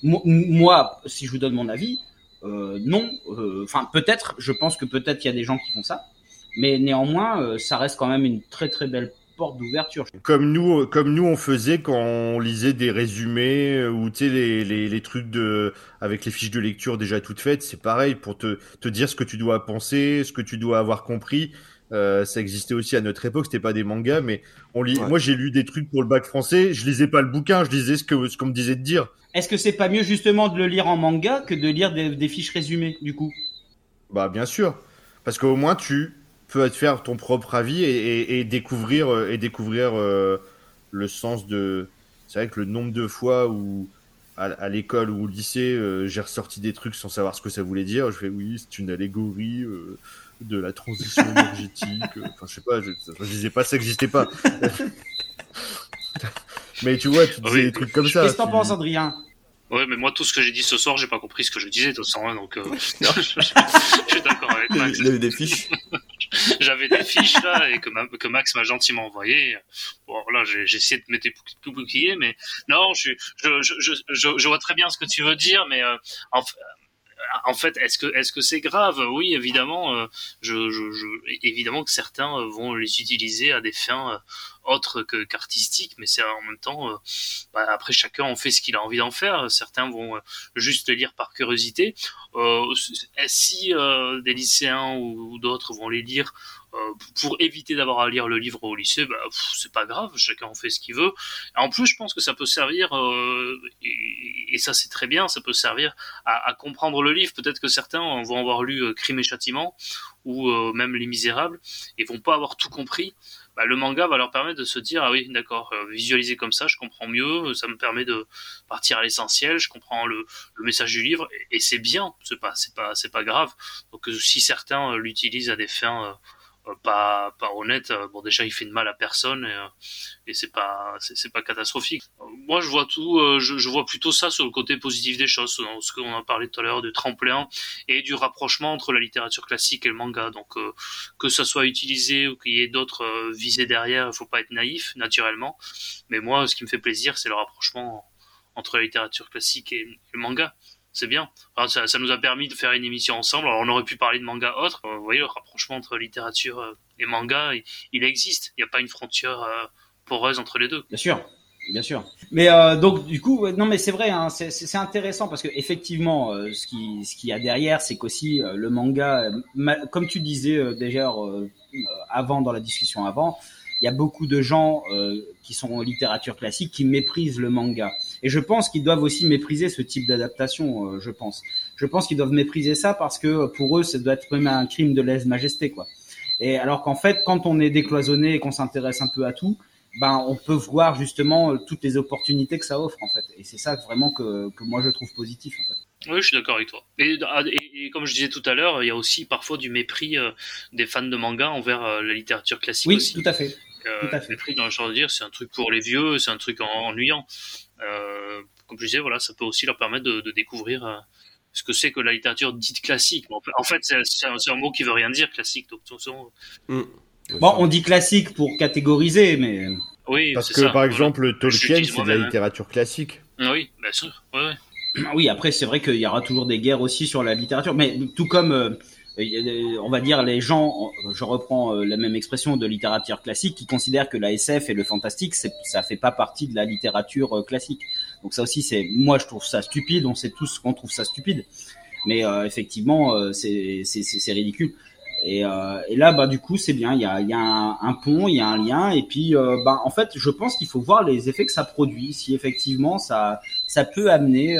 Moi, si je vous donne mon avis, non. Enfin, peut-être. Je pense que peut-être il y a des gens qui font ça, mais néanmoins, ça reste quand même une très très belle porte d'ouverture. Comme nous, comme nous, on faisait quand on lisait des résumés ou tu sais les, les, les, trucs de avec les fiches de lecture déjà toutes faites, c'est pareil pour te te dire ce que tu dois penser, ce que tu dois avoir compris. Euh, ça existait aussi à notre époque, c'était pas des mangas, mais on lit. Moi, j'ai lu des trucs pour le bac français. Je lisais pas le bouquin, je lisais ce que ce qu'on me disait de dire. Est-ce que c'est pas mieux justement de le lire en manga que de lire des, fiches résumées du coup? Bah bien sûr, parce qu'au moins tu peux te faire ton propre avis et, découvrir et découvrir euh, euh, le sens de. C'est vrai que le nombre de fois où à, l'école ou au lycée j'ai ressorti des trucs sans savoir ce que ça voulait dire, je fais oui c'est une allégorie de la transition <laughs> énergétique. Euh, enfin, je sais pas, je, je disais pas ça n'existait pas. <laughs> mais tu vois, tu disais des trucs comme ça. Qu'est-ce que t'en penses, Adrien? Ouais, mais moi, tout ce que j'ai dit ce soir, j'ai pas compris ce que je disais de toute façon, donc euh, <laughs> je, suis d'accord avec Max. Il y avait des fiches. <laughs> J'avais des fiches là et que, que Max m'a gentiment envoyé. Bon, là, j'ai essayé de mettre tout bouclier, mais non, je, je, je, je, vois très bien ce que tu veux dire, mais euh, en fait, est-ce que est-ce que c'est grave? Oui, évidemment. Euh, je, je, je, évidemment que certains vont les utiliser à des fins autre que qu'artistique, mais c'est en même temps, euh, bah, après chacun en fait ce qu'il a envie d'en faire. Certains vont euh, juste le lire par curiosité. Euh, si des lycéens ou, d'autres vont les lire pour éviter d'avoir à lire le livre au lycée, bah, c'est pas grave, chacun en fait ce qu'il veut. en plus, je pense que ça peut servir, et, ça c'est très bien, ça peut servir à, comprendre le livre. Peut-être que certains vont avoir lu Crime et Châtiment ou même Les Misérables et vont pas avoir tout compris bah, le manga va leur permettre de se dire ah oui d'accord euh, visualiser comme ça je comprends mieux ça me permet de partir à l'essentiel je comprends le, message du livre et, c'est bien c'est pas pas c'est pas grave donc euh, si certains euh, l'utilisent à des fins euh, pas pas honnête. Euh, bon, déjà, il fait de mal à personne et, euh, et c'est pas c'est pas catastrophique. Moi, je vois tout, je, je, vois plutôt ça sur le côté positif des choses, ce qu'on a parlé tout à l'heure de tremplin et du rapprochement entre la littérature classique et le manga. Donc, que ça soit utilisé ou qu'il y ait d'autres visées derrière, il faut pas être naïf, naturellement. Mais moi, ce qui me fait plaisir, c'est le rapprochement entre la littérature classique et le manga c'est bien. ça, ça, nous a permis de faire une émission ensemble. Alors, on aurait pu parler de manga autre. Euh, vous voyez, le rapprochement entre littérature euh, et manga, il, existe. Il n'y a pas une frontière euh, poreuse entre les deux. Bien sûr. Bien sûr. Mais donc du coup, non mais c'est vrai, hein, c'est intéressant parce que effectivement, ce qui ce qu'il y a derrière, c'est qu'aussi le manga, comme tu disais déjà avant dans la discussion avant, il y a beaucoup de gens euh, qui sont en littérature classique qui méprisent le manga. Et je pense qu'ils doivent aussi mépriser ce type d'adaptation, euh, je pense. Je pense qu'ils doivent mépriser ça parce que pour eux, ça doit être même un crime de lèse-majesté, quoi. Et alors qu'en fait, quand on est décloisonné et qu'on s'intéresse un peu à tout, ben on peut voir justement euh, toutes les opportunités que ça offre en fait. Et c'est ça vraiment que, que moi je trouve positif en fait. Oui, je suis d'accord avec toi. Et, et, comme je disais tout à l'heure, il y a aussi parfois du mépris des fans de manga envers la littérature classique. Oui, aussi. tout à fait. Euh, Tout dans le genre de dire, c'est un truc pour les vieux, c'est un truc ennuyant. Euh, comme je disais, voilà, ça peut aussi leur permettre de, découvrir euh, ce que c'est que la littérature dite classique. En fait, c'est un, mot qui veut rien dire, classique. Donc, mm. Bon, on dit classique pour catégoriser, mais. Oui, parce que par exemple, Tolkien, c'est de la hein. littérature classique. Oui, bien sûr. Oui, après, c'est vrai qu'il y aura toujours des guerres aussi sur la littérature, mais tout comme on va dire les gens, je reprends euh, la même expression de littérature classique, qui considèrent que la SF et le fantastique, ça fait pas partie de la littérature euh, classique. Donc ça aussi, c'est, moi je trouve ça stupide. On sait tous qu'on trouve ça stupide, mais euh, effectivement, c'est ridicule. Et, et, là, bah du coup, c'est bien. Il y a, y a un, pont, il y a un lien, et puis, bah en fait, je pense qu'il faut voir les effets que ça produit. Si effectivement ça ça peut amener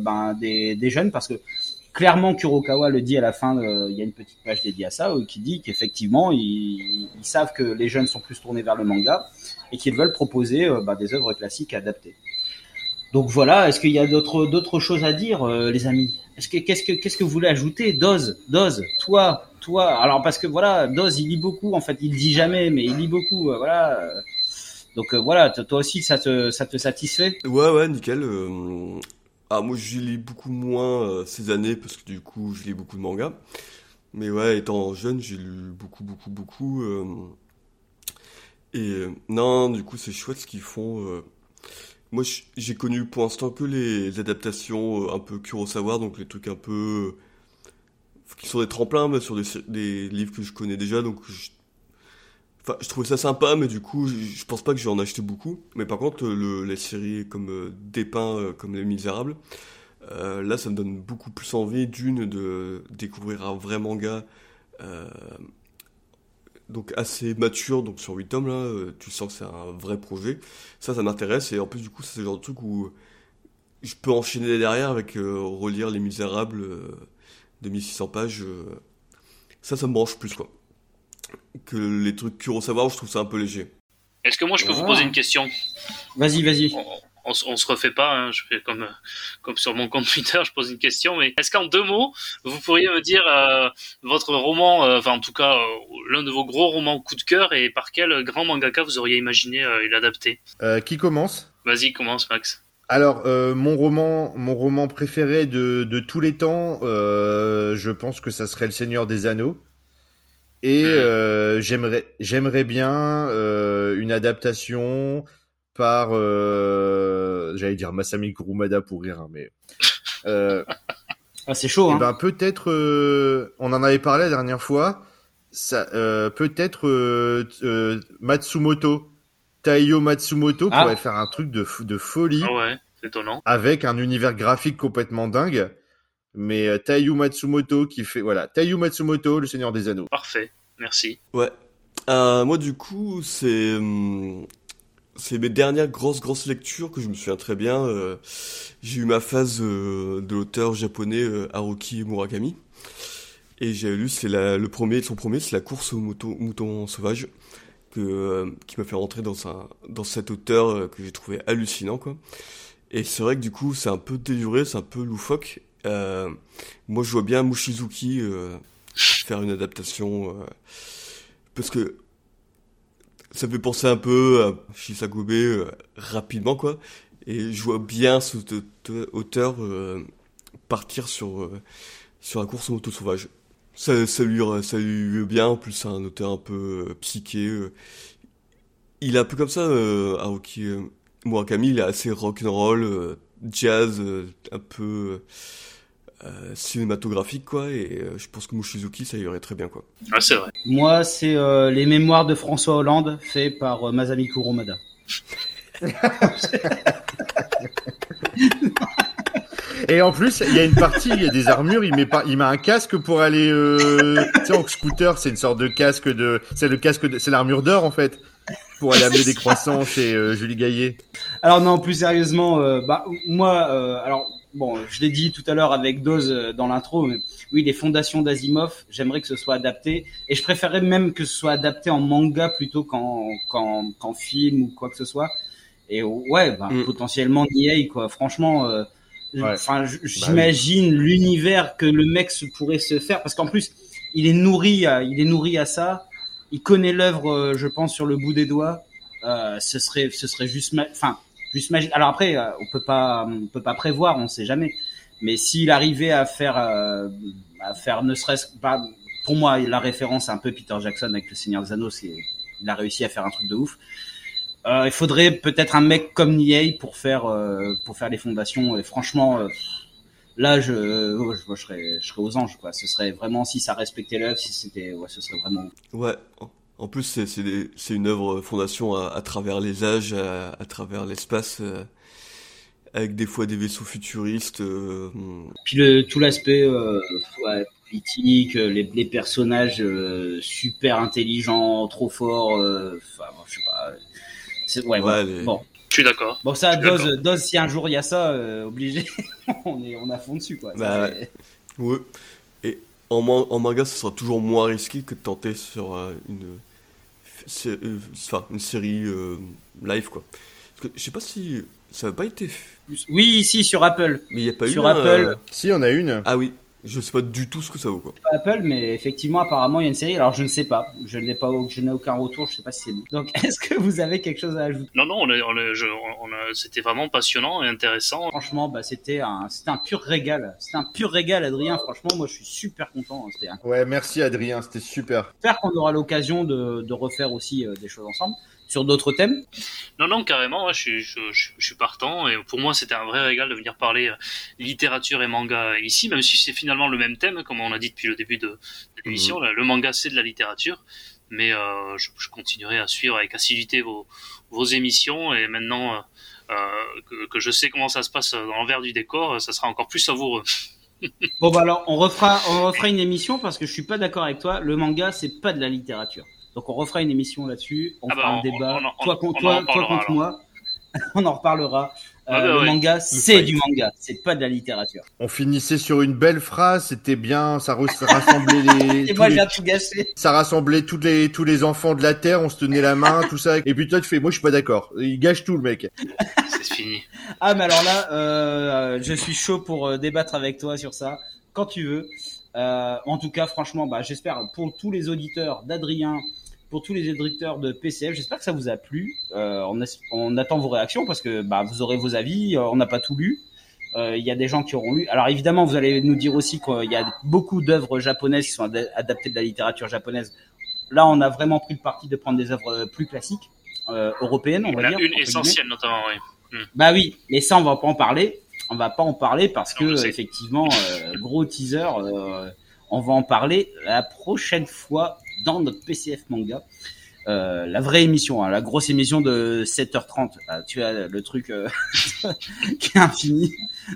ben des, des jeunes, parce que clairement Kurokawa le dit à la fin, il y a une petite page dédiée à ça, qui dit qu'effectivement ils, savent que les jeunes sont plus tournés vers le manga et qu'ils veulent proposer euh, bah, des œuvres classiques adaptées. Donc voilà, est-ce qu'il y a d'autres choses à dire, euh, les amis? Est-ce que qu'est-ce que vous voulez ajouter? Doz, Doz, toi, toi. Alors parce que voilà, Doz, il lit beaucoup. En fait, il dit jamais, mais il lit beaucoup. Euh, voilà. Donc voilà, toi aussi, ça te ça te satisfait? Ouais, ouais, nickel. Ah, moi, je lis beaucoup moins euh, ces années parce que du coup, je lis beaucoup de mangas. Mais ouais, étant jeune, j'ai lu beaucoup, beaucoup, beaucoup. Euh, et euh, non, du coup, c'est chouette ce qu'ils font. Moi, j'ai connu pour l'instant que les adaptations un peu Kurosawa, donc les trucs un peu qui sont des tremplins sur des, livres que je connais déjà, donc Enfin, je trouvais ça sympa, mais du coup, je pense pas que j'ai en acheté beaucoup. Mais par contre, le, les séries comme euh, Dépeint, euh, comme Les Misérables, euh, là, ça me donne beaucoup plus envie, d'une, de découvrir un vrai manga, euh, donc assez mature, donc sur 8 tomes, là, tu sens que c'est un vrai projet. Ça, ça m'intéresse, et en plus, du coup, c'est le genre de truc où je peux enchaîner derrière avec relire Les Misérables de 1600 pages. ça, ça me branche plus, quoi que les trucs Kurosawa, je trouve ça un peu léger. Est-ce que moi je peux vous poser une question? Vas-y, vas-y. On, on, se refait pas, hein, je fais comme, comme sur mon compte Twitter, je pose une question, mais est-ce qu'en deux mots, vous pourriez me dire euh, votre roman, euh, enfin en tout cas euh, l'un de vos gros romans coup de cœur et par quel grand mangaka vous auriez imaginé l'adapter Qui commence? Vas-y, commence Max. Alors, mon roman, mon roman préféré de, de tous les temps, je pense que ça serait Le Seigneur des Anneaux. Et euh, j'aimerais j'aimerais bien euh, une adaptation par euh, j'allais dire Masami Kurumada pour rire hein, mais euh, <laughs> ah, c'est chaud eh hein. ben peut-être euh, on en avait parlé la dernière fois ça euh, peut-être Matsumoto Taiyo Matsumoto Ah. pourrait faire un truc de, de folie Ah ouais, c'est étonnant. avec un univers graphique complètement dingue. Mais euh, Taiyo Matsumoto qui fait voilà Taiyo Matsumoto, le Seigneur des Anneaux. Parfait, merci. Ouais. Euh, moi, du coup, c'est hum, c'est mes dernières grosses grosses lectures que je me souviens très bien. euh, j'ai eu ma phase euh, de l'auteur japonais euh, Haruki Murakami et j'ai lu c'est la- le premier son premier c'est la course aux moutons moutons sauvages que euh, qui m'a fait rentrer dans un dans cet auteur euh, que j'ai trouvé hallucinant quoi. Et c'est vrai que du coup c'est un peu déluré, c'est un peu loufoque. Euh, moi je vois bien Mushizuki euh, faire une adaptation euh, parce que ça fait penser un peu à Shisagobe euh, rapidement quoi. Et je vois bien ce te- te- auteur partir sur sur la course aux motos sauvages ça lui ça lui bien. En plus c'est un auteur un peu psyché il est un peu comme ça euh, Murakami il est assez rock'n'roll jazz un peu euh, cinématographique quoi et euh, je pense que Mushizuki ça irait très bien quoi Ah, c'est vrai. Moi, c'est euh, les mémoires de François Hollande, fait par euh, Masami Kurumada. Et en plus, il y a une partie, il y a des armures, il met pas, il met un casque pour aller, euh, tu sais, en scooter, c'est une sorte de casque de, c'est le casque de, c'est l'armure d'or en fait, pour aller amener des croissants chez euh, Julie Gaillet. Alors non, plus sérieusement, euh, bah moi, euh, alors bon, je l'ai dit tout à l'heure avec Dose euh, dans l'intro, mais oui, les fondations d'Asimov, j'aimerais que ce soit adapté, et je préférerais même que ce soit adapté en manga plutôt qu'en qu'en film ou quoi que ce soit. Et ouais, bah, Mm. potentiellement Niei quoi. Franchement, euh, Ouais. j- j'imagine l'univers que le mec se pourrait se faire, parce qu'en plus, il est nourri, à, il est nourri à ça. Il connaît l'œuvre, euh, je pense, sur le bout des doigts. Euh, ce serait, ce serait juste, ma- enfin, juste. Alors après, euh, on peut pas, on peut pas prévoir, on sait jamais. Mais s'il arrivait à faire, euh, à faire ne serait-ce pas, pour moi, la référence un peu Peter Jackson avec le Seigneur des Anneaux, c'est, il a réussi à faire un truc de ouf. Euh, il faudrait peut-être un mec comme Niei pour faire, euh, pour faire les fondations. Et franchement, euh, là, je, ouais, je, je serais, je serais aux anges, quoi. Ce serait vraiment si ça respectait l'œuvre, si c'était, ouais, ce serait vraiment. Ouais. En- plus, c'est une œuvre fondation à, à travers les âges, à, à travers l'espace, euh, avec des fois des vaisseaux futuristes. euh, Puis le, tout l'aspect euh, ouais, politique, les, les personnages euh, super intelligents, trop forts. euh, Enfin, bon, je sais pas. C'est, ouais, Ouais, les- Bon, Je suis d'accord. bon, ça, dose, dose. Si un jour il y a ça, euh, obligé, <laughs> on est, on a fond dessus, quoi. Bah, ouais. Et en, man- en manga, ce sera toujours moins risqué que de tenter sur euh, une, enfin, une série euh, live, quoi. Parce que je sais pas si ça n'a pas été. Oui, si sur Apple, Mais il n'y a pas eu Sur Apple. euh, Si, on a une. Ah oui, je sais pas du tout ce que ça vaut, quoi. Pas Apple, mais effectivement, apparemment, il y a une série. Alors, je ne sais pas. Je n'ai pas, je n'ai aucun retour. Je sais pas si c'est bon. Donc, <laughs> est-ce que vous avez quelque chose à ajouter? Non, non, on a, on a- je- on a- c'était vraiment passionnant et intéressant. Franchement, bah, c'était un, c'était un pur régal. C'était un pur régal, Adrien. Franchement, moi, je suis super content. C'était un Ouais, merci Adrien, c'était super. J'espère qu'on aura l'occasion de, de refaire aussi euh, des choses ensemble sur d'autres thèmes? Non, non, carrément, ouais, je, suis, je, je- je suis partant. Et pour moi, c'était un vrai régal de venir parler euh, littérature et manga ici, même si c'est finalement le même thème, comme on a dit depuis le début de, de l'émission. là. Le manga, c'est de la littérature. Mais euh, je, continuerai à suivre avec assiduité vos, vos émissions. Et maintenant euh, euh, que, que je sais comment ça se passe dans l'envers du décor, ça sera encore plus savoureux. <laughs> Bon bah alors on refera on refera une émission parce que je suis pas d'accord avec toi. Le manga c'est pas de la littérature. Donc on refera une émission là-dessus. On Ah fera bah, un on- débat. on toi on contre en toi, toi contre moi. <laughs> on en reparlera. Euh, Ah bah le ouais. manga c'est du manga. C'est pas de la littérature. On finissait sur une belle phrase, c'était bien, ça, rassemblait les, <laughs> Et tous moi les- j'ai tout gâché. ça rassemblait tous les, tous les enfants de la Terre, on se tenait la main, tout ça. Et puis toi, tu fais, moi, je suis pas d'accord. Il gâche tout, le mec. <laughs> c'est fini. Ah mais alors là euh, je suis chaud pour euh, débattre avec toi sur ça quand tu veux. Euh, en tout cas franchement bah j'espère pour tous les auditeurs d'Adrien pour tous les éditeurs de PCF, j'espère que ça vous a plu. Euh, on, attend vos réactions parce que bah, vous aurez vos avis. euh, on n'a pas tout lu. Euh, Il y a des gens qui auront lu. Alors évidemment, vous allez nous dire aussi qu'il y a beaucoup d'œuvres japonaises qui sont ad- adaptées de la littérature japonaise. Là, on a vraiment pris le parti de prendre des œuvres plus classiques, européennes, on Il y en va a dire. une essentielle notamment, oui. Bah oui, mais ça on va pas en parler. On va pas en parler parce Non, que effectivement, euh, gros teaser, euh, on va en parler la prochaine fois dans notre PCF manga. euh, la vraie émission, hein, la grosse émission de 7h30. Ah, tu as le truc <laughs> qui est infini.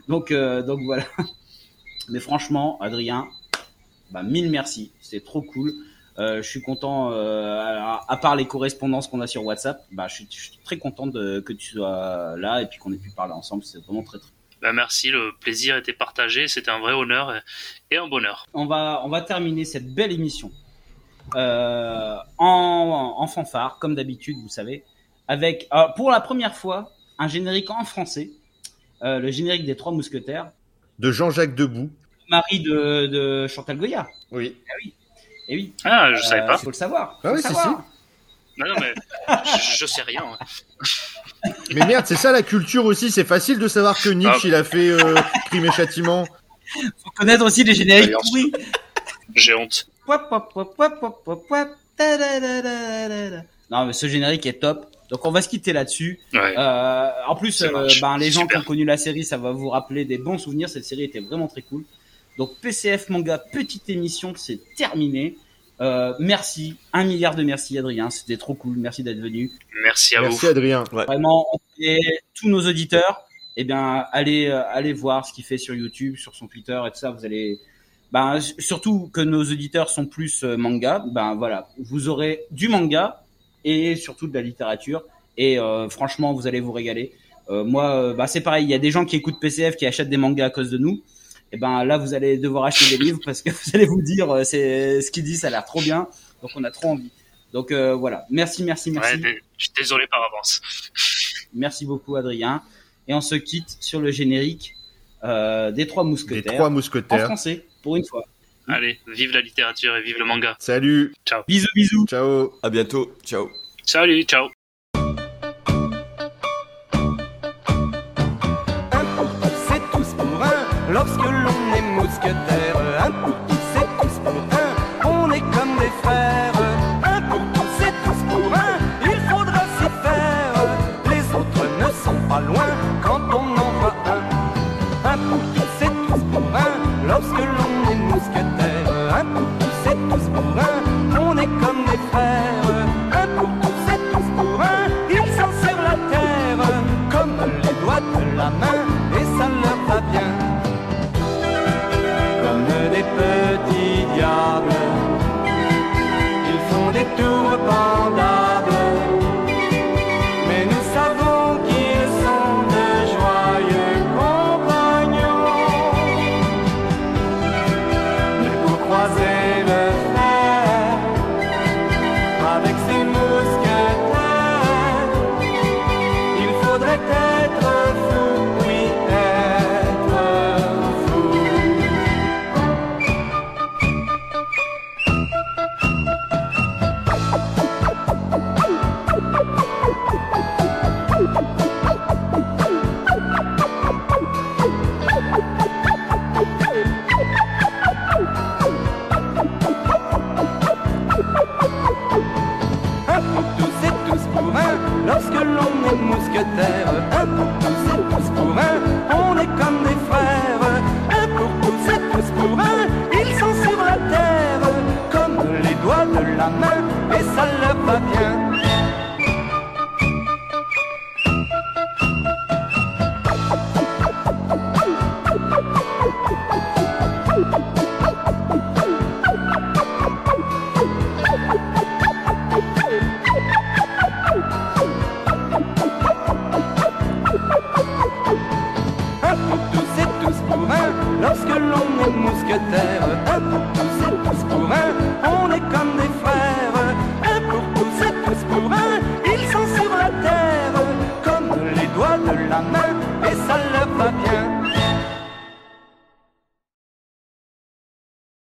Donc, donc voilà. Mais franchement, Adrien, bah, mille merci. C'est trop cool. Euh, je suis content, euh, à, à part les correspondances qu'on a sur WhatsApp, bah, je, suis, je suis très content de, que tu sois là et puis qu'on ait pu parler ensemble. C'est vraiment très très. Bah, merci, le plaisir était partagé. C'était un vrai honneur et un bonheur. On va, on va terminer cette belle émission euh, en, en fanfare, comme d'habitude, vous savez, avec euh, pour la première fois un générique en français, euh, le générique des Trois Mousquetaires, De Jean-Jacques Debout. Marie de, de Chantal Goya. Oui. Et oui, Ah, je savais euh, pas. faut le savoir. Ah faut oui, le si. Non, non, mais <laughs> je, je sais rien. Mais merde, c'est ça la culture aussi. C'est facile de savoir que Nietzsche, Ah. il a fait euh, Crime et Châtiment. Faut connaître aussi les génériques pourris. J'ai honte. Non, mais ce générique est top. Donc on va se quitter là-dessus. Ouais. Euh, en plus, euh, ben, les gens Super. qui ont connu la série, ça va vous rappeler des bons souvenirs. Cette série était vraiment très cool. Donc PCF Manga, petite émission, c'est terminé. Euh, merci, un milliard de merci Adrien, c'était trop cool, merci d'être venu. Merci à Merci vous. Adrien. Vraiment, et tous nos auditeurs, eh bien, allez, euh, allez voir ce qu'il fait sur YouTube, sur son Twitter et tout ça. Vous allez, ben, surtout que nos auditeurs sont plus euh, manga. Ben voilà, vous aurez du manga et surtout de la littérature. Et euh, franchement, vous allez vous régaler. Euh, moi, euh, bah, c'est pareil. Il y a des gens qui écoutent PCF qui achètent des mangas à cause de nous. Et ben là, vous allez devoir acheter des livres parce que vous allez vous dire, euh, c'est ce qu'il dit, ça a l'air trop bien. Donc on a trop envie. Donc euh, voilà, merci, merci, merci. Ouais, je suis désolé par avance. Merci beaucoup, Adrien. Et on se quitte sur le générique euh, des Trois Des Mousquetaires Trois en Mousquetaires. français, pour une fois. Allez, vive la littérature et vive le manga. Salut. Bisous, bisous. Ciao. À bientôt. Ciao. Salut, ciao. Un pour tous